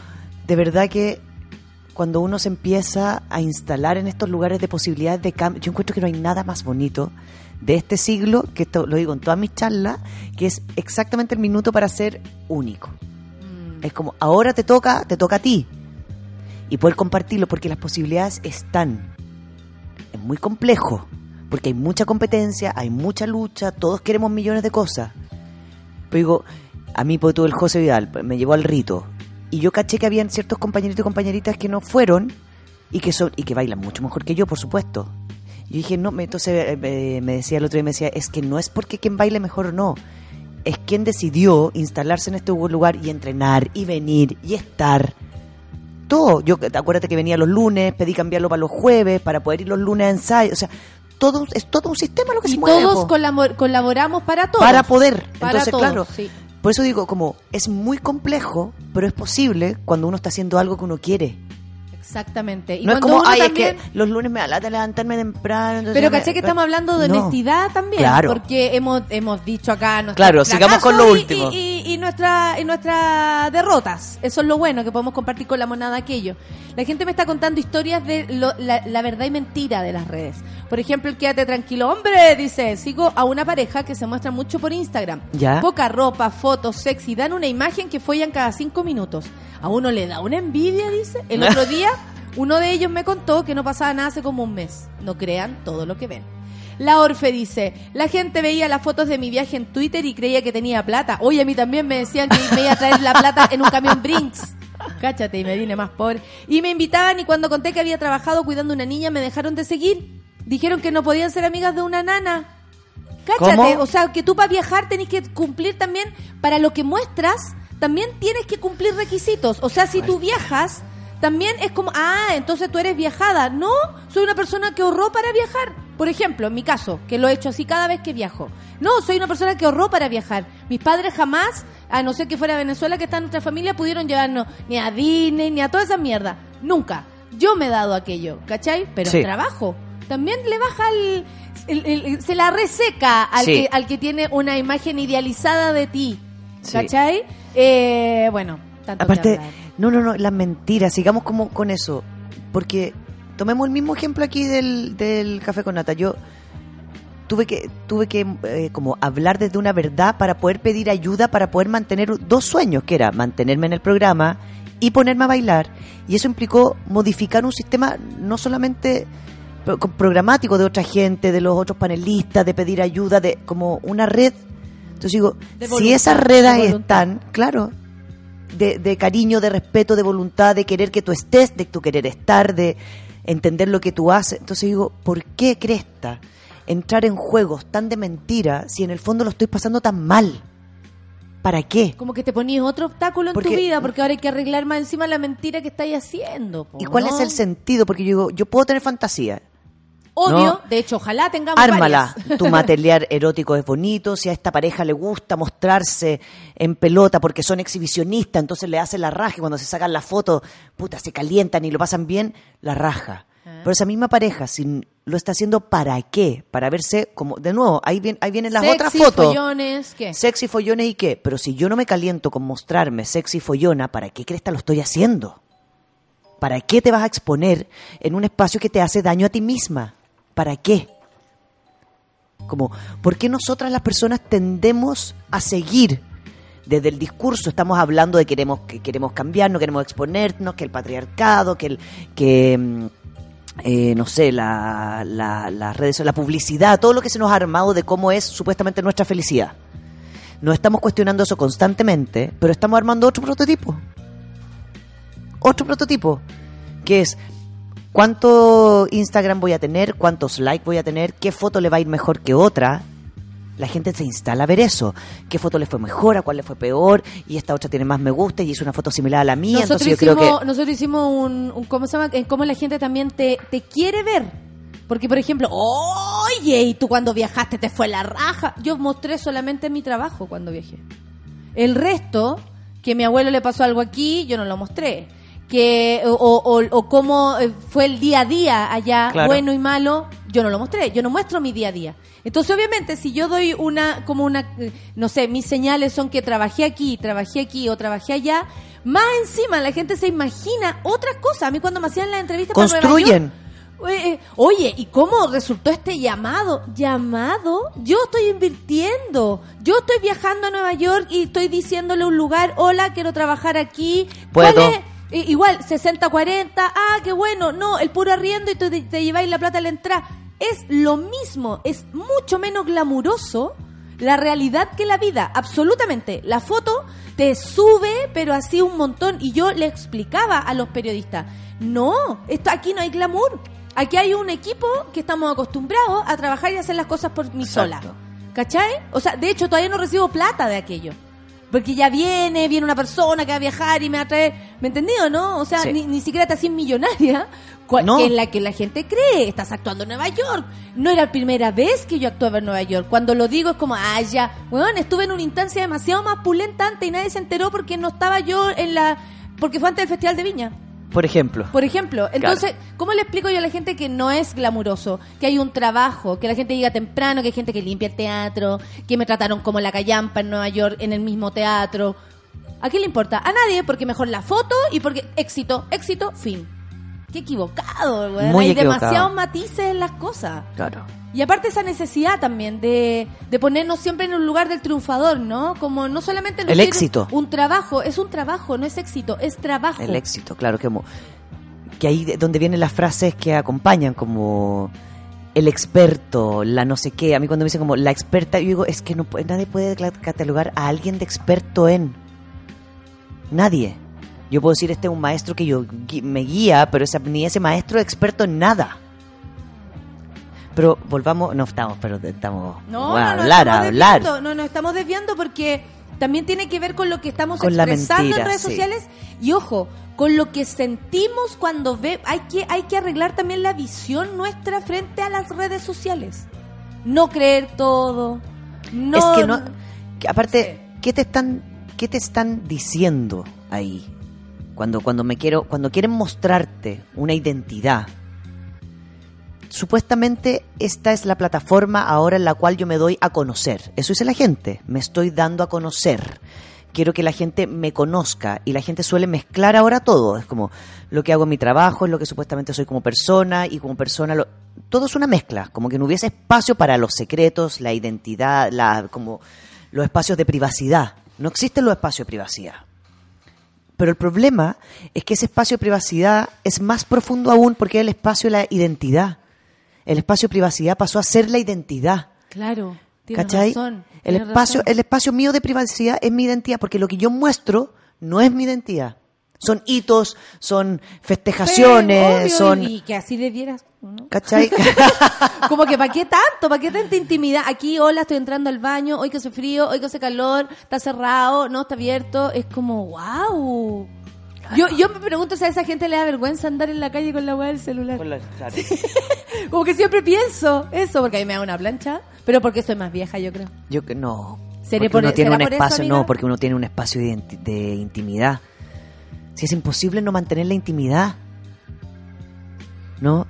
de verdad que cuando uno se empieza a instalar en estos lugares de posibilidades de cambio, yo encuentro que no hay nada más bonito de este siglo, que esto lo digo en todas mis charlas, que es exactamente el minuto para ser único. Mm. Es como, ahora te toca, te toca a ti. Y poder compartirlo, porque las posibilidades están. Es muy complejo, porque hay mucha competencia, hay mucha lucha, todos queremos millones de cosas. Pero digo, a mí, porque todo el José Vidal me llevó al rito. Y yo caché que habían ciertos compañeritos y compañeritas que no fueron y que son y que bailan mucho mejor que yo, por supuesto. Yo dije, no, entonces eh, me, decía el otro día, me decía, es que no es porque quien baile mejor o no, es quien decidió instalarse en este lugar y entrenar y venir y estar. Todo. Yo, acuérdate que venía los lunes, pedí cambiarlo para los jueves, para poder ir los lunes a ensayo. O sea, todo, es todo un sistema lo que Y se mueve. todos colaboramos para todos. Para poder. Para Entonces, todos, claro. sí. Por eso digo, como es muy complejo, pero es posible cuando uno está haciendo algo que uno quiere. Exactamente. Y no es como, ay, también... es que los lunes me da lata levantarme temprano. Pero me- caché que estamos hablando de No. honestidad también, Claro. porque hemos hemos dicho acá Claro, sigamos con lo y- último. y, y, y nuestra y nuestras derrotas. Eso es lo bueno que podemos compartir con la monada aquello. La gente me está contando historias de lo- la, la verdad y mentira de las redes. Por ejemplo, el quédate tranquilo, hombre, dice, sigo a una pareja que se muestra mucho por Instagram. Ya. Poca ropa, fotos, sexy, dan una imagen que follan cada cinco minutos. A uno le da una envidia, dice. El otro día uno de ellos me contó que no pasaba nada hace como un mes. No crean todo lo que ven. La Orfe dice, la gente veía las fotos de mi viaje en Twitter y creía que tenía plata. Oye, a mí también me decían que me iba a traer la plata en un camión Brinks. Cáchate, y me vine más pobre. Y me invitaban y cuando conté que había trabajado cuidando a una niña me dejaron de seguir. Dijeron que no podían ser amigas de una nana. Cáchate, ¿Cómo? o sea, que tú para viajar tenés que cumplir también, para lo que muestras, también tienes que cumplir requisitos. O sea, si tú viajas, también es como, ah, entonces tú eres viajada. No, soy una persona que ahorró para viajar. Por ejemplo, en mi caso, que lo he hecho así cada vez que viajo. No, soy una persona que ahorró para viajar. Mis padres jamás, a no ser que fuera Venezuela, que está en nuestra familia, pudieron llevarnos ni a Disney, ni a toda esa mierda. Nunca. Yo me he dado aquello, ¿cachai? Pero Sí. trabajo. También le baja el, el- el- se la reseca al, Sí. que, al que tiene una imagen idealizada de ti. Sí. ¿Cachai? Eh, bueno, tanto que Aparte, hablar. No, no, no, las mentiras, sigamos como con eso. Porque tomemos el mismo ejemplo aquí del, del café con nata. Yo tuve que, tuve que eh, como hablar desde una verdad para poder pedir ayuda, para poder mantener dos sueños, que era mantenerme en el programa y ponerme a bailar. Y eso implicó modificar un sistema no solamente pro- programático de otra gente, de los otros panelistas, de pedir ayuda, de como una red. Entonces digo, si esas de redes están, claro, de, de cariño, de respeto, de voluntad, de querer que tú estés, de tu querer estar, de entender lo que tú haces. Entonces digo, ¿por qué cresta entrar en juegos tan de mentira si en el fondo lo estoy pasando tan mal? ¿Para qué? Como que te ponías otro obstáculo en Porque- tu vida porque ahora hay que arreglar más encima la mentira que estáis haciendo. po, ¿Y cuál ¿no? es el sentido? Porque yo digo, yo puedo tener fantasía. Obvio, ¿no? de hecho, ojalá tengamos Ármala. varias. Tu material erótico es bonito. Si a esta pareja le gusta mostrarse en pelota porque son exhibicionistas, entonces le hacen la raja. Y cuando se sacan la foto, puta, se calientan y lo pasan bien, la raja. Ah. Pero esa misma pareja, si lo está haciendo para qué? Para verse como. De nuevo, ahí, vienen ahí vienen las Sexy, otras fotos. follones, ¿qué? Sexy follones y qué. Pero si yo no me caliento con mostrarme sexy follona, ¿para qué cresta lo estoy haciendo? ¿Para qué te vas a exponer en un espacio que te hace daño a ti misma? ¿Para qué? Como, ¿por qué nosotras las personas tendemos a seguir desde el discurso? Estamos hablando de queremos que queremos cambiar, no queremos exponernos, que el patriarcado, que el que mm, eh, no sé, la, la, redes, la publicidad, todo lo que se nos ha armado de cómo es supuestamente nuestra felicidad. No estamos cuestionando eso constantemente, pero estamos armando otro prototipo. Otro prototipo, que es cuánto Instagram voy a tener, cuántos likes voy a tener, qué foto le va a ir mejor que otra. La gente se instala a ver eso. ¿Qué foto le fue mejor? ¿A cuál le fue peor? Y esta otra tiene más me gusta y hizo una foto similar a la mía. Nosotros entonces yo hicimos, creo que... nosotros hicimos un, un- ¿cómo se llama? En cómo la gente también te, te quiere ver. Porque, por ejemplo, oye, y tú cuando viajaste te fue la raja. Yo mostré solamente mi trabajo cuando viajé. El resto, que mi abuelo le pasó algo aquí, yo no lo mostré. Que, o, o, o cómo eh, fue el día a día allá, Claro. bueno y malo, yo no lo mostré. Yo no muestro mi día a día. Entonces, obviamente, si yo doy una, como una, eh, no sé, mis señales son que trabajé aquí, trabajé aquí o trabajé allá, más encima la gente se imagina otras cosas. A mí cuando me hacían la entrevista para Nueva Construyen. York, Oye, ¿y cómo resultó este llamado? ¿Llamado? Yo estoy invirtiendo. Yo estoy viajando a Nueva York y estoy diciéndole a un lugar, hola, quiero trabajar aquí. ¿Cuál Puedo. es? Igual, 60-40, ah, qué bueno. No, el puro arriendo y tú te, te lleváis la plata a la entrada. Es lo mismo, es mucho menos glamuroso la realidad que la vida, absolutamente. La foto te sube, pero así un montón. Y yo le explicaba a los periodistas, no, esto aquí no hay glamour. Aquí hay un equipo que estamos acostumbrados a trabajar y hacer las cosas por mí sola. ¿Cachai? O sea, de hecho, todavía no recibo plata de aquello. Porque ya viene, viene una persona que va a viajar y me va a traer. ¿Me entendido, no? O sea, Sí. ni, ni siquiera te haces millonaria, cua- No. que es la que la gente cree. Estás actuando en Nueva York. No era la primera vez que yo actuaba en Nueva York. Cuando lo digo es como, ah, ya. Bueno, estuve en una instancia demasiado más pulenta antes y nadie se enteró porque no estaba yo en la. Porque fue antes del Festival de Viña. Por ejemplo. Por ejemplo, entonces, ¿cómo le explico yo a la gente que no es glamuroso? Que hay un trabajo, que la gente llega temprano, que hay gente que limpia el teatro, que me trataron como la callampa en Nueva York, en el mismo teatro. ¿A quién le importa? A nadie, porque mejor la foto y porque éxito, éxito, fin. Qué equivocado, güey. Hay equivocado. demasiados matices en las cosas. Claro. Y aparte esa necesidad también de, de ponernos siempre en un lugar del triunfador, ¿no? Como no solamente El éxito. Un trabajo, es un trabajo, no es éxito, es trabajo. El éxito, claro, que, que ahí de- donde vienen las frases que acompañan, como el experto, la no sé qué. A mí cuando me dicen como la experta, yo digo, es que no nadie puede catalogar a alguien de experto en. Nadie. Yo puedo decir, este es un maestro que yo me guía, pero esa- ni ese maestro es experto en nada. Pero volvamos, no estamos, pero estamos No, no, no, hablar, estamos hablar. desviando, no, nos estamos desviando porque también tiene que ver con lo que estamos Con expresando mentira, en redes sí. sociales y ojo, con lo que sentimos cuando ve, hay que hay que arreglar también la visión nuestra frente a las redes sociales. No creer todo. No, es que no. que aparte, ¿qué te están, qué te están diciendo ahí? Cuando, cuando me quiero, cuando quieren mostrarte una identidad. Supuestamente esta es la plataforma ahora en la cual yo me doy a conocer. Eso dice la gente. Me estoy dando a conocer. Quiero que la gente me conozca y la gente suele mezclar ahora todo. Es como lo que hago en mi trabajo, es lo que supuestamente soy como persona y como persona lo- todo es una mezcla, como que no hubiese espacio para los secretos, la identidad, la como los espacios de privacidad. No existen los espacios de privacidad. Pero el problema es que ese espacio de privacidad es más profundo aún porque es el espacio de la identidad. El espacio de privacidad pasó a ser la identidad. Claro, tienes ¿Cachai? razón. El espacio, razón. el espacio mío de privacidad es mi identidad, porque lo que yo muestro no es mi identidad. Son hitos, son festejaciones, Obvio, son... Y que así le dieras. ¿no? ¿Cachai? Como que ¿para qué tanto? ¿Para qué tanta intimidad? Aquí, hola, estoy entrando al baño, hoy que hace frío, hoy que hace calor, está cerrado, no, está abierto. Es como, wow. Yo, yo me pregunto si a esa gente le da vergüenza andar en la calle con la weá del celular. Como que siempre pienso eso, porque a mí me da una plancha, pero porque soy más vieja, yo creo. Yo que no. ¿Sería Porque uno por- tiene un eso, espacio, no, porque uno tiene un espacio de intimidad. Si es imposible no mantener la intimidad. ¿No?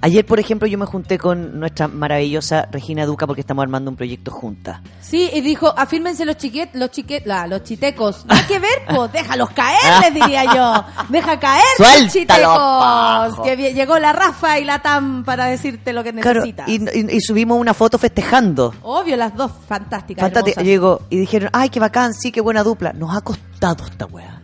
Ayer, por ejemplo, yo me junté con nuestra maravillosa Regina Duca porque estamos armando un proyecto juntas. Sí, y dijo, afírmense los chiquet, los chiquet, la, los chitecos. No hay que ver, pues, déjalos caer, les diría yo. Deja caer los chitecos. Que llegó la Rafa y la Tam para decirte lo que Claro, necesitas. y, y- y subimos una foto festejando. Obvio, las dos fantásticas. Fantástica. Llegó y dijeron, ay, qué bacán, sí, qué buena dupla. Nos ha costado esta wea.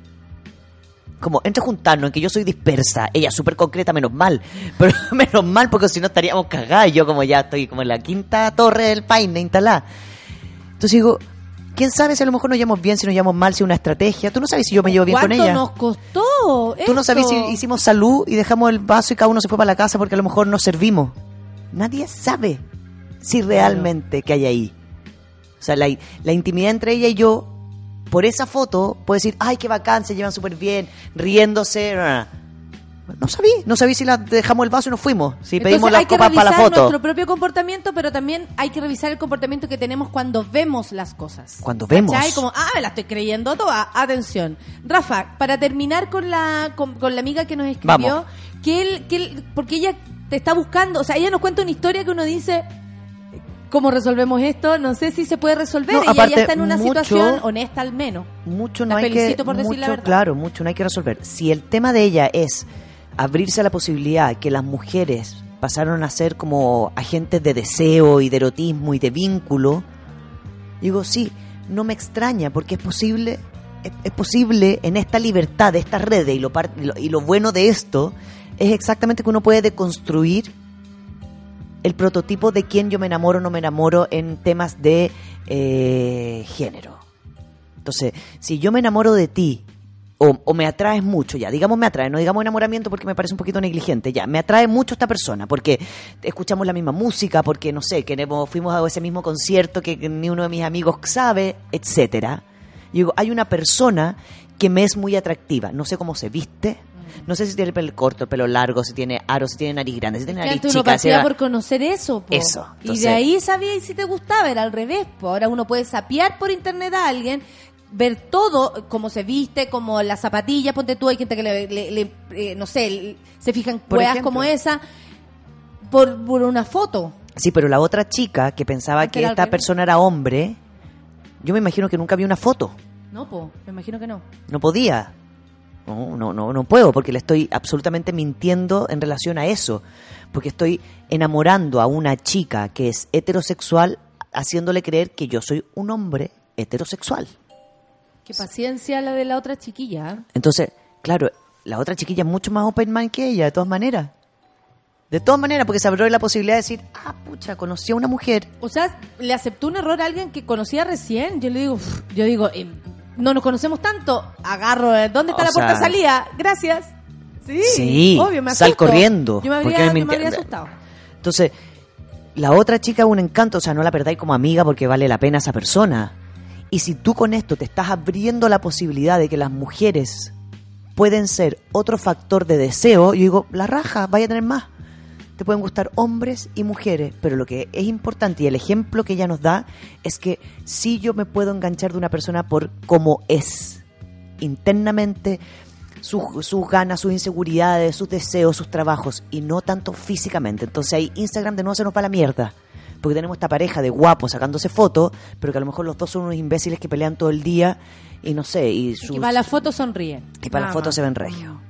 Como entre juntarnos, en que yo soy dispersa, ella súper concreta, menos mal. Pero menos mal, porque si no estaríamos cagados. Yo como ya estoy como en la quinta torre del paine instalada. Entonces digo, ¿quién sabe si a lo mejor nos llevamos bien, si nos llevamos mal, si es una estrategia? Tú no sabes si yo me llevo bien con ¿Cuánto ella. nos costó? Tú no sabes si hicimos salud y dejamos el vaso y cada uno se fue para la casa porque a lo mejor nos servimos. Nadie sabe si realmente que hay ahí. O sea, la, la intimidad entre ella y yo, por esa foto, puedo decir, ay, qué bacán, se llevan súper bien, riéndose. No sabí, no sabí si la dejamos el vaso y nos fuimos. Si pedimos Entonces las hay que copas para la foto. nuestro propio comportamiento, pero también hay que revisar el comportamiento que tenemos cuando vemos las cosas. Cuando vemos. ¿Cachai? Como, ah, me la estoy creyendo toda. Atención. Rafa, para terminar con la, con, con la amiga que nos escribió, Vamos. que él, que él, porque ella te está buscando, o sea, ella nos cuenta una historia que uno dice, ¿cómo resolvemos esto? No sé si se puede resolver. No, ella aparte, ya está en una mucho- situación honesta al menos. mucho La no hay que por decir la mucho, verdad. claro mucho no hay que resolver si el tema de ella es abrirse a la posibilidad que las mujeres pasaron a ser como agentes de deseo y de erotismo y de vínculo digo sí no me extraña porque es posible es, es posible en esta libertad de estas redes y lo, y lo y lo bueno de esto es exactamente que uno puede deconstruir el prototipo de quién yo me enamoro o no me enamoro en temas de eh, género. Entonces, si yo me enamoro de ti, o, me atraes mucho, ya, digamos me atrae, no digamos enamoramiento porque me parece un poquito negligente, ya, me atrae mucho esta persona, porque escuchamos la misma música, porque no sé, queremos, fuimos a ese mismo concierto que, que ni uno de mis amigos sabe, etcétera. Y digo, hay una persona que me es muy atractiva, no sé cómo se viste, no sé si tiene el pelo corto, el pelo largo, si tiene aro, si tiene nariz grande, si tiene nariz antes uno chica, si partía era- por conocer eso. po. Eso, y de ahí sabía y si te gustaba, era al revés. po. Ahora uno puede sapear por internet a alguien, ver todo, cómo se viste, como las zapatillas, ponte tú, hay gente que le, le- le, eh, no sé, le- se fijan ejemplo. como esa, por, por una foto. Sí, pero la otra chica que pensaba Antes que esta persona era hombre, yo me imagino que nunca vio una foto. No, po, me imagino que no. No podía. No, no, no, no puedo porque le estoy absolutamente mintiendo en relación a eso. Porque estoy enamorando a una chica que es heterosexual haciéndole creer que yo soy un hombre heterosexual. Qué paciencia la de la otra chiquilla. ¿eh? Entonces, claro, la otra chiquilla es mucho más open mind que ella, de todas maneras. De todas maneras, porque se abrió la posibilidad de decir, ah, pucha, conocí a una mujer. O sea, le aceptó un error a alguien que conocía recién. Yo le digo, yo digo, eh, no nos conocemos tanto. Agarro, eh, ¿dónde está O la puerta de salida? Gracias. Sí, Sí, obvio, me sal corriendo, Yo me habría, yo me habría asustado. Entonces, la otra chica es un encanto, o sea, no la perdáis como amiga porque vale la pena esa persona. Y si tú con esto te estás abriendo la posibilidad de que las mujeres pueden ser otro factor de deseo, yo digo, la raja, vaya a tener más. Te pueden gustar hombres y mujeres, pero lo que es importante y el ejemplo que ella nos da es que sí yo me puedo enganchar de una persona por cómo es internamente, sus, sus ganas, sus inseguridades, sus deseos, sus trabajos, y no tanto físicamente. Entonces ahí Instagram de nuevo se nos va a la mierda. Porque tenemos esta pareja de guapos sacándose fotos, pero que a lo mejor los dos son unos imbéciles que pelean todo el día y no sé, y, sus, Y para la foto sonríen. y para fotos más. se ven regio.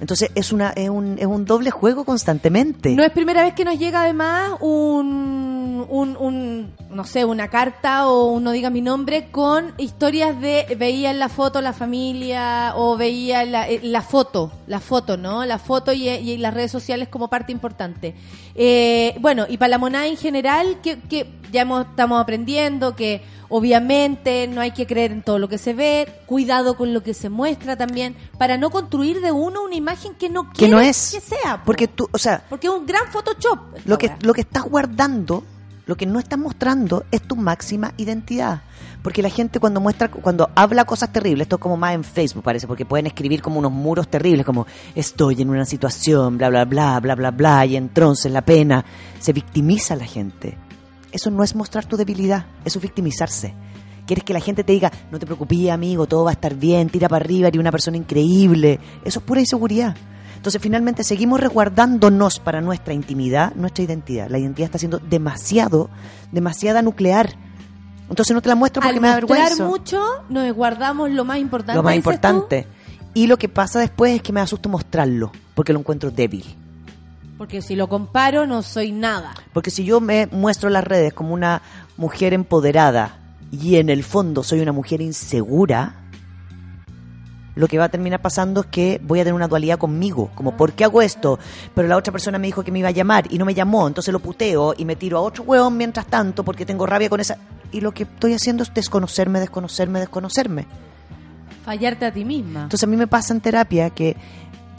Entonces es, una, es, un, es un doble juego constantemente. No es primera vez que nos llega además un, un, un, no sé, una carta o un no diga mi nombre con historias de veía en la foto la familia o veía la, eh, la foto, la foto, ¿no? La foto y, y las redes sociales como parte importante. Eh, bueno, y para la monada en general, que, que ya hemos, estamos aprendiendo que obviamente no hay que creer en todo lo que se ve, cuidado con lo que se muestra también, para no construir de uno una imagen que no Que quiere no es. que sea. po. Porque tú, o sea, Porque es un gran Photoshop. lo que, lo que estás guardando, lo que no estás mostrando es tu máxima identidad. Porque la gente cuando muestra, cuando habla cosas terribles, esto es como más en Facebook parece, porque pueden escribir como unos muros terribles, como estoy en una situación, bla, bla, bla, bla, bla, bla, y entonces la pena. Se victimiza la gente. Eso no es mostrar tu debilidad, eso es victimizarse. Quieres que la gente te diga, no te preocupes, amigo, todo va a estar bien, tira para arriba, eres una persona increíble. Eso es pura inseguridad. Entonces, finalmente, seguimos resguardándonos para nuestra intimidad, nuestra identidad. La identidad está siendo demasiado, demasiada nuclear. Entonces, no te la muestro porque Al me da vergüenza. mucho, nos guardamos lo más importante. Lo más tú. importante. Y lo que pasa después es que me asusto mostrarlo, porque lo encuentro débil. Porque si lo comparo, no soy nada. Porque si yo me muestro en las redes como una mujer empoderada y en el fondo soy una mujer insegura, lo que va a terminar pasando es que voy a tener una dualidad conmigo, como ¿por qué hago esto? Pero la otra persona me dijo que me iba a llamar y no me llamó, entonces lo puteo y me tiro a otro hueón mientras tanto porque tengo rabia con esa... Y lo que estoy haciendo es desconocerme, desconocerme, desconocerme. Fallarte a ti misma. Entonces a mí me pasa en terapia que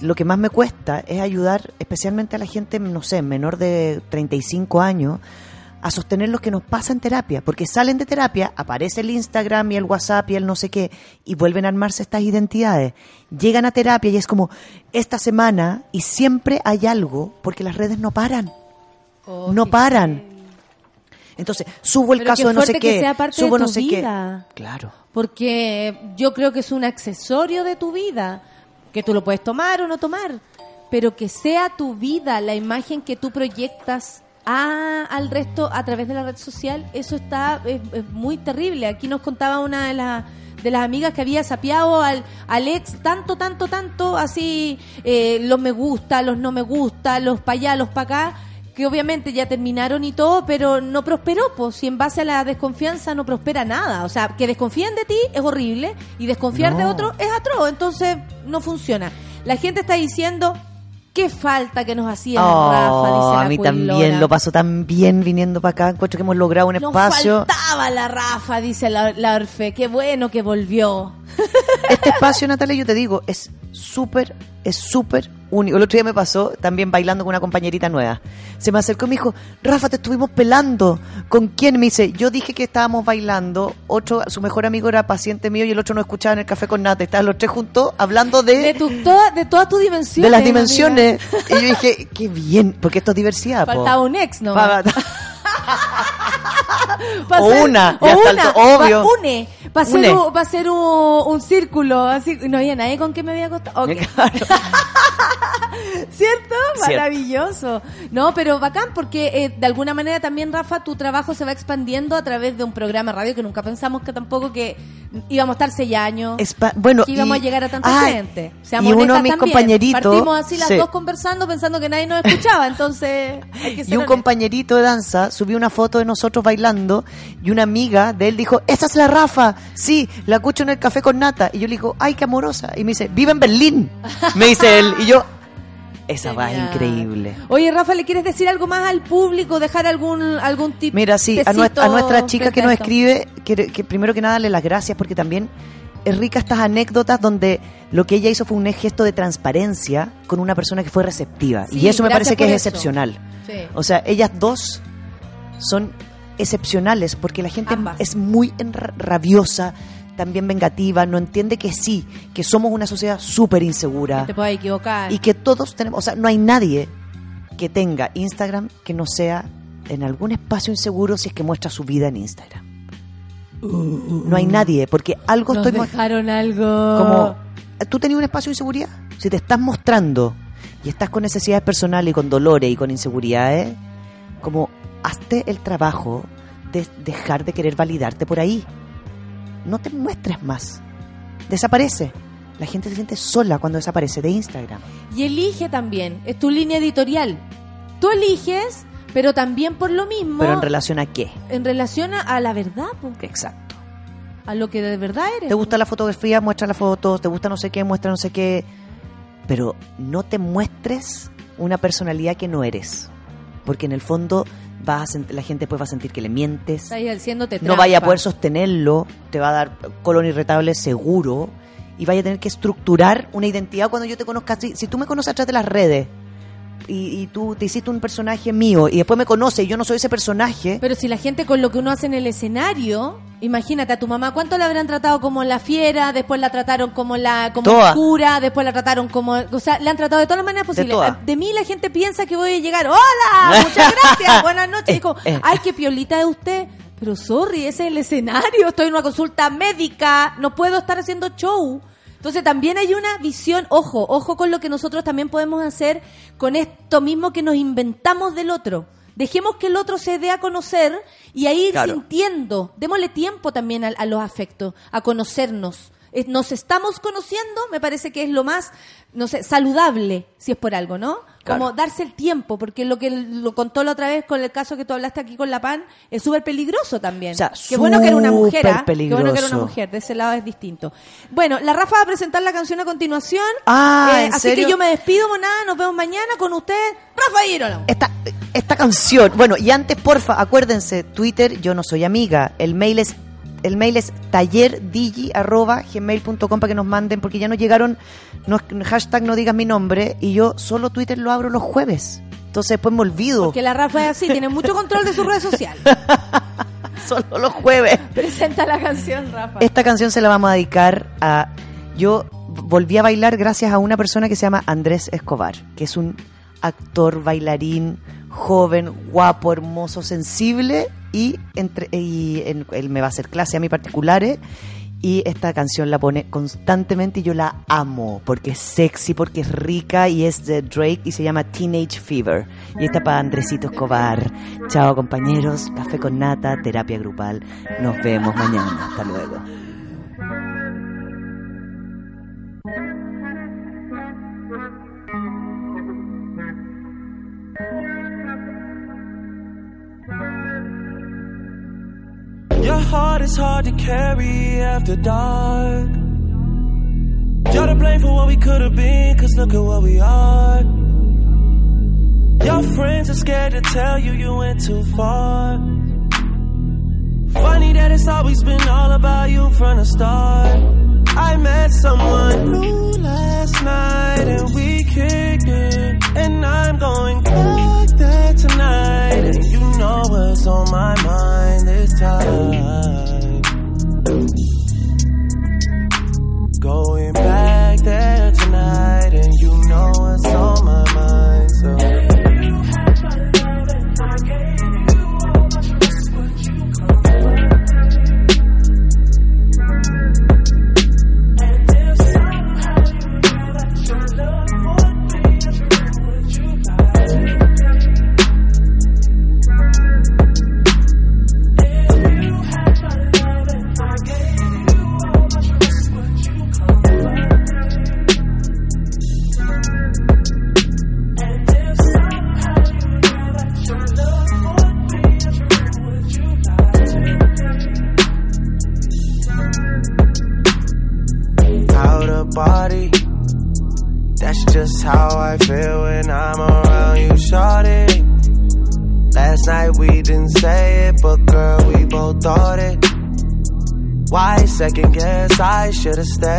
lo que más me cuesta es ayudar especialmente a la gente, no sé, menor de 35 años, a sostener lo que nos pasa en terapia, porque salen de terapia, aparece el Instagram y el WhatsApp y el no sé qué, y vuelven a armarse estas identidades. Llegan a terapia y es como esta semana y siempre hay algo, porque las redes no paran. Oh, no paran. Entonces, subo el Pero caso qué de no sé fuerte que qué, sea parte subo de no tu sé vida. qué. Claro. Porque yo creo que es un accesorio de tu vida, que tú lo puedes tomar o no tomar, pero que sea tu vida, la imagen que tú proyectas a, al resto a través de la red social, eso está es, muy terrible. Aquí nos contaba una de las de las amigas que había sapeado al, al ex tanto, tanto, tanto, así eh, los me gusta, los no me gusta, los para allá, los para acá, que obviamente ya terminaron y todo, pero no prosperó, pues si en base a la desconfianza no prospera nada. O sea, que desconfíen de ti es horrible y desconfiar de otro es atroz, entonces no funciona. La gente está diciendo, qué falta que nos hacía Oh, Rafa, dice la a mí Cuilona. también lo paso tan bien viniendo para acá. Encuentro que hemos logrado un Nos espacio. faltaba la Rafa, dice la, la Orfe, qué bueno que volvió. Este espacio, Natalia, yo te digo, es súper, es súper único. El otro día me pasó también bailando con una compañerita nueva. Se me acercó y me dijo, Rafa, te estuvimos pelando. ¿Con quién? Me dice, yo dije que estábamos bailando. Otro, su mejor amigo era paciente mío y el otro no escuchaba en el café con nata. Estaban los tres juntos hablando de, De, tu, toda, de todas tus dimensiones. de las amiga. dimensiones. Y yo dije, qué bien, porque esto es diversidad. po. Faltaba un ex, ¿no? O una, o ya una, obvio. pa- une, para hacer, Une. un, pa' hacer un, un círculo, así, no había nadie con que me había acostado. Ok. ¿Cierto? Maravilloso. No, pero bacán porque eh, de alguna manera también, Rafa, tu trabajo se va expandiendo a través de un programa de radio que nunca pensamos que tampoco que íbamos a estar seis años. Espa- bueno, que íbamos y- a llegar a tanta gente. Seamos y uno de mis compañeritos- Partimos así las sí. dos conversando pensando que nadie nos escuchaba, entonces hay que ser Y un compañerito de danza subió una foto de nosotros bailando y una amiga de él dijo, esa es la Rafa, sí, la escucho en el café con nata. Y yo le digo, ay, qué amorosa. Y me dice, vive en Berlín, me dice él. Y yo, esa va es increíble. Oye, Rafa, ¿le quieres decir algo más al público? ¿Dejar algún, algún tip? Mira, sí, a, nuestra, a nuestra chica que nos escribe, que, que primero que nada darle las gracias porque también es rica estas anécdotas donde lo que ella hizo fue un gesto de transparencia con una persona que fue receptiva. Sí, y eso me parece que es eso. excepcional. Sí. O sea, ellas dos son excepcionales porque la gente es muy rabiosa, también vengativa, no entiende que sí, que somos una sociedad súper insegura Te puedes equivocar. y que todos tenemos, o sea, no hay nadie que tenga Instagram que no sea en algún espacio inseguro si es que muestra su vida en Instagram. No hay nadie, porque algo Nos estoy dejaron algo. como tú tenías un espacio de inseguridad. Si te estás mostrando y estás con necesidades personales y con dolores y con inseguridades, como hazte el trabajo de dejar de querer validarte por ahí. No te muestres más. Desaparece. La gente se siente sola cuando desaparece de Instagram. Y elige también, es tu línea editorial. Tú eliges Pero también por lo mismo, Pero en relación a qué? en relación a, a la verdad, po, Exacto. a lo que de verdad eres. ¿Te gusta la fotografía? Muestra las fotos. ¿Te gusta no sé qué? Muestra no sé qué. Pero no te muestres una personalidad que no eres. Porque en el fondo vas a la gente pues va a sentir que le mientes. Haciéndote No vaya a poder sostenerlo. Te va a dar colon irritable seguro. Y vaya a tener que estructurar una identidad cuando yo te conozca. Si, si tú me conoces a través de las redes y, y tú te hiciste un personaje mío y después me conoces y yo no soy ese personaje. Pero si la gente con lo que uno hace en el escenario, imagínate a tu mamá, ¿cuánto la habrán tratado como la fiera? Después la trataron como la como oscura, después la trataron como, o sea, la han tratado de todas las maneras posibles. A- De, mí la gente piensa que voy a llegar, "Hola, muchas gracias, buenas noches." Y como, Eh. "Ay, qué piolita de usted." Pero sorry, ese es el escenario, estoy en una consulta médica, no puedo estar haciendo show. Entonces también hay una visión, ojo, ojo con lo que nosotros también podemos hacer con esto mismo que nos inventamos del otro. Dejemos que el otro se dé a conocer y a ir Claro. sintiendo. Démosle tiempo también a, a los afectos, a conocernos. Nos estamos conociendo, me parece que es lo más, no sé, saludable, si es por algo, ¿no? Como darse el tiempo, porque lo que lo contó la otra vez con el caso que tú hablaste aquí con la PAN es súper peligroso también. O sea, Qué bueno que era una mujer, ¿ah? Qué bueno que era una mujer, de ese lado es distinto. Bueno, la Rafa va a presentar la canción a continuación. Ah, Eh, ¿en así serio? que yo me despido, monada, nos vemos mañana con usted, Rafa Girolamo. esta, esta canción. Bueno, y antes, porfa, acuérdense, Twitter, yo no soy amiga. El mail es el mail es tallerdigi@gmail.com para que nos manden porque ya nos llegaron no, hashtag no digas mi nombre y yo solo Twitter lo abro los jueves. Entonces después me olvido. Porque la Rafa es así, tiene mucho control de sus redes sociales. Solo los jueves. Presenta la canción, Rafa. Esta canción se la vamos a dedicar a. Yo volví a bailar gracias a una persona que se llama Andrés Escobar, que es un actor, bailarín, joven, guapo, hermoso, sensible y, entre, y en- él me va a hacer clase a mí particulares. Y esta canción la pone constantemente y yo la amo porque es sexy, porque es rica y es de Drake y se llama Teenage Fever. Y está para Andresito Escobar. Chao compañeros, café con nata, terapia grupal. Nos vemos mañana. Hasta luego. Is hard to carry after dark. You're to blame for what we could have been, cause look at what we are. Your friends are scared to tell you you went too far. Funny that it's always been all about you from the start. I met someone new last night and we kicked it. And I'm going back there tonight. And you know what's on my mind this time. What's on my mind. So. I